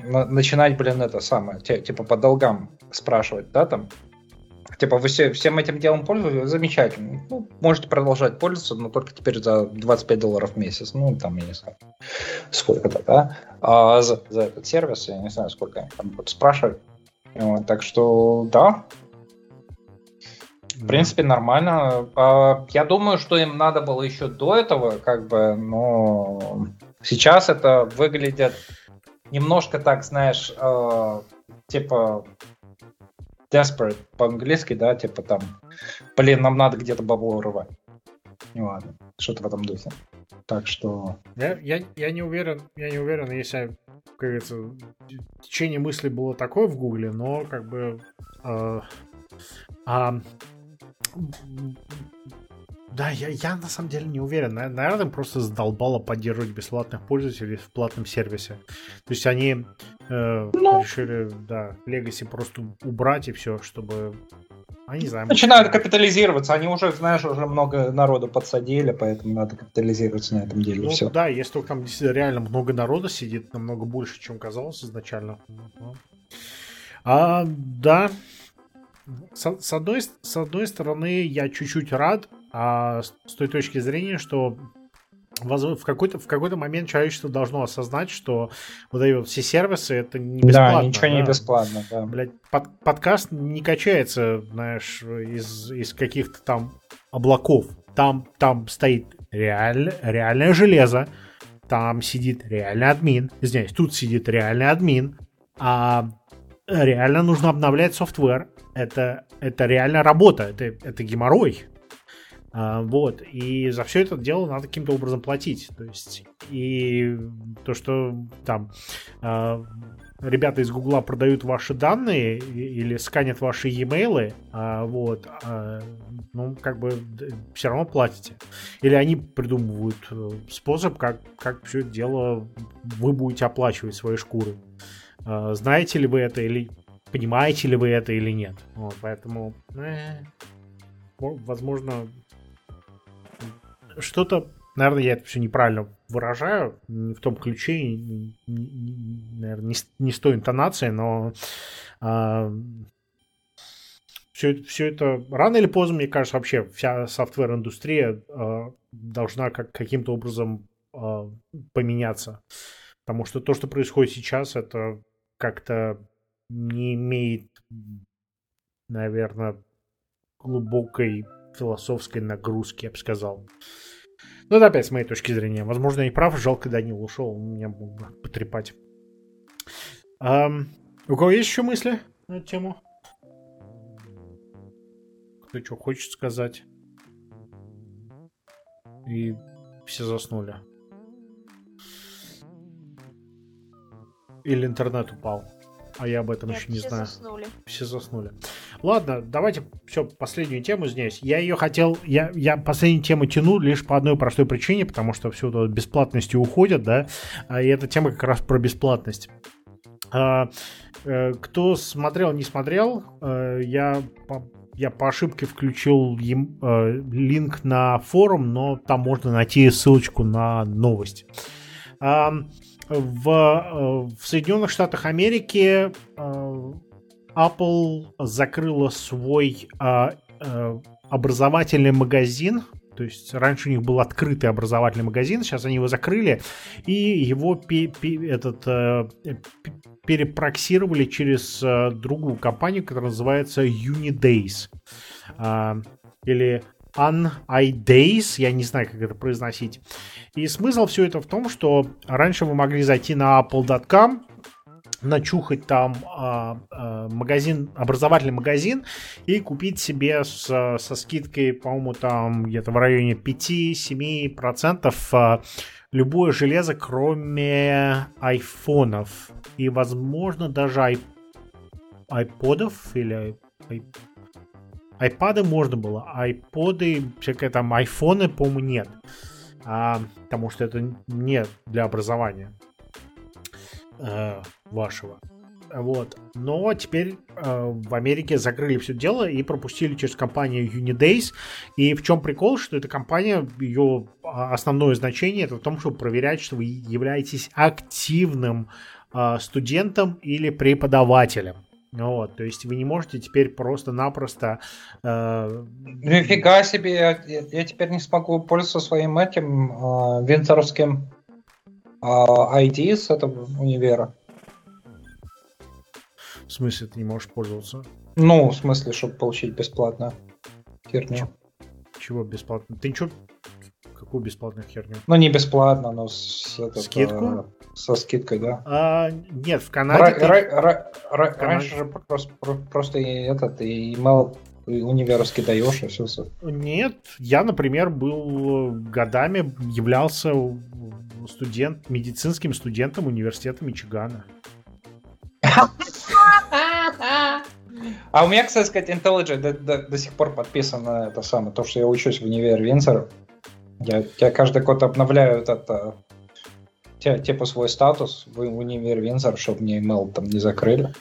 начинать, блин, это самое, типа по долгам спрашивать, да, там. Типа, вы все, всем этим делом пользуетесь, замечательно. Ну, можете продолжать пользоваться, но только теперь за 25 долларов в месяц. Ну, там, я не знаю, сколько-то, да, а за, за этот сервис, я не знаю, сколько они там будут спрашивать. Вот, так что, да, в принципе, нормально. А, я думаю, что им надо было еще до этого, как бы, но сейчас это выглядит немножко так, знаешь, э, типа desperate по-английски, да, типа там, блин, нам надо где-то бабло урывать. Ну ладно, что-то в этом духе. Так что... Я, я, я не уверен, я не уверен, если, как говорится, течение мысли было такое в Гугле, но как бы... Э, а, да, я, я на самом деле не уверен. Наверное, просто задолбало поддерживать бесплатных пользователей в платном сервисе. То есть они э, ну. решили, да, Legacy просто убрать и все, чтобы они не знаю. Начинают капитализироваться. Они уже, знаешь, уже много народу подсадили, поэтому надо капитализироваться на этом деле. Ну, все. Да, если только там реально много народа сидит, намного больше, чем казалось изначально. А, да, с, с, одной, с одной стороны, я чуть-чуть рад, а с той точки зрения, что в какой-то, в какой-то момент человечество должно осознать, что вот эти вот все сервисы это не бесплатно. Да, ничего да? не бесплатно, да. Блядь, под, подкаст не качается, знаешь, из, из каких-то там облаков. Там, там стоит реаль, реальное железо, там сидит реальный админ, извиняюсь, тут сидит реальный админ, а реально нужно обновлять софтвер, это, это реально работа, это, это геморрой. А, вот, и за все это дело надо каким-то образом платить. То есть, и то, что там а, ребята из Гугла продают ваши данные или сканят ваши e-mail, а, вот, ну, как бы все равно платите. Или они придумывают э, способ, как, как все это дело вы будете оплачивать свои шкуры. А, знаете ли вы это или понимаете ли вы это или нет. Вот, поэтому, э, возможно, что-то, наверное, я это все неправильно выражаю, не в том ключе, не, не, наверное, не, не с той интонацией, но а, все, все это рано или поздно, мне кажется, вообще вся софтвер-индустрия а, должна как, каким-то образом а, поменяться. Потому что то, что происходит сейчас, это как-то не имеет, наверное, глубокой философской нагрузки, я бы сказал. Ну, это опять с моей точки зрения. Возможно, я не прав, жалко, Данил ушел, меня мог бы потрепать. Um, у кого есть еще мысли на эту тему? Кто что хочет сказать? И все заснули. Или интернет упал. А я об этом Нет, еще не все знаю. Заснули. Все заснули. Ладно, давайте все, последнюю тему здесь. Я ее хотел, я, я последнюю тему тяну лишь по одной простой причине, потому что все это бесплатности уходят, да, а, и эта тема как раз про бесплатность. А, э, кто смотрел, не смотрел, э, я по, я по ошибке включил им, э, линк на форум, но там можно найти ссылочку на новость в, э, в Соединенных Штатах Америки э, Apple закрыла свой э, образовательный магазин. То есть раньше у них был открытый образовательный магазин, сейчас они его закрыли, и его пе- пе- этот, э, перепроксировали через э, другую компанию, которая называется Unidays. Э, или UnIDays, я не знаю, как это произносить. И смысл все это в том, что раньше вы могли зайти на apple.com, начухать там а, а, магазин, образовательный магазин и купить себе с, со скидкой, по-моему, там где-то в районе 5-7% а, любое железо, кроме айфонов. И, возможно, даже айподов или ай, айпады можно было, айподы, всякое там айфоны, по-моему, нет. А, потому что это не для образования э, вашего. Вот. Но теперь э, в Америке закрыли все дело и пропустили через компанию Unidays. И в чем прикол, что эта компания, ее основное значение это в том, чтобы проверять, что вы являетесь активным э, студентом или преподавателем. Вот, то есть вы не можете теперь просто-напросто... Э... Нифига себе, я, я теперь не смогу пользоваться своим этим э, винтеровским а ID с этого универа. В смысле, ты не можешь пользоваться? Ну, в смысле, чтобы получить бесплатно херню. Чего бесплатно? Ты ничего... Какую бесплатную херню? Ну, не бесплатно, но с... Этот, Скидку? А, со скидкой, да. А, нет, в Канаде... Ра- ты... ра- ра- ра- Раньше же просто, просто этот email универский даешь, и все. Нет, я, например, был годами, являлся студент, медицинским студентом университета Мичигана. А у меня, кстати сказать, IntelliJ до, до, до сих пор подписано это самое, то, что я учусь в универе Винсера. Я, я каждый год обновляю этот, те, типа свой статус в, в универе Винсер, чтобы мне email там не закрыли.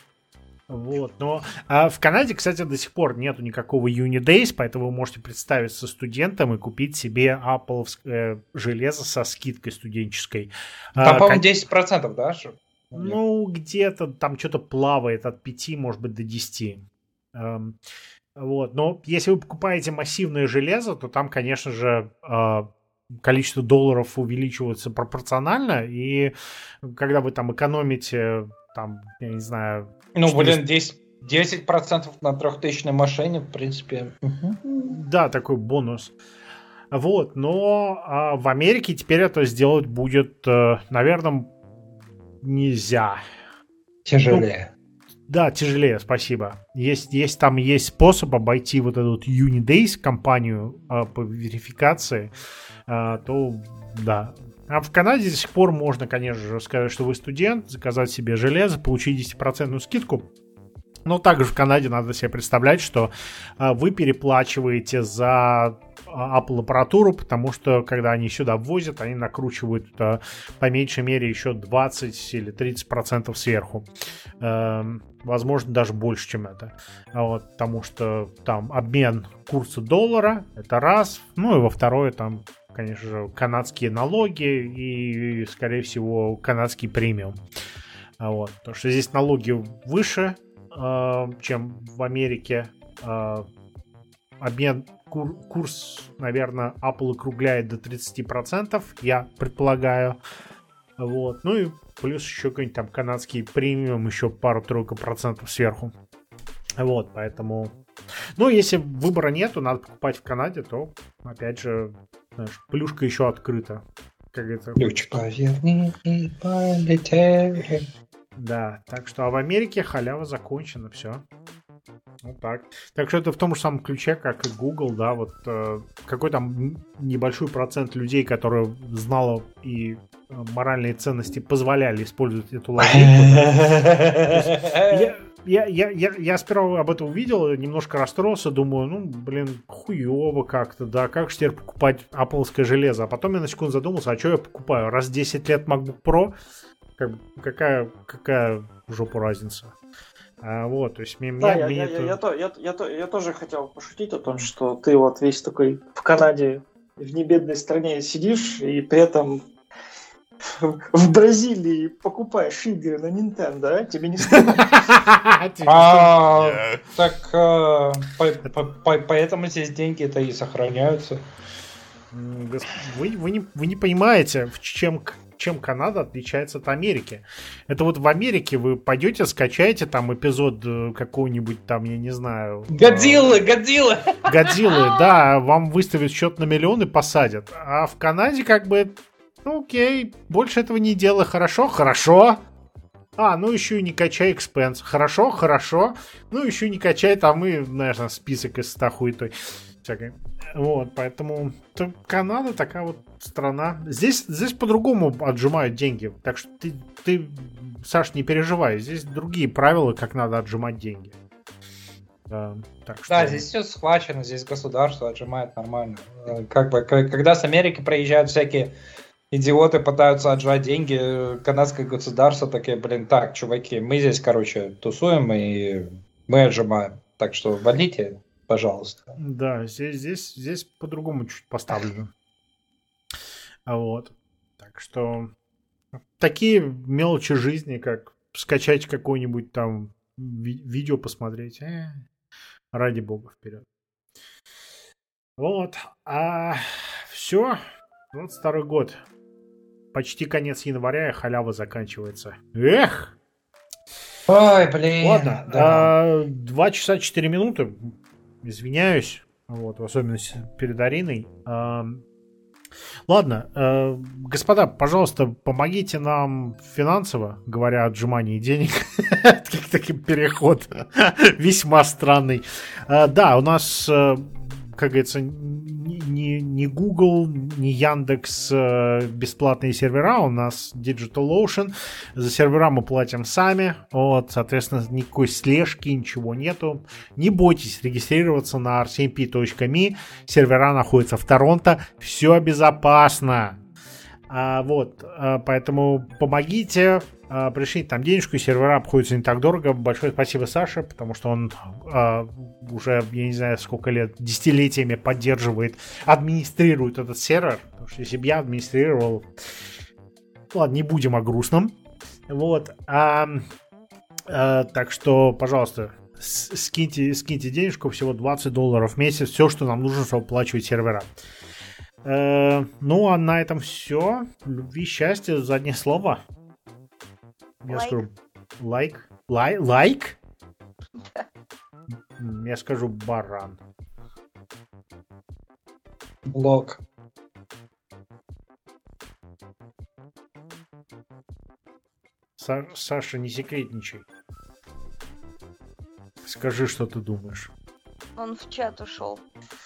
Вот, но а в Канаде, кстати, до сих пор нету никакого Unidays, поэтому вы можете представиться студентом и купить себе Apple э, железо со скидкой студенческой. Там, а, по-моему, 10%, да? Ну, где-то там что-то плавает от 5, может быть, до 10. Вот, но если вы покупаете массивное железо, то там, конечно же, э, количество долларов увеличивается пропорционально, и когда вы там экономите, там, я не знаю, ну, блин, 10, 10% на трехтысячной машине, в принципе. Да, такой бонус. Вот, но а в Америке теперь это сделать будет, э, наверное, нельзя. Тяжелее. Да, тяжелее, спасибо. Есть, есть там есть способ обойти вот эту вот Unidays компанию э, по верификации, э, то да, а в Канаде до сих пор можно, конечно же, сказать, что вы студент, заказать себе железо, получить 10% скидку. Но также в Канаде надо себе представлять, что а, вы переплачиваете за Apple аппаратуру, потому что когда они сюда ввозят, они накручивают а, по меньшей мере еще 20 или 30 процентов сверху. Эм, возможно, даже больше, чем это. Вот, потому что там обмен курса доллара, это раз. Ну и во второе, там конечно же, канадские налоги и, скорее всего, канадский премиум. А вот. Потому что здесь налоги выше, э, чем в Америке. Э, обмен, кур, курс, наверное, Apple округляет до 30%, я предполагаю. Вот. Ну и плюс еще какой-нибудь там канадский премиум, еще пару-тройку процентов сверху. Вот, поэтому... Ну, если выбора нету, надо покупать в Канаде, то, опять же, знаешь, плюшка еще открыта. Как это... И полетели. Да, так что, а в Америке халява закончена, все. Вот так. Так что это в том же самом ключе, как и Google, да, вот э, какой там небольшой процент людей, которые знало и э, моральные ценности позволяли использовать эту лазейку я, я, я, я сперва об этом увидел, немножко расстроился, думаю, ну, блин, хуево как-то, да, как же теперь покупать Apple железо? А потом я на секунду задумался, а что я покупаю? Раз 10 лет MacBook Pro, как, какая, какая жопу разница? А, вот, то есть мне, да, мне, я, мне я, это... я, я, я, я, я тоже хотел пошутить о том, что ты вот весь такой в Канаде, в небедной стране сидишь, и при этом в Бразилии покупаешь игры на Nintendo, а? Тебе не стыдно? А, так э, поэтому здесь деньги-то и сохраняются. Вы, вы, не, вы не понимаете, в чем, чем Канада отличается от Америки. Это вот в Америке вы пойдете, скачаете там эпизод э, какого-нибудь там, я не знаю... Годзиллы, Годзиллы! Годзиллы, да, вам выставят счет на миллион и посадят. А в Канаде как бы, ну окей, больше этого не делай, хорошо, хорошо. А, ну еще и не качай экспенс. Хорошо, хорошо. Ну еще не качай там и, наверное, список из 100 хуетой всякой. Вот, поэтому Канада такая вот страна. Здесь, здесь по-другому отжимают деньги. Так что ты, ты, Саш, не переживай. Здесь другие правила, как надо отжимать деньги. Да, так что... да, здесь все схвачено, здесь государство отжимает нормально. Э, как бы, когда с Америки проезжают всякие идиоты пытаются отжать деньги, канадское государство такие, блин, так, чуваки, мы здесь, короче, тусуем и мы отжимаем. Так что валите, пожалуйста. Да, здесь, здесь, здесь по-другому чуть поставлено. А вот. Так что такие мелочи жизни, как скачать какое-нибудь там ви- видео посмотреть. Э, ради бога, вперед. Вот. А все. Вот старый год. Почти конец января, и халява заканчивается. Эх! Ой, блин. Ладно, да. а, 2 часа 4 минуты извиняюсь, вот, в особенности перед Ариной. Ладно, э, господа, пожалуйста, помогите нам финансово, говоря о отжимании денег. Такой переход весьма странный. Э, да, у нас э, как говорится, ни, ни Google, ни Яндекс э, бесплатные сервера, у нас DigitalOcean, за сервера мы платим сами, вот, соответственно, никакой слежки, ничего нету. Не бойтесь регистрироваться на rcmp.me, сервера находятся в Торонто, все безопасно. А, вот, а, поэтому помогите, а, пришлите там денежку, сервера обходятся не так дорого. Большое спасибо Саше, потому что он а, уже, я не знаю, сколько лет, десятилетиями поддерживает, администрирует этот сервер. Потому что если бы я администрировал... Ладно, не будем о грустном. Вот. А, а, так что, пожалуйста, скиньте, скиньте денежку, всего 20 долларов в месяц, все, что нам нужно, чтобы оплачивать сервера. Э, ну, а на этом все. Любви, счастья, заднее слово. Я скажу лайк. Лай, лайк? Я скажу баран. Блок. Са- Саша, не секретничай. Скажи, что ты думаешь. Он в чат ушел.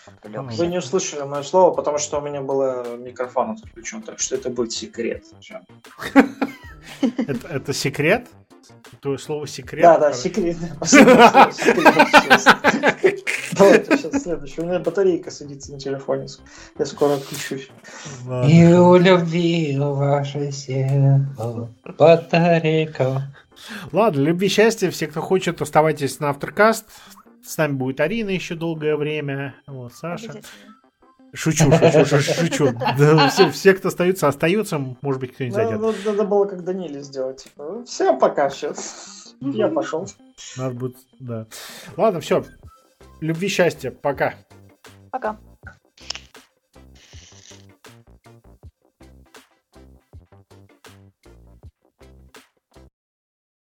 Отвлекся. Вы не услышали мое слово, потому что у меня был микрофон отключен, так что это будет секрет. Это, это секрет? Твое слово секрет? Да, да, секрет. Давайте сейчас следующее. У меня батарейка садится на телефоне. Я скоро отключусь. И у любви ваше сердце батарейка. Ладно, любви, счастья. Все, кто хочет, оставайтесь на Авторкаст. С нами будет Арина еще долгое время. Вот, Саша. Шучу, шучу, шучу, шучу. Да, все, все, кто остаются, остаются. Может быть, кто-нибудь зайдет. Ну, надо было как Даниле сделать. Типа, всем пока сейчас. Я пошел. Надо будет, да. Ладно, все. Любви, счастья. Пока. Пока.